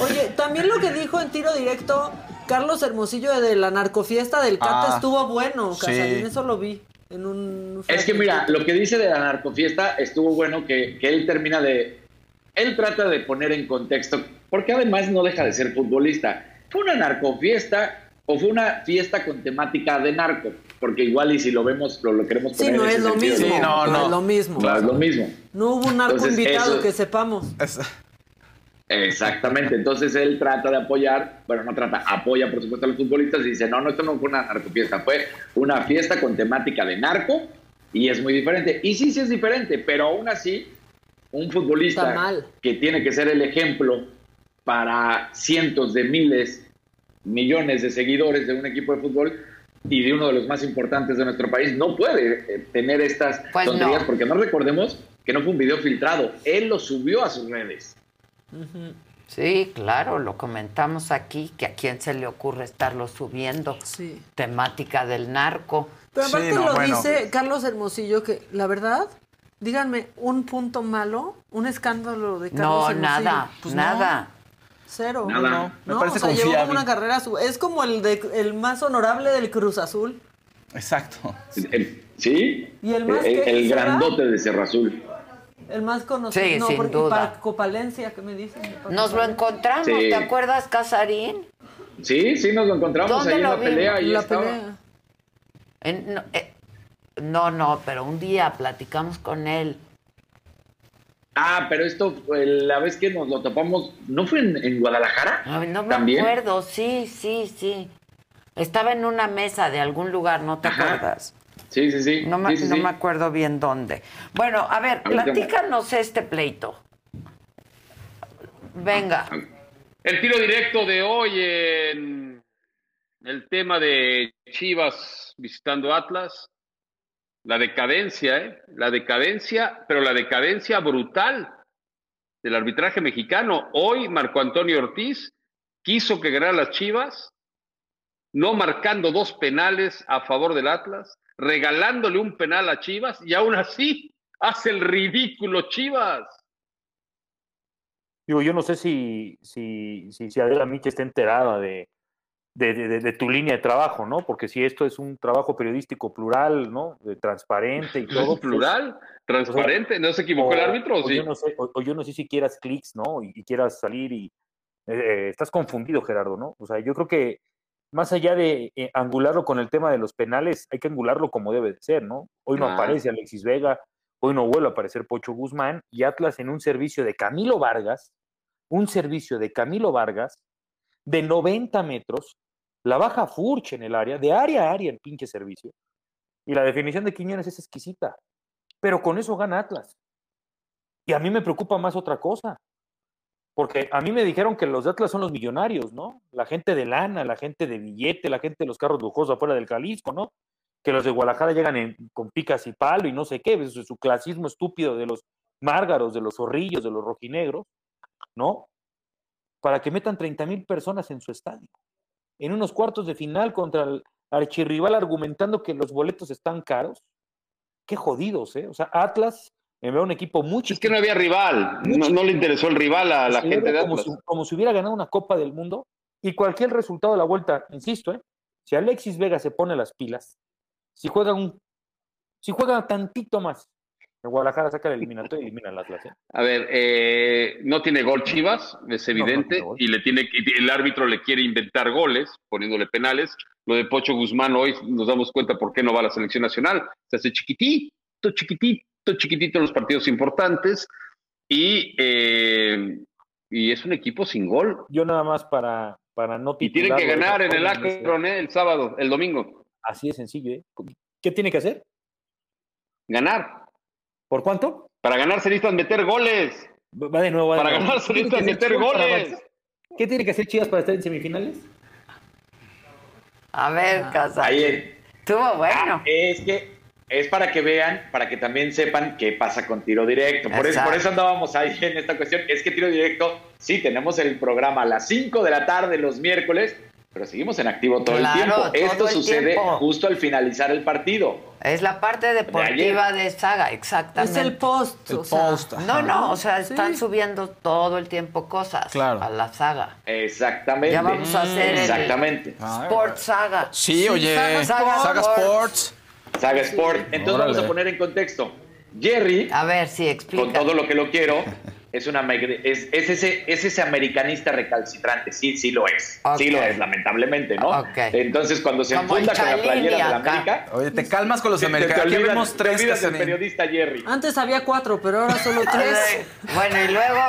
Oye, también lo que dijo en tiro directo Carlos Hermosillo de la narcofiesta del Cata Ah, estuvo bueno, sí. Casarín, eso lo vi en un... Es que mira, lo que dice de la narcofiesta estuvo bueno que, que él termina de... Él trata de poner en contexto, porque además no deja de ser futbolista. ¿Fue una narcofiesta o fue una fiesta con temática de narco? Porque igual y si lo vemos, lo, lo queremos Sí, poner no en es lo sentido, mismo. Sí, no, no, no. es lo mismo. No es lo mismo. No hubo un narco Entonces, invitado eso- que sepamos. Es- Exactamente, entonces él trata de apoyar, bueno, no trata, apoya por supuesto a los futbolistas y dice, no, no, esto no fue una narcofiesta, fue una fiesta con temática de narco y es muy diferente. Y sí, sí es diferente, pero aún así, un futbolista mal. que tiene que ser el ejemplo para cientos de miles, millones de seguidores de un equipo de fútbol y de uno de los más importantes de nuestro país, no puede eh, tener estas Pues tonterías, no. porque no recordemos que no fue un video filtrado, él lo subió a sus redes. Sí, claro, lo comentamos aquí, que a quién se le ocurre estarlo subiendo. Sí. Temática del narco. Pero Sí, aparte no, lo bueno. dice Carlos Hermosillo, que la verdad, díganme, un punto malo, un escándalo de Carlos No, Hermosillo. nada, Pues no, nada. cero. Nada. No, Me no, parece o sea, llevó como una carrera, su- es como el, de, el más honorable del Cruz Azul. Exacto. El- ¿Sí? ¿Y el más El, el grandote de Cerro Azul. El más conocido. Sí, no, sin porque duda. Paco Palencia, ¿qué me dicen? Nos lo encontramos, Sí. ¿te acuerdas, Casarín? Sí, sí, nos lo encontramos ¿Dónde ahí en lo la vimos? pelea. Ahí La estaba. pelea. En- no, eh, no, no, pero un día platicamos con él. Ah, pero esto, eh, la vez que nos lo topamos, ¿no fue en, en Guadalajara? Ay, no me ¿También? acuerdo, sí, sí, sí. Estaba en una mesa de algún lugar, ¿no te Ajá. acuerdas? Sí, sí, sí. No me, Sí, no sí. me acuerdo bien dónde. Bueno, a ver, A ver, platícanos este pleito. Venga. El tiro directo de hoy en el tema de Chivas visitando Atlas, la decadencia, ¿eh? La decadencia, pero la decadencia brutal del arbitraje mexicano. Hoy Marco Antonio Ortiz quiso que ganara las Chivas, no marcando dos penales a favor del Atlas, regalándole un penal a Chivas y aún así hace el ridículo Chivas. Digo, yo no sé si, si, si, si Adela Miche está enterada de, de, de- de tu línea de trabajo, ¿no? Porque si esto es un trabajo periodístico plural, ¿no? De transparente y todo. pues, plural, transparente, ¿no se equivocó el árbitro o sí? Yo no sé, o, o yo no sé si quieras clics, ¿no? Y, y quieras salir y... eh, eh, estás confundido, Gerardo, ¿no? O sea, yo creo que más allá de eh, angularlo con el tema de los penales, hay que angularlo como debe de ser, ¿no? Hoy no Ah. aparece Alexis Vega, hoy no vuelve a aparecer Pocho Guzmán y Atlas en un servicio de Camilo Vargas, un servicio de Camilo Vargas de 90 metros, la baja Furch en el área, de área a área el pinche servicio. Y la definición de Quiñones es exquisita. Pero con eso gana Atlas. Y a mí me preocupa más otra cosa. Porque a mí me dijeron que los de Atlas son los millonarios, ¿no? La gente de lana, la gente de billete, la gente de los carros lujosos afuera del Jalisco, ¿no? Que los de Guadalajara llegan con picas y palo y no sé qué, eso es su clasismo estúpido de los márgaros, de los zorrillos, de los rojinegros, ¿no? Para que metan 30 mil personas en su estadio. En unos cuartos de final contra el archirrival argumentando que los boletos están caros. Qué jodidos, ¿eh? O sea, Atlas me veo un equipo muy Es que no había rival, no, no le interesó el rival a la gente de como Atlas. si, como si hubiera ganado una Copa del Mundo y cualquier resultado de la vuelta, insisto, ¿eh? si Alexis Vega se pone las pilas, si juega un, si juega tantito más, el Guadalajara saca el eliminatorio y elimina al Atlas. ¿eh? A ver, eh, no tiene gol Chivas, es evidente, y le tiene el árbitro le quiere inventar goles, poniéndole penales. Lo de Pocho Guzmán hoy nos damos cuenta por qué no va a la selección nacional. Se hace chiquitito, chiquitito, chiquitito en los partidos importantes y, eh, y es un equipo sin gol. Yo nada más para, para no Y tienen que ganar en el Akron eh, el sábado, el domingo. Así de sencillo, ¿eh? ¿Qué tiene que hacer? Ganar. ¿Por cuánto? Para ganar se necesitan meter goles. Va de nuevo. va de Para nuevo. ganar se ¿Qué tiene que necesitan hacer meter goles. ¿Qué tiene que hacer Chivas para estar en semifinales? A ver, Casa. Ayer. Estuvo bueno. Es que es para que vean, para que también sepan qué pasa con tiro directo. Por eso, Exacto. por eso andábamos ahí en esta cuestión. Es que tiro directo, sí, tenemos el programa a las 5 de la tarde los miércoles, pero seguimos en activo todo Claro, el tiempo. todo Esto el sucede tiempo. justo al finalizar el partido. Es la parte deportiva de, Saga, exactamente. Es el post, El o sea. post. No, no, o sea, Sí. están subiendo todo el tiempo cosas Claro. a la saga. Exactamente. Ya vamos a hacer el- Exactamente. Sport Saga. Sí, oye, Saga Saga, Sports. Sports. Saga Sport. Entonces Órale. vamos a poner en contexto. Jerry, A ver, sí, explica. con todo lo que lo quiero, es, una, es, es ese, es ese americanista recalcitrante. Sí, sí lo es. Sí lo es, lamentablemente, ¿no? Entonces, cuando se Como el enfunda con la playera de la. América, Oye, te calmas con los te, te, te americanos. Aquí vemos te tres, del Casarín. periodista Jerry. Antes había cuatro, pero ahora solo tres. Bueno, y luego.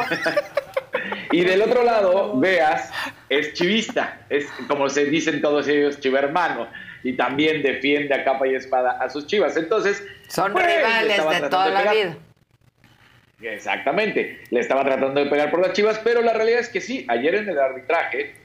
Y del otro lado, Veas es chivista, es como se dicen todos ellos, chivermano, y también defiende a capa y espada a sus chivas. Entonces, Son pues, le rivales de toda la vida. Exactamente, le estaba tratando de pegar por las chivas, pero la realidad es que sí, ayer en el arbitraje,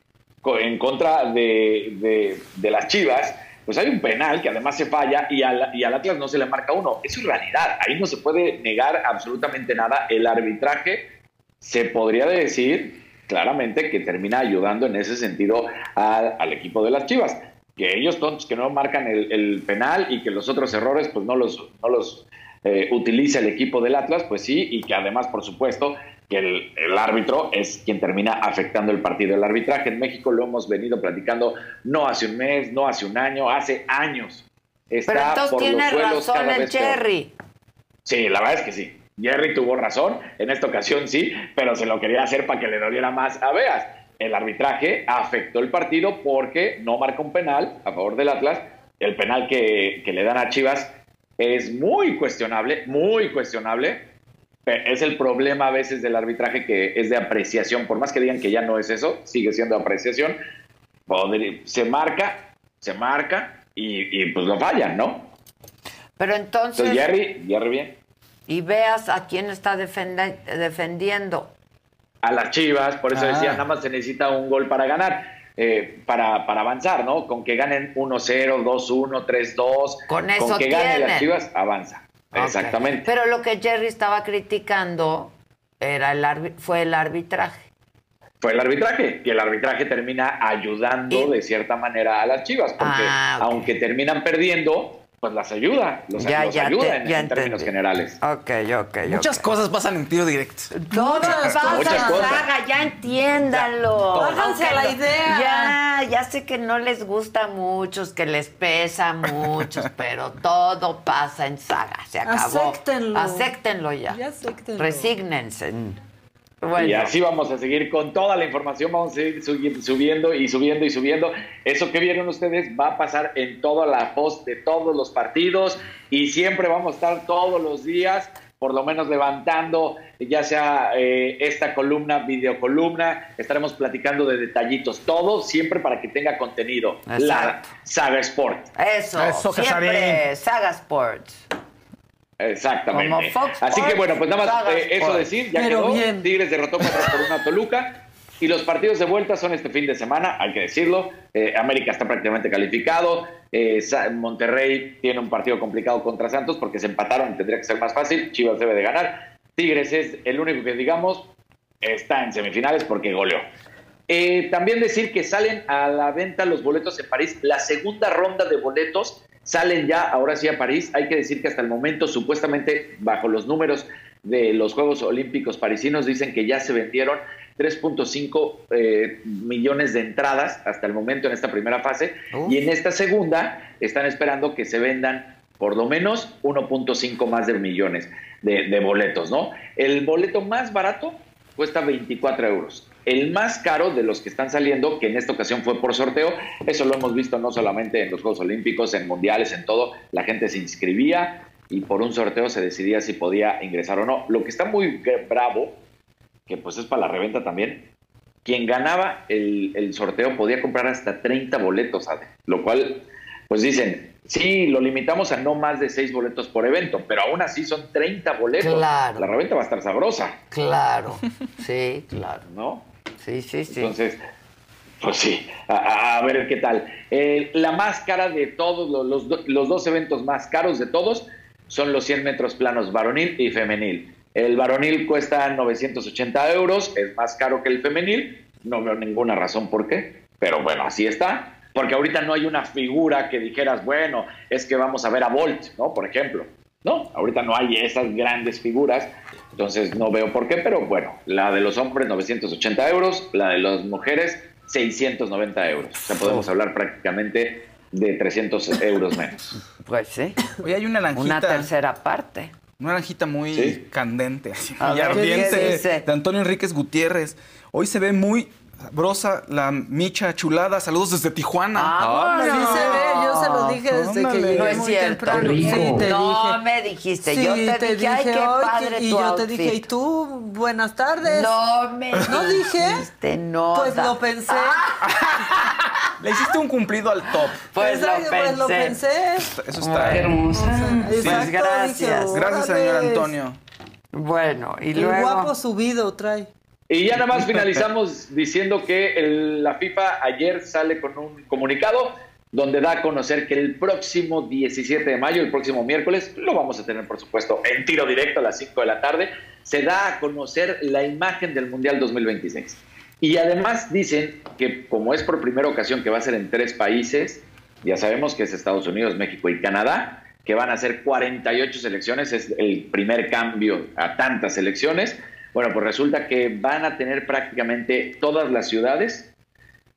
en contra de, de- de las chivas, pues hay un penal que además se falla y al, y al Atlas no se le marca uno. Es su realidad, ahí no se puede negar absolutamente nada. El arbitraje se podría decir claramente que termina ayudando en ese sentido al, al equipo de las chivas. Que ellos tontos que no marcan el, el penal y que los otros errores pues no los, no los eh, utiliza el equipo del Atlas, pues sí, y que además, por supuesto, que el, el árbitro es quien termina afectando el partido. El arbitraje en México lo hemos venido platicando no hace un mes, no hace un año, hace años. Está Pero entonces por los tiene suelos razón cada el vez peor. Jerry. Sí, la verdad es que sí. Jerry tuvo razón, en esta ocasión sí, pero se lo quería hacer para que le doliera más a Veas. El arbitraje afectó el partido porque no marca un penal a favor del Atlas. El penal que, que le dan a Chivas es muy cuestionable, muy cuestionable. Es el problema a veces del arbitraje que es de apreciación. Por más que digan que ya no es eso, sigue siendo apreciación. Se marca, se marca y, y, pues lo fallan, ¿no? Pero entonces. Entonces Jerry, Jerry bien. Y veas a quién está defende- defendiendo. a las Chivas, por eso Ah. decía, nada más se necesita un gol para ganar. eh, para, para avanzar, ¿no? Con que ganen 1-0, 2-1, 3-2. Con eso que ganen tienen. las Chivas, avanza. Exactamente. Pero lo que Jerry estaba criticando era el fue el arbitraje. Fue el arbitraje, y el arbitraje termina ayudando de cierta manera a las Chivas, porque Ah, aunque terminan perdiendo, pues las ayuda, los, Ya, los ya ayuda te- en, ya en términos generales. Ok, ok, Muchas cosas pasan en tiro directo. Todo pasa Muchas en cosas. saga, ya entiéndanlo. Aunque la idea. Ya, ya sé que no les gusta a muchos, que les pesa a muchos, pero todo pasa en saga. Se acabó. Acéptenlo. Acéptenlo ya. Ya acéptenlo. Resígnense. Bueno. Y así vamos a seguir con toda la información, vamos a seguir subi- subiendo y subiendo y subiendo. Eso que vieron ustedes va a pasar en toda la post de todos los partidos y siempre vamos a estar todos los días, por lo menos levantando ya sea eh, esta columna, videocolumna, estaremos platicando de detallitos, todo siempre para que tenga contenido. La. Saga Sport. Eso, Eso, siempre. Saga Sports. Exactamente. Como Fox Así que bueno, pues nada más eh, eso Sports. decir, ya Pero quedó. bien. Tigres derrotó 4 por 1 a Toluca. Y los partidos de vuelta son este fin de semana, hay que decirlo. Eh, América está prácticamente calificado. Eh, Monterrey tiene un partido complicado contra Santos porque se empataron, tendría que ser más fácil. Chivas debe de ganar. Tigres es el único que, digamos, está en semifinales porque goleó. Eh, también decir que salen a la venta los boletos en París. La segunda ronda de boletos salen ya, ahora sí a París. Hay que decir que hasta el momento, supuestamente, bajo los números de los Juegos Olímpicos parisinos, dicen que ya se vendieron 3.5 eh, millones de entradas hasta el momento en esta primera fase. Y en esta segunda están esperando que se vendan por lo menos 1.5 más de millones de, de boletos, ¿no? El boleto más barato cuesta 24 euros. El más caro de los que están saliendo, que en esta ocasión fue por sorteo, eso lo hemos visto no solamente en los Juegos Olímpicos, en mundiales, en todo, la gente se inscribía y por un sorteo se decidía si podía ingresar o no. Lo que está muy bravo, que pues es para la reventa también, quien ganaba el, el sorteo podía comprar hasta 30 boletos, Ade, lo cual, pues dicen, sí, lo limitamos a no más de 6 boletos por evento, pero aún así son 30 boletos. Claro. La reventa va a estar sabrosa, Claro. Sí, claro. ¿no? Sí, sí, sí. Entonces, pues sí, a, a- ver qué tal. Eh, la más cara de todos, lo- los, do- los dos eventos más caros de todos son los 100 metros planos varonil y femenil. El varonil cuesta 980 euros, es más caro que el femenil, no veo ninguna razón por qué, pero bueno, así está. Porque ahorita no hay una figura que dijeras, bueno, es que vamos a ver a Bolt, ¿no? Por ejemplo. No, ahorita no hay esas grandes figuras, entonces no veo por qué, pero bueno, la de los hombres 980 euros, la de las mujeres 690 euros. O sea, podemos hablar prácticamente de 300 euros menos. Pues sí. Oye, hay una naranjita. Una tercera parte. Una naranjita muy Sí. candente, así, muy ver, ¿qué ardiente, de Antonio Enríquez Gutiérrez. Hoy se ve muy sabrosa la micha chulada. Saludos desde Tijuana. Ah, Sí bueno. se ve, se lo dije desde que Ándale. llegué No es muy cierto. temprano. Qué rico. Sí, te no dije. me dijiste. Sí, yo te, dije, ay, qué "Ay, padre y tu yo te outfit". dije, ¿y tú? Buenas tardes. No me ¿No dije? dijiste no. Pues lo pensé. Le hiciste un cumplido al top. Pues lo pues lo pensé. Eso está. Exacto, Pues gracias. dije, Gracias, señor. Antonio. Bueno, y El luego. guapo subido trae. Y ya nada más finalizamos diciendo que el- la FIFA ayer sale con un comunicado donde da a conocer que el próximo 17 de mayo, el próximo miércoles, lo vamos a tener por supuesto en tiro directo a las 5 de la tarde, se da a conocer la imagen del Mundial 2026. Y además dicen que como es por primera ocasión que va a ser en tres países, ya sabemos que es Estados Unidos, México y Canadá, que van a ser 48 selecciones, es el primer cambio a tantas selecciones. Bueno, pues resulta que van a tener prácticamente todas las ciudades,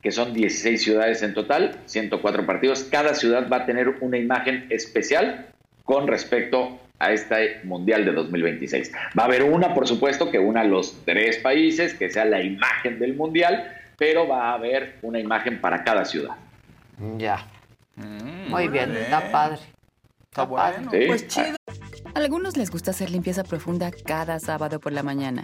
que son 16 ciudades en total, 104 partidos. Cada ciudad va a tener una imagen especial con respecto a este Mundial de 2026. Va a haber una, por supuesto, que una a los tres países, que sea la imagen del Mundial, pero va a haber una imagen para cada ciudad. Ya. Muy bien, está padre. Está, bueno. padre. ¿Sí? Pues chido. A algunos les gusta hacer limpieza profunda cada sábado por la mañana.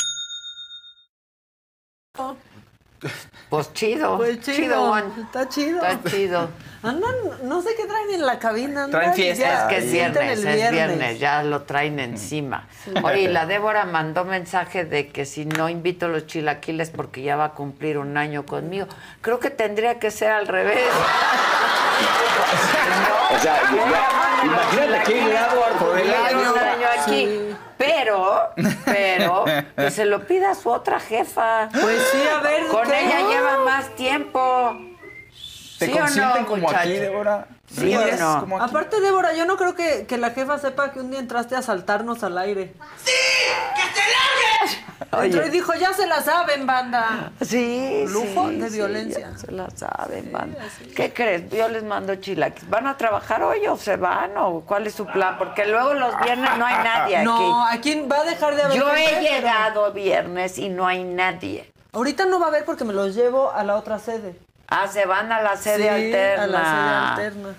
Pues chido. Pues chido. Juan. Está chido. Está chido. Andan, no sé qué traen en la cabina. andan Traen fiesta. Es que es viernes, es viernes, ya lo traen encima. Oye, la Débora mandó mensaje de que si no invito los chilaquiles porque ya va a cumplir un año conmigo. Creo que tendría que ser al revés. O sea, ya- imagínate grado por el año. un año aquí. Sí. Pero, pero, que se lo pida a su otra jefa. Pues sí, a ver, Con ¿qué? ella lleva más tiempo. ¿Te ¿Sí o consienten no, como aquí? Débora? ¿Sí o ¿Ríes no? como aquí? Aparte, Débora, yo no creo que, que la jefa sepa que un día entraste a saltarnos al aire. Entró y dijo, ya se la saben, banda. Sí, Lujo sí, de sí, violencia. ya se la saben, banda. ¿Qué crees? Yo les mando chilaquis. ¿Van a trabajar hoy o se van o cuál es su plan? Porque luego los viernes no hay nadie aquí. No, aquí va a dejar de haber Yo he llegado viernes y no hay nadie. Ahorita no va a haber porque me los llevo a la otra sede. Ah, se van a la sede Sí, alterna. a la sede alterna.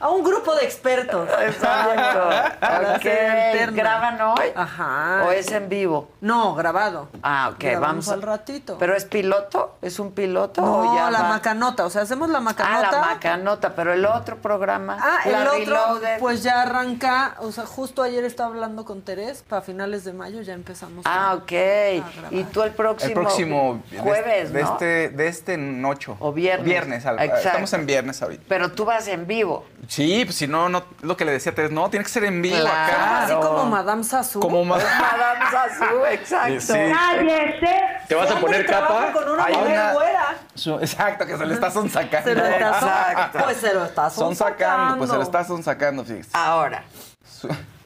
A un grupo de expertos. Exacto. A la Ok, sede alterna. ¿Graban hoy? Ajá. ¿O es en vivo? No, grabado. Ah, ok, Grabamos vamos. al ratito. ¿Pero es piloto? ¿Es un piloto no, o ya la va? macanota. O sea, hacemos la Ah, macanota. la macanota, pero el otro programa. Ah, el la otro, Reloaded. pues ya arranca, o sea, justo ayer estaba hablando con Terés, para finales de mayo ya empezamos. Ah, a- ok. Y tú el próximo, El próximo de- jueves, de, ¿no? este de este en ocho O viernes. viernes al- Exacto. estamos en viernes ahorita Pero tú vas en vivo. Sí pues si no no lo que le decía a no tiene que ser en vivo Claro. acá Así como Madame Sassou. como ma- Madame Sassou, exacto. Sí. ¿Te vas a poner capa? Con una Hay mujer una- güera. Su- exacto que se le está sonsacando Se lo está Exacto. Pues se lo está sonsacando pues se le sonsacando. está sonsacando fíjese Ahora,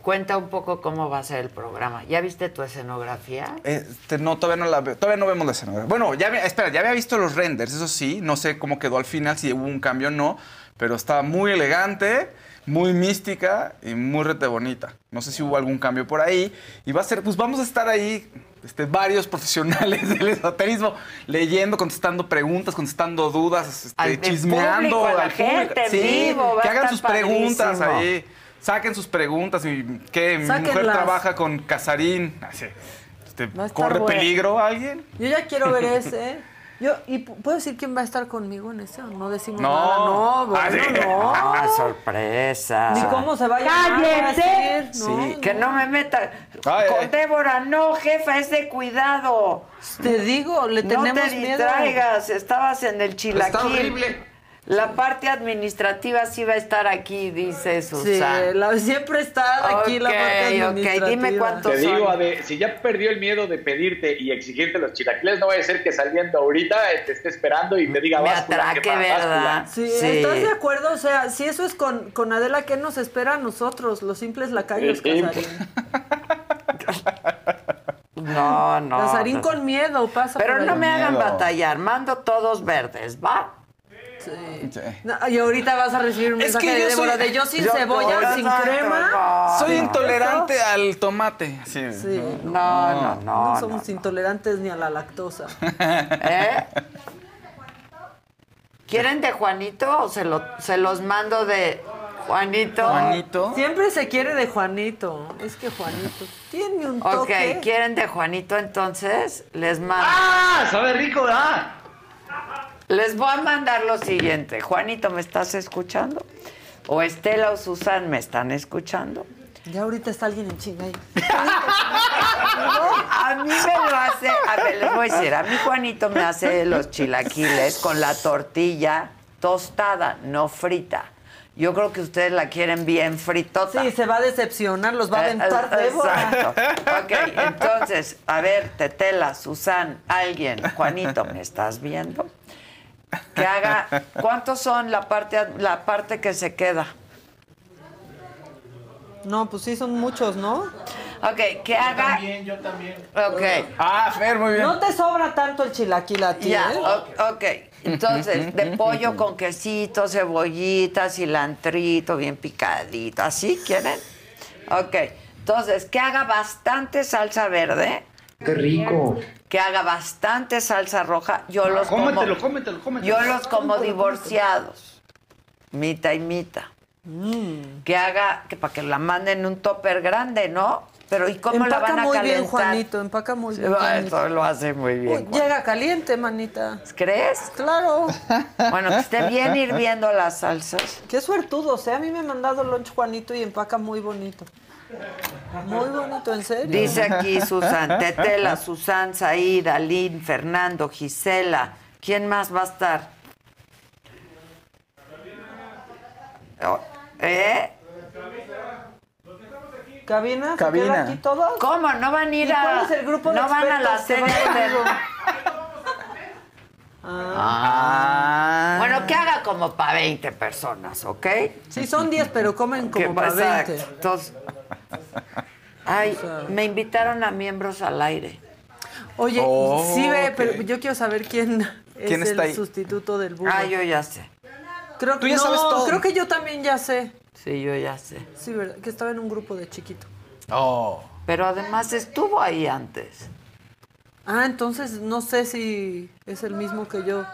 cuenta un poco cómo va a ser el programa. ¿Ya viste tu escenografía? Este, no, todavía no la veo. Todavía no vemos la escenografía. Bueno, ya espera, ya había visto los renders, eso sí. No sé cómo quedó al final, si hubo un cambio o no. Pero está muy elegante, muy mística y muy rete bonita. No sé si hubo algún cambio por ahí. Y va a ser, pues vamos a estar ahí, este, varios profesionales del esoterismo, leyendo, contestando preguntas, contestando dudas, este, Al- chismeando público, a la al público. gente en Sí, vivo, que hagan sus preguntas ahí. Saquen sus preguntas. Y, ¿Qué? Mi mujer trabaja con Casarín. Así. Este, ¿Corre bueno. peligro alguien? Yo ya quiero ver ese. Yo, ¿Y pu- puedo decir quién va a estar conmigo en ese o no decimos No. nada? No, bueno, Ah, sí. no. Ah, sorpresa. Ni cómo se va a llamar, va a decir, no, Sí, que no me meta. Ay, Con ay. Débora, no, jefa, es de cuidado. Te digo, le No tenemos te miedo. distraigas, estabas en el chilaquil. Está horrible. La parte administrativa sí va a estar aquí, dice Sí, Susana. la- siempre está aquí la Ok, parte ok, administrativa. dime cuánto- Te son? digo, Ade, si ya perdió el miedo de pedirte y exigirte los chilaquiles, no vaya a ser que saliendo ahorita eh, te esté esperando y te diga Me báscula, atraque, jefa, ¿verdad? báscula". Sí, Sí. ¿estás de acuerdo? O sea, si eso es con, con Adela, ¿qué nos espera a nosotros, los simples lacayos, Sí. Casarín? No, no. Casarín no. con miedo, pasa Pero por no me hagan batallar, mando todos verdes, ¿va? Sí. No, y ahorita vas a recibir un Es mensaje que de Débora soy- de yo sin Yo- cebolla, sin exacto, crema. no, Soy no. intolerante al tomate. Sí. Sí, No, no, no. no, somos no. intolerantes ni a la lactosa. ¿Eh? ¿Quieren de Juanito o se, lo, se los mando de Juanito? Juanito. Siempre se quiere de Juanito. Es que Juanito tiene un Ok, toque. ¿quieren de Juanito entonces? Les mando. ¡Ah! ¡Sabe rico, ah! Les voy a mandar lo siguiente. Juanito, ¿me estás escuchando? O Estela o Susan, ¿me están escuchando? Ya ahorita está alguien en chinga ahí. A mí me lo hace, a ver, les voy a decir, a mí Juanito me hace los chilaquiles con la tortilla tostada, no frita. Yo creo que ustedes la quieren bien fritota. Sí, se va a decepcionar, los va a Eh, aventar eh. Exacto. Ok, entonces, a ver, Tetela, Susan, alguien, Juanito, ¿me estás viendo? Que haga, ¿cuántos son la parte, la parte que se queda? No, pues sí, son muchos, ¿no? Ok, que haga... yo también. Ok. Ah, Fer, muy bien. No te sobra tanto el chilaquil a ti, Ya, ¿eh? o- ok. Entonces, de pollo con quesito, cebollita, cilantrito, bien picadito. ¿Así quieren? Ok. Entonces, que haga bastante salsa verde. Qué rico. Que haga bastante salsa roja. Yo los Cómetelo, como, cómetelo, cómetelo. Yo los como divorciados. Mita y mita. Mm. Que haga, que para que la manden en un topper grande, ¿no? Pero ¿y cómo la van a muy calentar? bien, Juanito, empaca muy bien. Ah. Eso lo hace muy bien. Uy, llega caliente, manita. ¿Crees? Claro. Bueno, que esté bien hirviendo las salsas. Qué suertudo, o sea, a mí me ha mandado lunch Juanito y empaca muy bonito. Muy bonito, en serio. Dice aquí Susan, Tetela, Susan, Said, Aline, Fernando, Gisela. ¿Quién más va a estar? Oh, ¿Eh? ¿Cabina? ¿Se Cabina. queda aquí todos? ¿Cómo? ¿No van a ir ¿Y a...? cuál es el grupo de ¿No van a la expertos que serie va de... conmigo? Ah. Bueno, que haga como para 20 personas, ¿ok? Sí, son 10, pero comen como para exacto. 20. Entonces, ay, me invitaron a miembros al aire. Oye, Oh, sí ve, pero yo quiero saber quién, ¿Quién es está el ahí? sustituto del burro. Ah, yo ya sé. creo, Tú ya no, sabes todo. creo que yo también ya sé. Sí, yo ya sé. Sí, ¿verdad? Que estaba en un grupo de chiquito. Oh. Pero además estuvo ahí antes. Ah, entonces no sé si es el mismo que yo.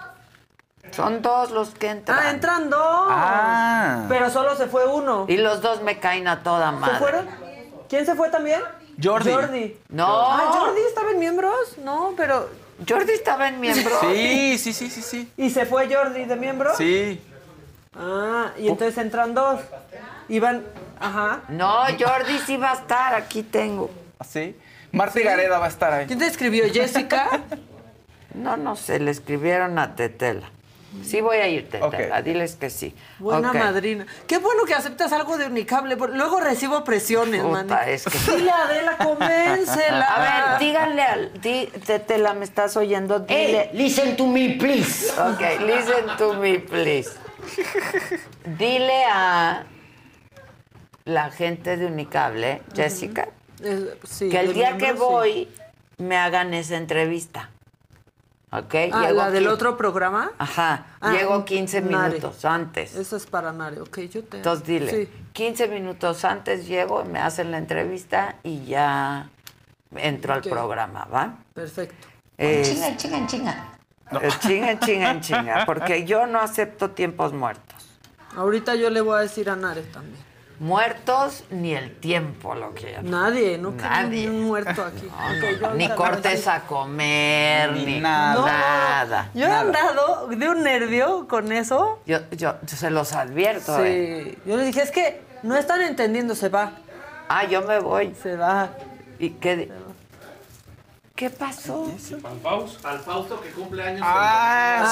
Son dos los que entran. Ah, entran dos. Ah. Pero solo se fue uno. Y los dos me caen a toda madre. ¿Se fueron? ¿Quién se fue también? Jordi. Jordi. No. Ah, Jordi estaba en miembros. No, pero. Jordi estaba en miembro. Sí, sí, sí, sí, sí. ¿Y se fue Jordi de miembro? Sí. Ah, y entonces entran dos. Iban. Ajá. No, Jordi sí va a estar. Aquí tengo. ¿Sí? Marta y Gareda va a estar ahí. ¿Quién te escribió? ¿Jessica? No, no sé. Le escribieron a Tetela. Sí voy a ir, Tetela. Ok. Diles que sí. Buena madrina. Qué bueno que aceptas algo de Unicable. porque Luego recibo presiones, Puta, manita. es que- Dile a Adela, convéncela. A ver, díganle al... Di, Tetela, ¿me estás oyendo? Dile... listen to me, please. Ok, listen to me, please. Dile a la gente de Unicable, Jessica, Eh, sí, que el día que sí. voy me hagan esa entrevista. ¿Ok? Ah, Llego ¿la del otro programa? Ajá, Ah, llego un- 15 Nare. minutos antes. Eso es para Nare, ok, yo te... Entonces dile, Sí. 15 minutos antes llego, me hacen la entrevista y ya entro Ok. al programa, ¿va? Perfecto. Es- Chinga, chinga, chinga. eh, chinga, chinga, chinga, porque yo no acepto tiempos muertos. Ahorita yo le voy a decir a Nare también. Muertos ni el tiempo lo quiero. Nadie, no Nadie. ni un muerto aquí. Ni cortes a comer, Ni ni, nada. Nada. Yo he andado de un nervio con eso. Yo, yo, yo se los advierto, ¿eh? Sí. Yo le dije, es que no están entendiendo, se va. Ah, yo me voy. Se va. ¿Y qué? ¿Qué pasó? Al Fausto que cumple años. Ah,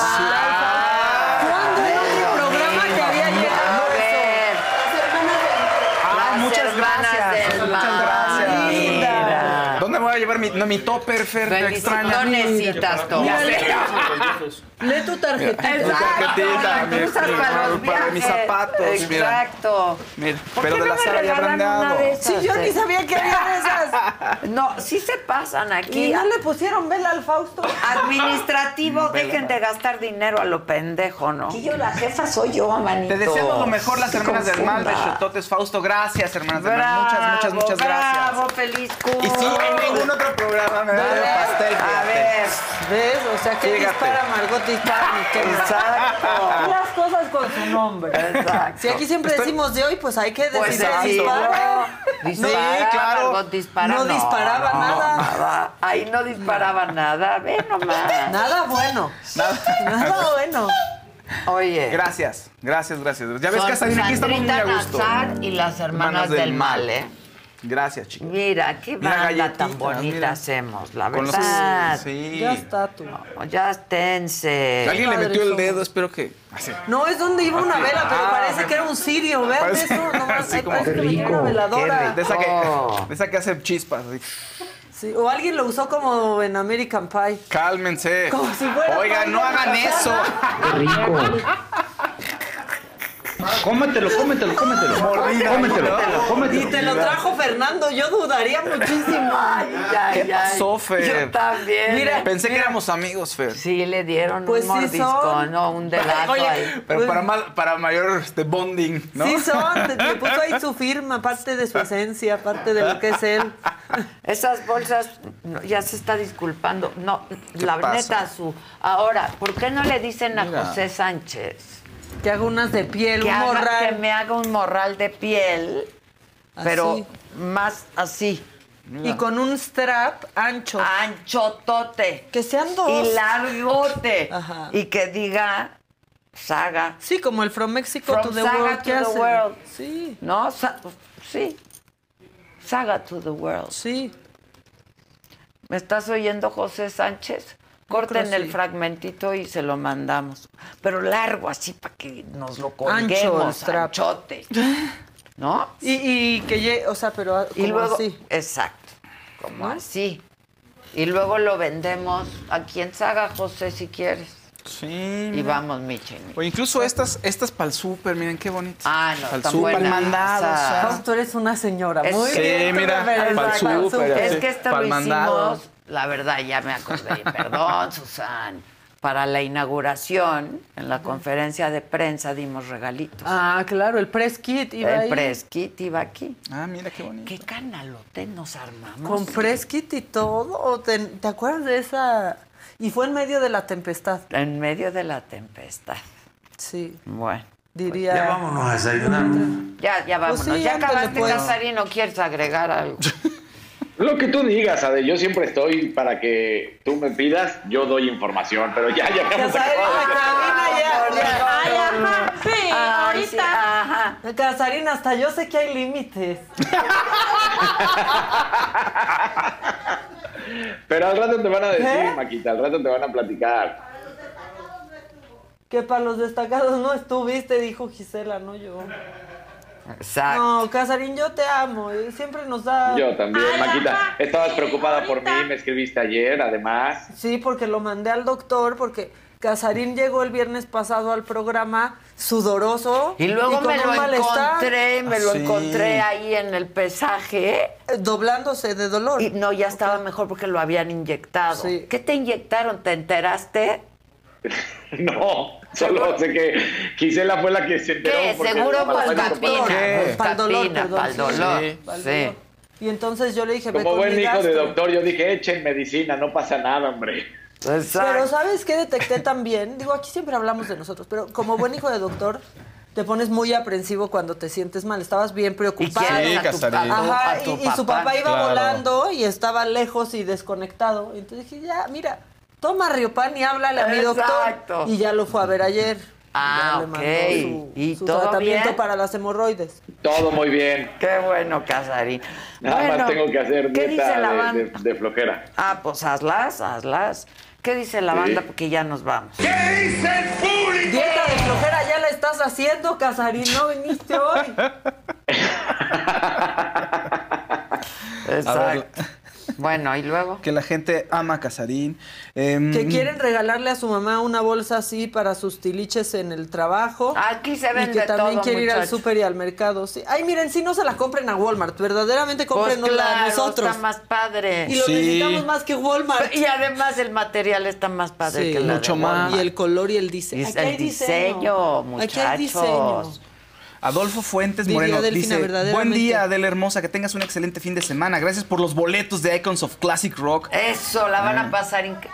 ¿Cuándo era mi programa que había llegado A ver, Ah, Las muchas hermanas gracias. del Muchas mar. gracias. Mira. ¿Dónde me voy a llevar mi, no, mi topper, Fer? Te extraño. No necesitas todo. Lee tu tarjetita. Exacto, mi- usas mi- para los para mis zapatos. Exacto. Mira, ¿Por pero qué de no la me sala ya de esas, Sí, yo ni sabía que había esas. No, sí se pasan Y aquí. no le pusieron vela al Fausto. Administrativo, dejen de gastar dinero a lo pendejo, ¿no? Aquí yo la jefa soy yo, manito. Te deseamos lo mejor, las hermanas del mal, confunda. Bechototes Fausto. Gracias, hermanas del mal. Muchas, muchas, muchas gracias. Bravo, feliz Y sí, en ningún otro programa me da de pastel. A ver, ¿Ves? O sea, que Fíjate. dispara Margot dispara mi que Exacto. Las cosas con su nombre. Exacto. Si aquí siempre decimos de hoy, pues hay que decir Pues sí, dispara. Claro. Margot dispara. No disparaba nada. nada. Ahí no disparaba nada. Ve nomás. Nada bueno. Nada. Nada bueno. Oye. Gracias, gracias, gracias. Ya ves son que hasta aquí estamos muy a gusto. Nazar y las hermanas, Hermanas del mal, ¿eh? Gracias, chicos. Mira, qué Mira, banda tan bonita mira. hacemos, la Con los- verdad. sí. Ya está tú. Ya esténse. Alguien le metió el dedo, espero que. así. No, es donde iba una vela, pero Ah, parece que era un sirio. Vean Parece- eso, nomás. así como- parece que venía una veladora. rico. De esa que, de esa que hace chispas. así. Sí, o alguien lo usó como en American Pie. Cálmense. Como si fuera Oigan, no hagan eso. Qué rico. Cómetelo, cómetelo, cómetelo. Mordida, Cómetelo, ¿no? cómetelo. Y te lo trajo Fernando, yo dudaría muchísimo. Ay, ¿Qué ay. pasó, Fer? Yo también. Mira, Pensé que éramos amigos, Fer. Sí, le dieron Pues un sí mordisco, son. ¿no? Un delazo Oye, ahí. Pero Pues- para, mal, para mayor este, bonding, ¿no? Sí son, le puso ahí su firma, parte de su esencia, parte de lo que es él. Esas bolsas no, ya se está disculpando. No, ¿Qué la pasa? neta, su. Ahora, ¿por qué no le dicen a Mira. José Sánchez Que haga unas de piel, que, un haga- morral. que me haga un morral de piel, pero más así? Y con un strap ancho. Anchotote. Que sean dos. Y largote. Ajá. Y que diga saga. Sí, como el From Mexico From to the Saga World. to the hacen. World. Sí, ¿No? Sa- sí. Saga to the world. sí. ¿Me estás oyendo, José Sánchez? Corten el sí. fragmentito y se lo mandamos. Pero largo, así para que nos lo Ancho colguemos, el anchote. ¿No? Y, y que llegue, o sea, pero a- Y como luego, así. exacto, como ¿No? así. Y luego lo vendemos a quien Saga, José, si quieres. Sí. Y mira. vamos, Michi. O incluso estas, estas para el súper, miren qué bonitas. Ah, no, Para el están súper, buenas. mandado. o sea. Tú eres una señora. Es- Muy Sí, bien. mira, pa'l Fausto. súper, Es que esto lo Pa'l hicimos, la verdad, ya me acordé. Perdón, Susan. Para la inauguración, en la conferencia de prensa dimos regalitos. Ah, claro, el press kit iba El ahí. press kit iba aquí. Ah, mira qué bonito. ¿Qué canalote nos armamos? Con press kit y todo. ¿O ¿Te, te acuerdas de esa? Y fue en medio de la tempestad. En medio de la tempestad. Sí, Bueno. diría. Ya vámonos a desayunar. Ya, ya vámonos. Pues sí, ya acabaste, pues. Casarino. ¿Quieres agregar algo? Lo que tú digas, Ade, yo siempre estoy para que tú me pidas, yo doy información, pero ya, ya la cabina ya. ya. Ay, ajá, sí, Ay, ahorita. sí. Casarín, hasta yo sé que hay límites. Pero al rato te van a decir, ¿Eh? Maquita, al rato te van a platicar. Que para los destacados no estuviste, dijo Gisela, no yo. Exacto. No, Casarín, yo te amo. Siempre nos da. Yo también, Maquita. Estabas preocupada por mí, me escribiste ayer, además. Sí, porque lo mandé al doctor, porque Casarín llegó el viernes pasado al programa sudoroso. Y luego con me un lo malestar, encontré, me lo Sí. encontré ahí en el pesaje. eh, Doblándose de dolor. Y no, ya estaba mejor porque lo habían inyectado. Sí. ¿Qué te inyectaron? ¿Te enteraste? No, solo sé que Gisela fue la que se enteró. ¿Qué? porque Seguro. ¿Qué? Pa'l dolor, Buscapina, perdón, pa'l sí. dolor. Sí. Pa'l Sí. dolor. Y entonces yo le dije, Como buen mi hijo de doctor, yo dije, echen medicina, no pasa nada, hombre. Exacto. Pero ¿sabes qué detecté también? Digo, aquí siempre hablamos de nosotros, pero como buen hijo de doctor, te pones muy aprensivo cuando te sientes mal. Estabas bien ¿Y preocupado. Sí, a tu, Ajá, a tu y, y su papá iba Claro. volando y estaba lejos y desconectado. Entonces dije, ya, mira, toma Riopan y háblale a mi doctor. Exacto. Y ya lo fue a ver ayer. Ah, Ya le ok. mandó su, ¿Y su todo tratamiento bien? para las hemorroides. Todo muy bien. Qué bueno, Casarín. Nada bueno, más tengo que hacer ¿Qué dieta dice la de, banda? de- de flojera. Ah, pues hazlas, hazlas. ¿Qué dice la Sí. banda? Porque ya nos vamos. Dieta de flojera ya la estás haciendo, Casarín. No viniste hoy. Exacto. Bueno, y luego. Que la gente ama a Casarín. Em, Que quieren regalarle a su mamá una bolsa así para sus tiliches en el trabajo. Aquí se Y vende que también todo, quiere ir al muchacho. súper y al mercado. Sí. Ay, miren, si no se la compren a Walmart, verdaderamente Pues cómprenosla claro, a nosotros. está más padre. Y lo Sí. necesitamos más que Walmart. Y además el material está más padre Sí, que la mucho de más. Y el color y el diseño. Y Aquí el hay diseño, Aquí hay diseño. Adolfo Fuentes Moreno Delfina, dice, buen día Adela Hermosa, que tengas un excelente fin de semana. Gracias por los boletos de Icons of Classic Rock. Eso, la van a pasar increíble.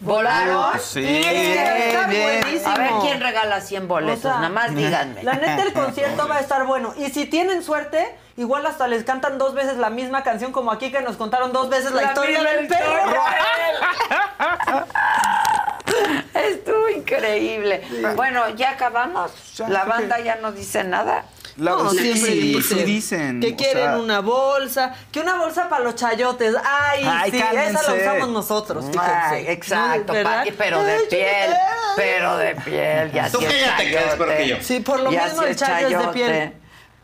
¿Volaron? Sí, está bien. buenísimo. A ver quién regala 100 boletos, O sea, nada más díganme. La neta, el concierto va a estar bueno. Y si tienen suerte, igual hasta les cantan dos veces la misma canción, como aquí que nos contaron dos veces la, La historia del perro. Estuvo increíble. Bueno, ya acabamos. Ya, la banda ya no dice nada. La- No, sí, siempre sí, dicen, sí dicen, que o quieren sea- una bolsa, que una bolsa para los chayotes. Ay, Ay, sí, esa la usamos nosotros, fíjense. Ay, exacto, ¿No? ¿Verdad? pa- pero de Ay, piel, pero de piel. Ya Tú cállate, que eres peor que yo. Sí, por lo Ya mismo el es chayo es de piel.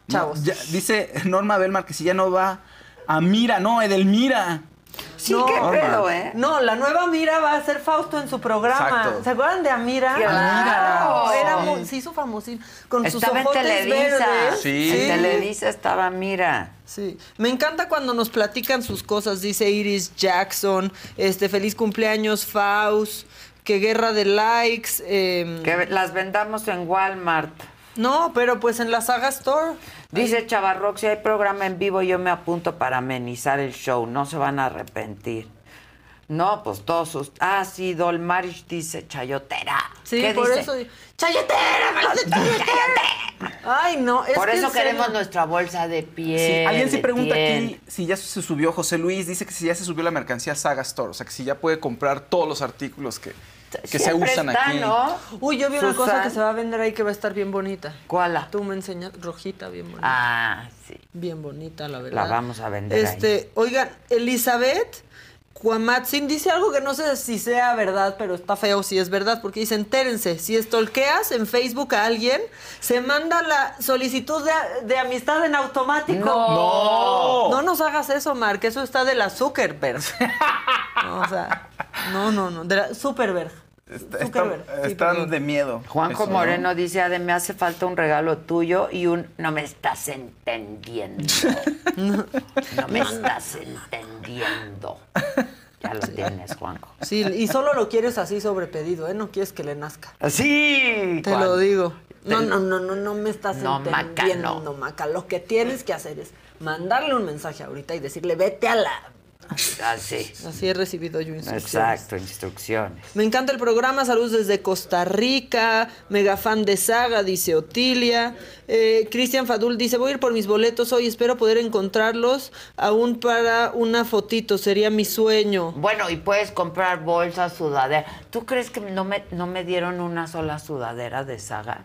No, ya- dice Norma Belmar que si ya no va a Mira, no, Edelmira. Sí, no, qué pedo, ¿eh? No, la nueva Mira va a ser Fausto en su programa. Exacto. ¿Se acuerdan de Amira? Claro. Era Sí. muy, se hizo famosísimo. Con sus Estaba en Televisa. verdes. Sí. En Televisa estaba, mira. Sí, me encanta cuando nos platican sus cosas, dice Iris Jackson, este feliz cumpleaños Faust, que guerra de likes. eh, Que las vendamos en Walmart. No, pero pues en la Saga Store. Dice Chavarrox, si hay programa en vivo, yo me apunto para amenizar el show. No se van a arrepentir. No, pues todos sus... Ah, sí, Dolmarich dice chayotera. Sí, ¿Qué por dice? eso. ¡Chayotera! chayotera! Ay, no, es Por que eso serio- queremos nuestra bolsa de piel. Sí, alguien sí de pregunta piel. aquí si ya se subió, José Luis dice que si ya se subió la mercancía Saga Store, o sea que si ya puede comprar todos los artículos que, que se usan está, aquí. ¿no? Uy, yo vi una cosa que se va a vender ahí que va a estar bien bonita. ¿Cuál? Tú me enseñas, rojita, bien bonita. Ah, sí. Bien bonita, la verdad. La vamos a vender ahí. Este, oigan, Elizabeth Cuamatzin dice algo que no sé si sea verdad, pero está feo si es verdad, porque dice, entérense, si estolqueas en Facebook a alguien, se manda la solicitud de, de amistad en automático. No. No nos hagas eso, Mar, que eso está de la Zuckerberg. No, o sea, no, no, no, de la Superberg. Está- Zuckerberg, está- sí, están perdón. de miedo. Juanjo Eso, ¿no? Moreno dice, Ade, me hace falta un regalo tuyo y un no me estás entendiendo. no me estás entendiendo. Ya lo tienes, Juanjo. Sí, y solo lo quieres así sobre pedido, ¿eh? No quieres que le nazca. Sí. Te Juan. lo digo. No, no, no, no, no me estás No, Maca, entendiendo, no. Maca. Lo que tienes que hacer es mandarle un mensaje ahorita y decirle, vete a la... Así. Así he recibido yo instrucciones. Exacto, instrucciones. Me encanta el programa, saludos desde Costa Rica, mega fan de Saga, dice Otilia. Eh, Cristian Fadul dice, voy a ir por mis boletos hoy, espero poder encontrarlos aún para una fotito, sería mi sueño. Bueno, y puedes comprar bolsas, sudadera. ¿Tú crees que no me, no me dieron una sola sudadera de saga?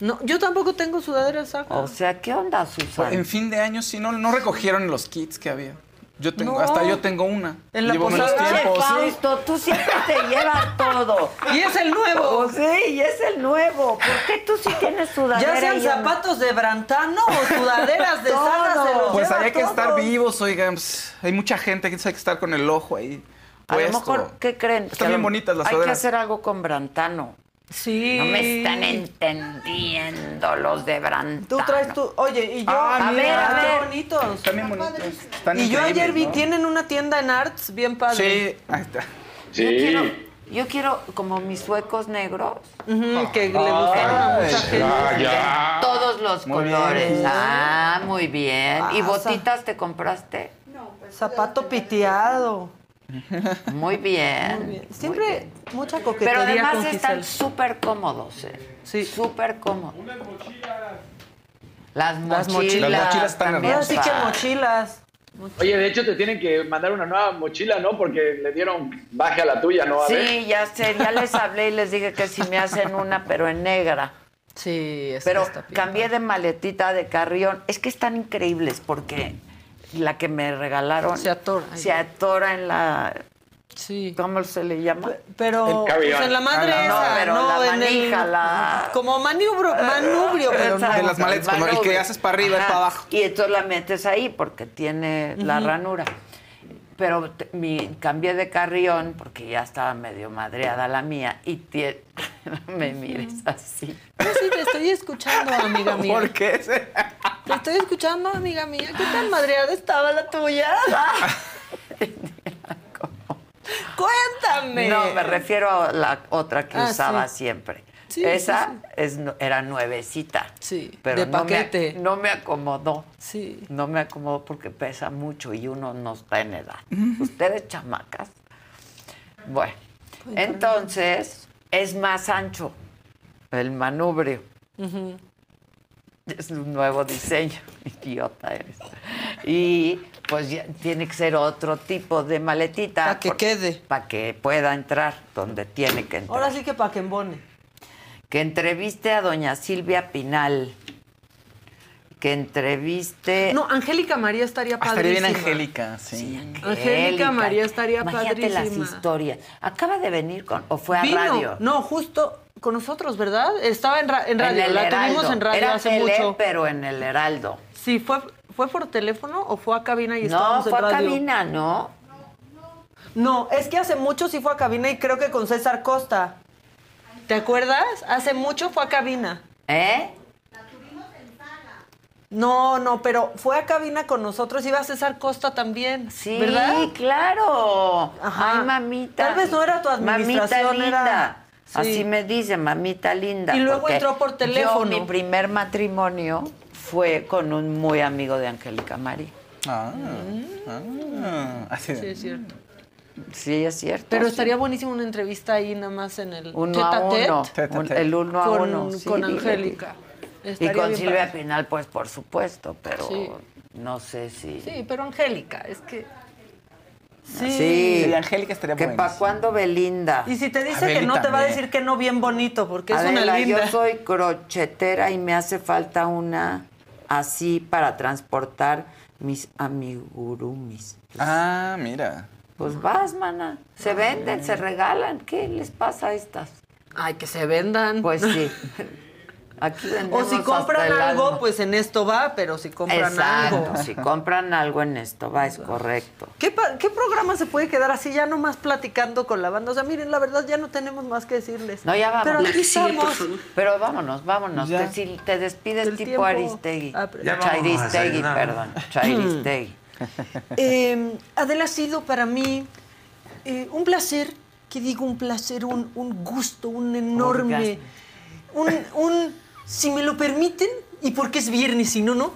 No, yo tampoco tengo sudadera de Saga. O sea, ¿qué onda, Susana? En fin de año sí no, no recogieron los kits que había. Yo tengo, No. hasta yo tengo una. En la Llevo posada. Tiempo, sí. Fausto, tú siempre te llevas todo. Y es el nuevo. Oh, sí, y es el nuevo. ¿Por qué tú sí tienes sudadera? Ya sean zapatos de Brantano o sudaderas de se los Pues lleva hay que todo. estar vivos, oigan. pues, hay mucha gente que hay que estar con el ojo ahí. A lo puesto. mejor, ¿qué creen? Están bien lo- bonitas las Hay que sudaderas. hacer algo con Brantano. Sí. No me están entendiendo los de Brantano. Tú traes tu... Oye, y yo... Ah, a mira, ver, a ver, qué bonitos. Están bien bonitos. Están Y yo ayer vi, ¿no? tienen una tienda en Arts bien padre. Sí, ahí está. Yo quiero, yo quiero como mis suecos negros. Ujú, que le gustaron a mucha Ay, gente. ya, ya. Todos los Muy colores. bien. Ah, muy bien. ¿Y Ah, botitas te compraste? Zapato piteado. Muy bien. Muy bien. Siempre mucha Pero coquetería además con están súper cómodos, ¿eh? Sí. Súper cómodos. Las Las mochilas. mochilas. Las mochilas están también Ahora sí que van. mochilas. Oye, de hecho te tienen que mandar una nueva mochila, ¿no? Porque le dieron baje a la tuya, ¿no? A ver. Sí, ya sé, ya les hablé y les dije que si me hacen una, pero en negra. Sí, es Pero que está bien cambié de maletita de carrión. Es que están increíbles porque la que me regalaron Se atora. se atora en la... Sí. ¿Cómo se le llama? Pero pues en la madre Ah, no, esa, pero no, la en manija, el, la- como maniobro, manubrio, pero no. De las maletas, como el que haces para arriba y para abajo. Y entonces la metes ahí porque tiene la ranura. Pero te- mi, cambié de carrión porque ya estaba medio madreada la mía y me mires así. Yo sí te estoy escuchando, amiga mía. ¿Por qué? se- Te estoy escuchando, amiga mía. ¿Qué tan madreada estaba la tuya? Cuéntame. No, me refiero a la otra que Ah, usaba sí. siempre. Sí, Esa sí, Es, nu- era nuevecita. Sí, pero de no me- paquete. no me acomodó. Sí. No me acomodó porque pesa mucho y uno no está en edad. Ustedes chamacas. Bueno, entonces es más ancho el manubrio. Es un nuevo diseño, idiota eres. Y pues ya tiene que ser otro tipo de maletita. Pa' que quede. Para que pueda entrar donde tiene que entrar. Ahora sí que pa' que embone. Que entreviste a doña Silvia Pinal. que entreviste. No, Angélica María estaría Ah, Estaría bien padrísima. Angélica, sí. Angélica María estaría Imagínate padrísima. las historias. Acaba de venir con. ¿O fue a Vino, radio? No, justo con nosotros, ¿verdad? Estaba en, ra- en radio, el la Heraldo. tuvimos en radio Era hace tele, mucho. pero en el Heraldo. Sí, ¿fue, ¿fue por teléfono o fue a cabina y No, estábamos fue en a radio? cabina, ¿no? No, es que hace mucho sí fue a cabina y creo que con César Costa. ¿Te acuerdas? Hace mucho fue a cabina. ¿Eh? No, no, pero fue a cabina con nosotros, iba César Costa también, Sí, ¿verdad? claro. Ajá. Ay, mamita. Tal vez no era tu administración, Mamita linda. era- sí. Así me dice, mamita linda. Y luego entró por teléfono. Yo, mi primer matrimonio fue con un muy amigo de Angélica María. Ah, ah, así Sí, es cierto. Sí, es cierto. Pero sí. estaría buenísimo una entrevista ahí nada más en el Uno a uno. Tete a un- el uno a con, uno. sí, con. Angélica. Y con Silvia padre. Pinal, pues por supuesto, pero Sí. no sé si. Sí, pero Angélica, es que... Sí. Sí. Angélica estaría ¿Que para cuándo Belinda? Y si te dice que no, te va a también. decir que no bien bonito, porque es Adela, una linda. yo soy crochetera y me hace falta una así para transportar mis amigurumis. Ah, mira. Pues vas, mana. Se venden, se regalan. ¿Qué les pasa a estas? Ay, que se vendan. Pues sí. Aquí O si compran algo, alma. pues en esto va, pero si compran Exacto, algo. si compran algo en esto va, es correcto. ¿Qué, pa- ¿Qué programa se puede quedar así ya nomás platicando con la banda? O sea, miren, la verdad ya no tenemos más que decirles. No, ya vamos. Pero aquí estamos. Pero vámonos, vámonos. Te, si te despides El tipo tiempo. Aristegui. Ah, pero- Ya vamos a Chairistegui, perdón. Chairistegui. Eh, Adela ha sido para mí eh, un placer, que digo un placer, un, un gusto, un enorme, un, un, si me lo permiten, y porque es viernes, si no, no,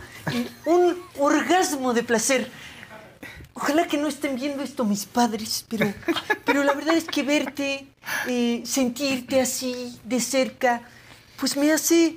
un orgasmo de placer. Ojalá que no estén viendo esto mis padres, pero, pero la verdad es que verte, eh, sentirte así de cerca, pues me hace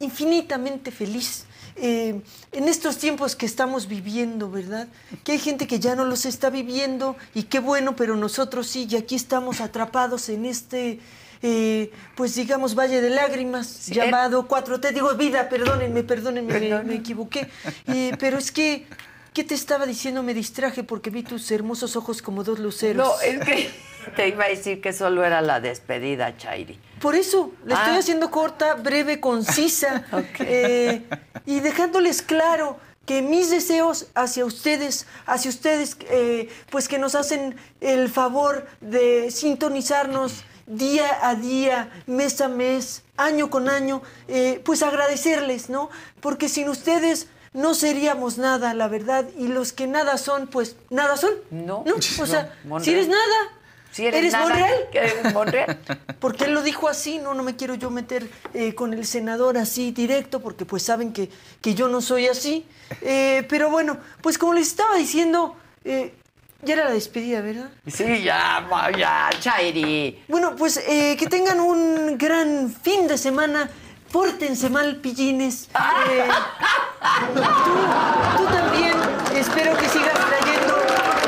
infinitamente feliz. Eh, en estos tiempos que estamos viviendo, ¿verdad? Que hay gente que ya no los está viviendo y qué bueno, pero nosotros sí, y aquí estamos atrapados en este, eh, pues digamos, valle de lágrimas, llamado 4T. Digo, vida, perdónenme, perdónenme, me, me equivoqué. Eh, pero es que, ¿qué te estaba diciendo? Me distraje porque vi tus hermosos ojos como dos luceros. No, es que te iba a decir que solo era la despedida, Chairi. Por eso, le Ah. estoy haciendo corta, breve, concisa, eh, y dejándoles claro que mis deseos hacia ustedes, hacia ustedes, eh, pues que nos hacen el favor de sintonizarnos día a día, mes a mes, año con año, eh, pues agradecerles, ¿no? Porque sin ustedes no seríamos nada, la verdad, y los que nada son, pues nada son. No. ¿No? O sea, si eres nada, Si eres, nada, Monreal. ¿Eres Monreal? Porque él lo dijo así, no, no me quiero yo meter eh, con el senador así directo, porque pues saben que, que yo no soy así. Eh, pero bueno, pues como les estaba diciendo, eh, ya era la despedida, ¿verdad? Sí, ya, ya, Chairi. Bueno, pues eh, que tengan un gran fin de semana. Pórtense mal, pillines. Eh, tú, tú también. Espero que sigas trayendo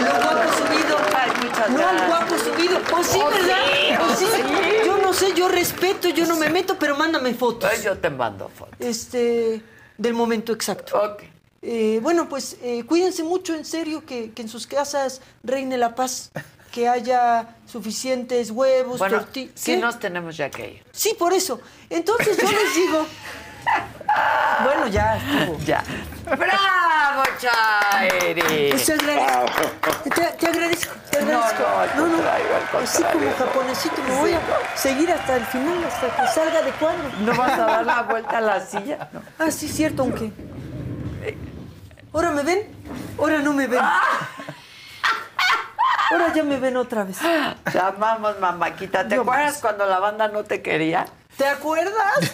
lo guapo subido. Ay, muchas no al guapo subido. O sí, Oh, ¿verdad? sí, O oh, sí. sí. Yo no sé, yo respeto, yo no me meto, pero mándame fotos. Pues yo te mando fotos. Este, del momento exacto. Ok. Eh, bueno, pues eh, cuídense mucho, en serio, que, que en sus casas reine la paz, que haya suficientes huevos, Bueno, tortillas. sí nos tenemos ya que ir. Sí, por eso. Entonces yo les digo. Bueno, ya estuvo. Ya. ¡Bravo, Chairi! Pues te agradezco. Te, te agradezco, te No, agradezco. no, contrario, al Así como japonesito me voy a seguir hasta el final, hasta que salga de cuadro. ¿No vas a dar la vuelta a la silla? No. Ah, sí, cierto, aunque. ¿Ahora me ven? Ahora no me ven. Ahora ya me ven otra vez. Te amamos, mamáquita. ¿Te Yo acuerdas más. cuando la banda no te quería? ¿Te acuerdas?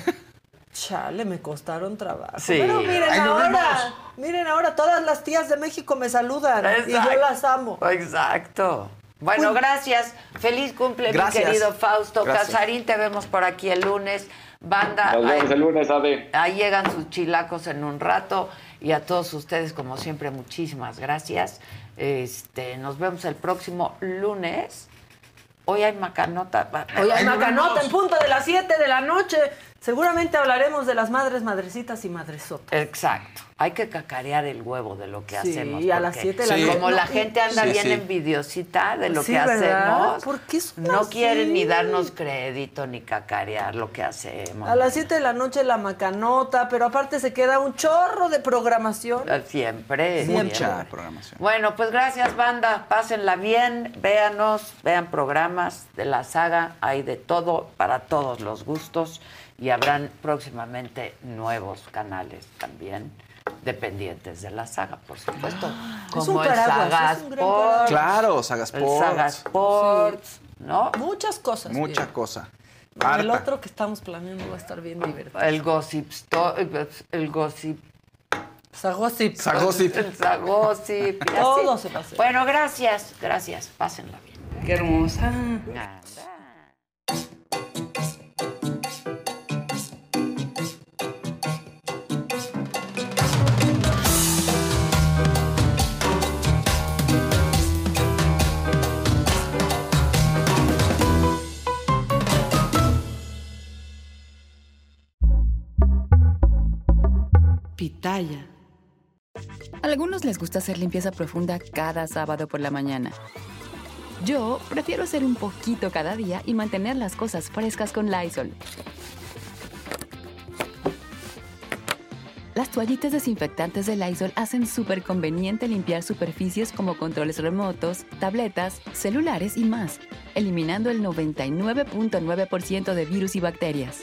Chale, me costaron trabajo. Sí. Pero miren ahora, vemos. miren ahora, todas las tías de México me saludan y yo las amo. Exacto. Bueno, Uy. gracias. Feliz cumple, Gracias. mi querido Fausto Gracias. Casarín. Te vemos por aquí el lunes. Banda, Nos vemos ahí, el lunes, Ade. ahí llegan sus chilacos en un rato. Y a todos ustedes, como siempre, muchísimas gracias. Este, nos vemos el próximo lunes. Hoy hay macanota. Hoy hay macanota en punto de las 7 de la noche. Seguramente hablaremos de las madres, madrecitas y madresotas. Exacto. Hay que cacarear el huevo de lo que Sí, hacemos. a las porque siete de la noche. Como la gente anda sí, bien sí. envidiosita de lo Sí, que ¿verdad? hacemos. ¿Por qué No así? quieren ni darnos crédito ni cacarear lo que hacemos. A las 7 de la noche la macanota, pero aparte se queda un chorro de programación. Siempre. Mucha siempre. programación. Bueno, pues gracias, banda. Pásenla bien, véanos, vean programas de la saga. Hay de todo, para todos los gustos. Y habrán próximamente nuevos canales también, dependientes de la saga, por supuesto. Es Como un el es un gran Sports, paraguas. Claro, Saga El Sports. Saga Sports, ¿no? Muchas cosas. Mucha bien. cosa. El otro que estamos planeando va a estar bien divertido. El Gossip el Gossip Sagosip. Sagosip. El Sagosip. Todo se va a hacer. Bueno, gracias, gracias. Pásenla bien. Qué hermosa. Nada. A algunos les gusta hacer limpieza profunda cada sábado por la mañana. Yo prefiero hacer un poquito cada día y mantener las cosas frescas con Lysol. Las toallitas desinfectantes de Lysol hacen súper conveniente limpiar superficies como controles remotos, tabletas, celulares y más, eliminando el 99.9% de virus y bacterias.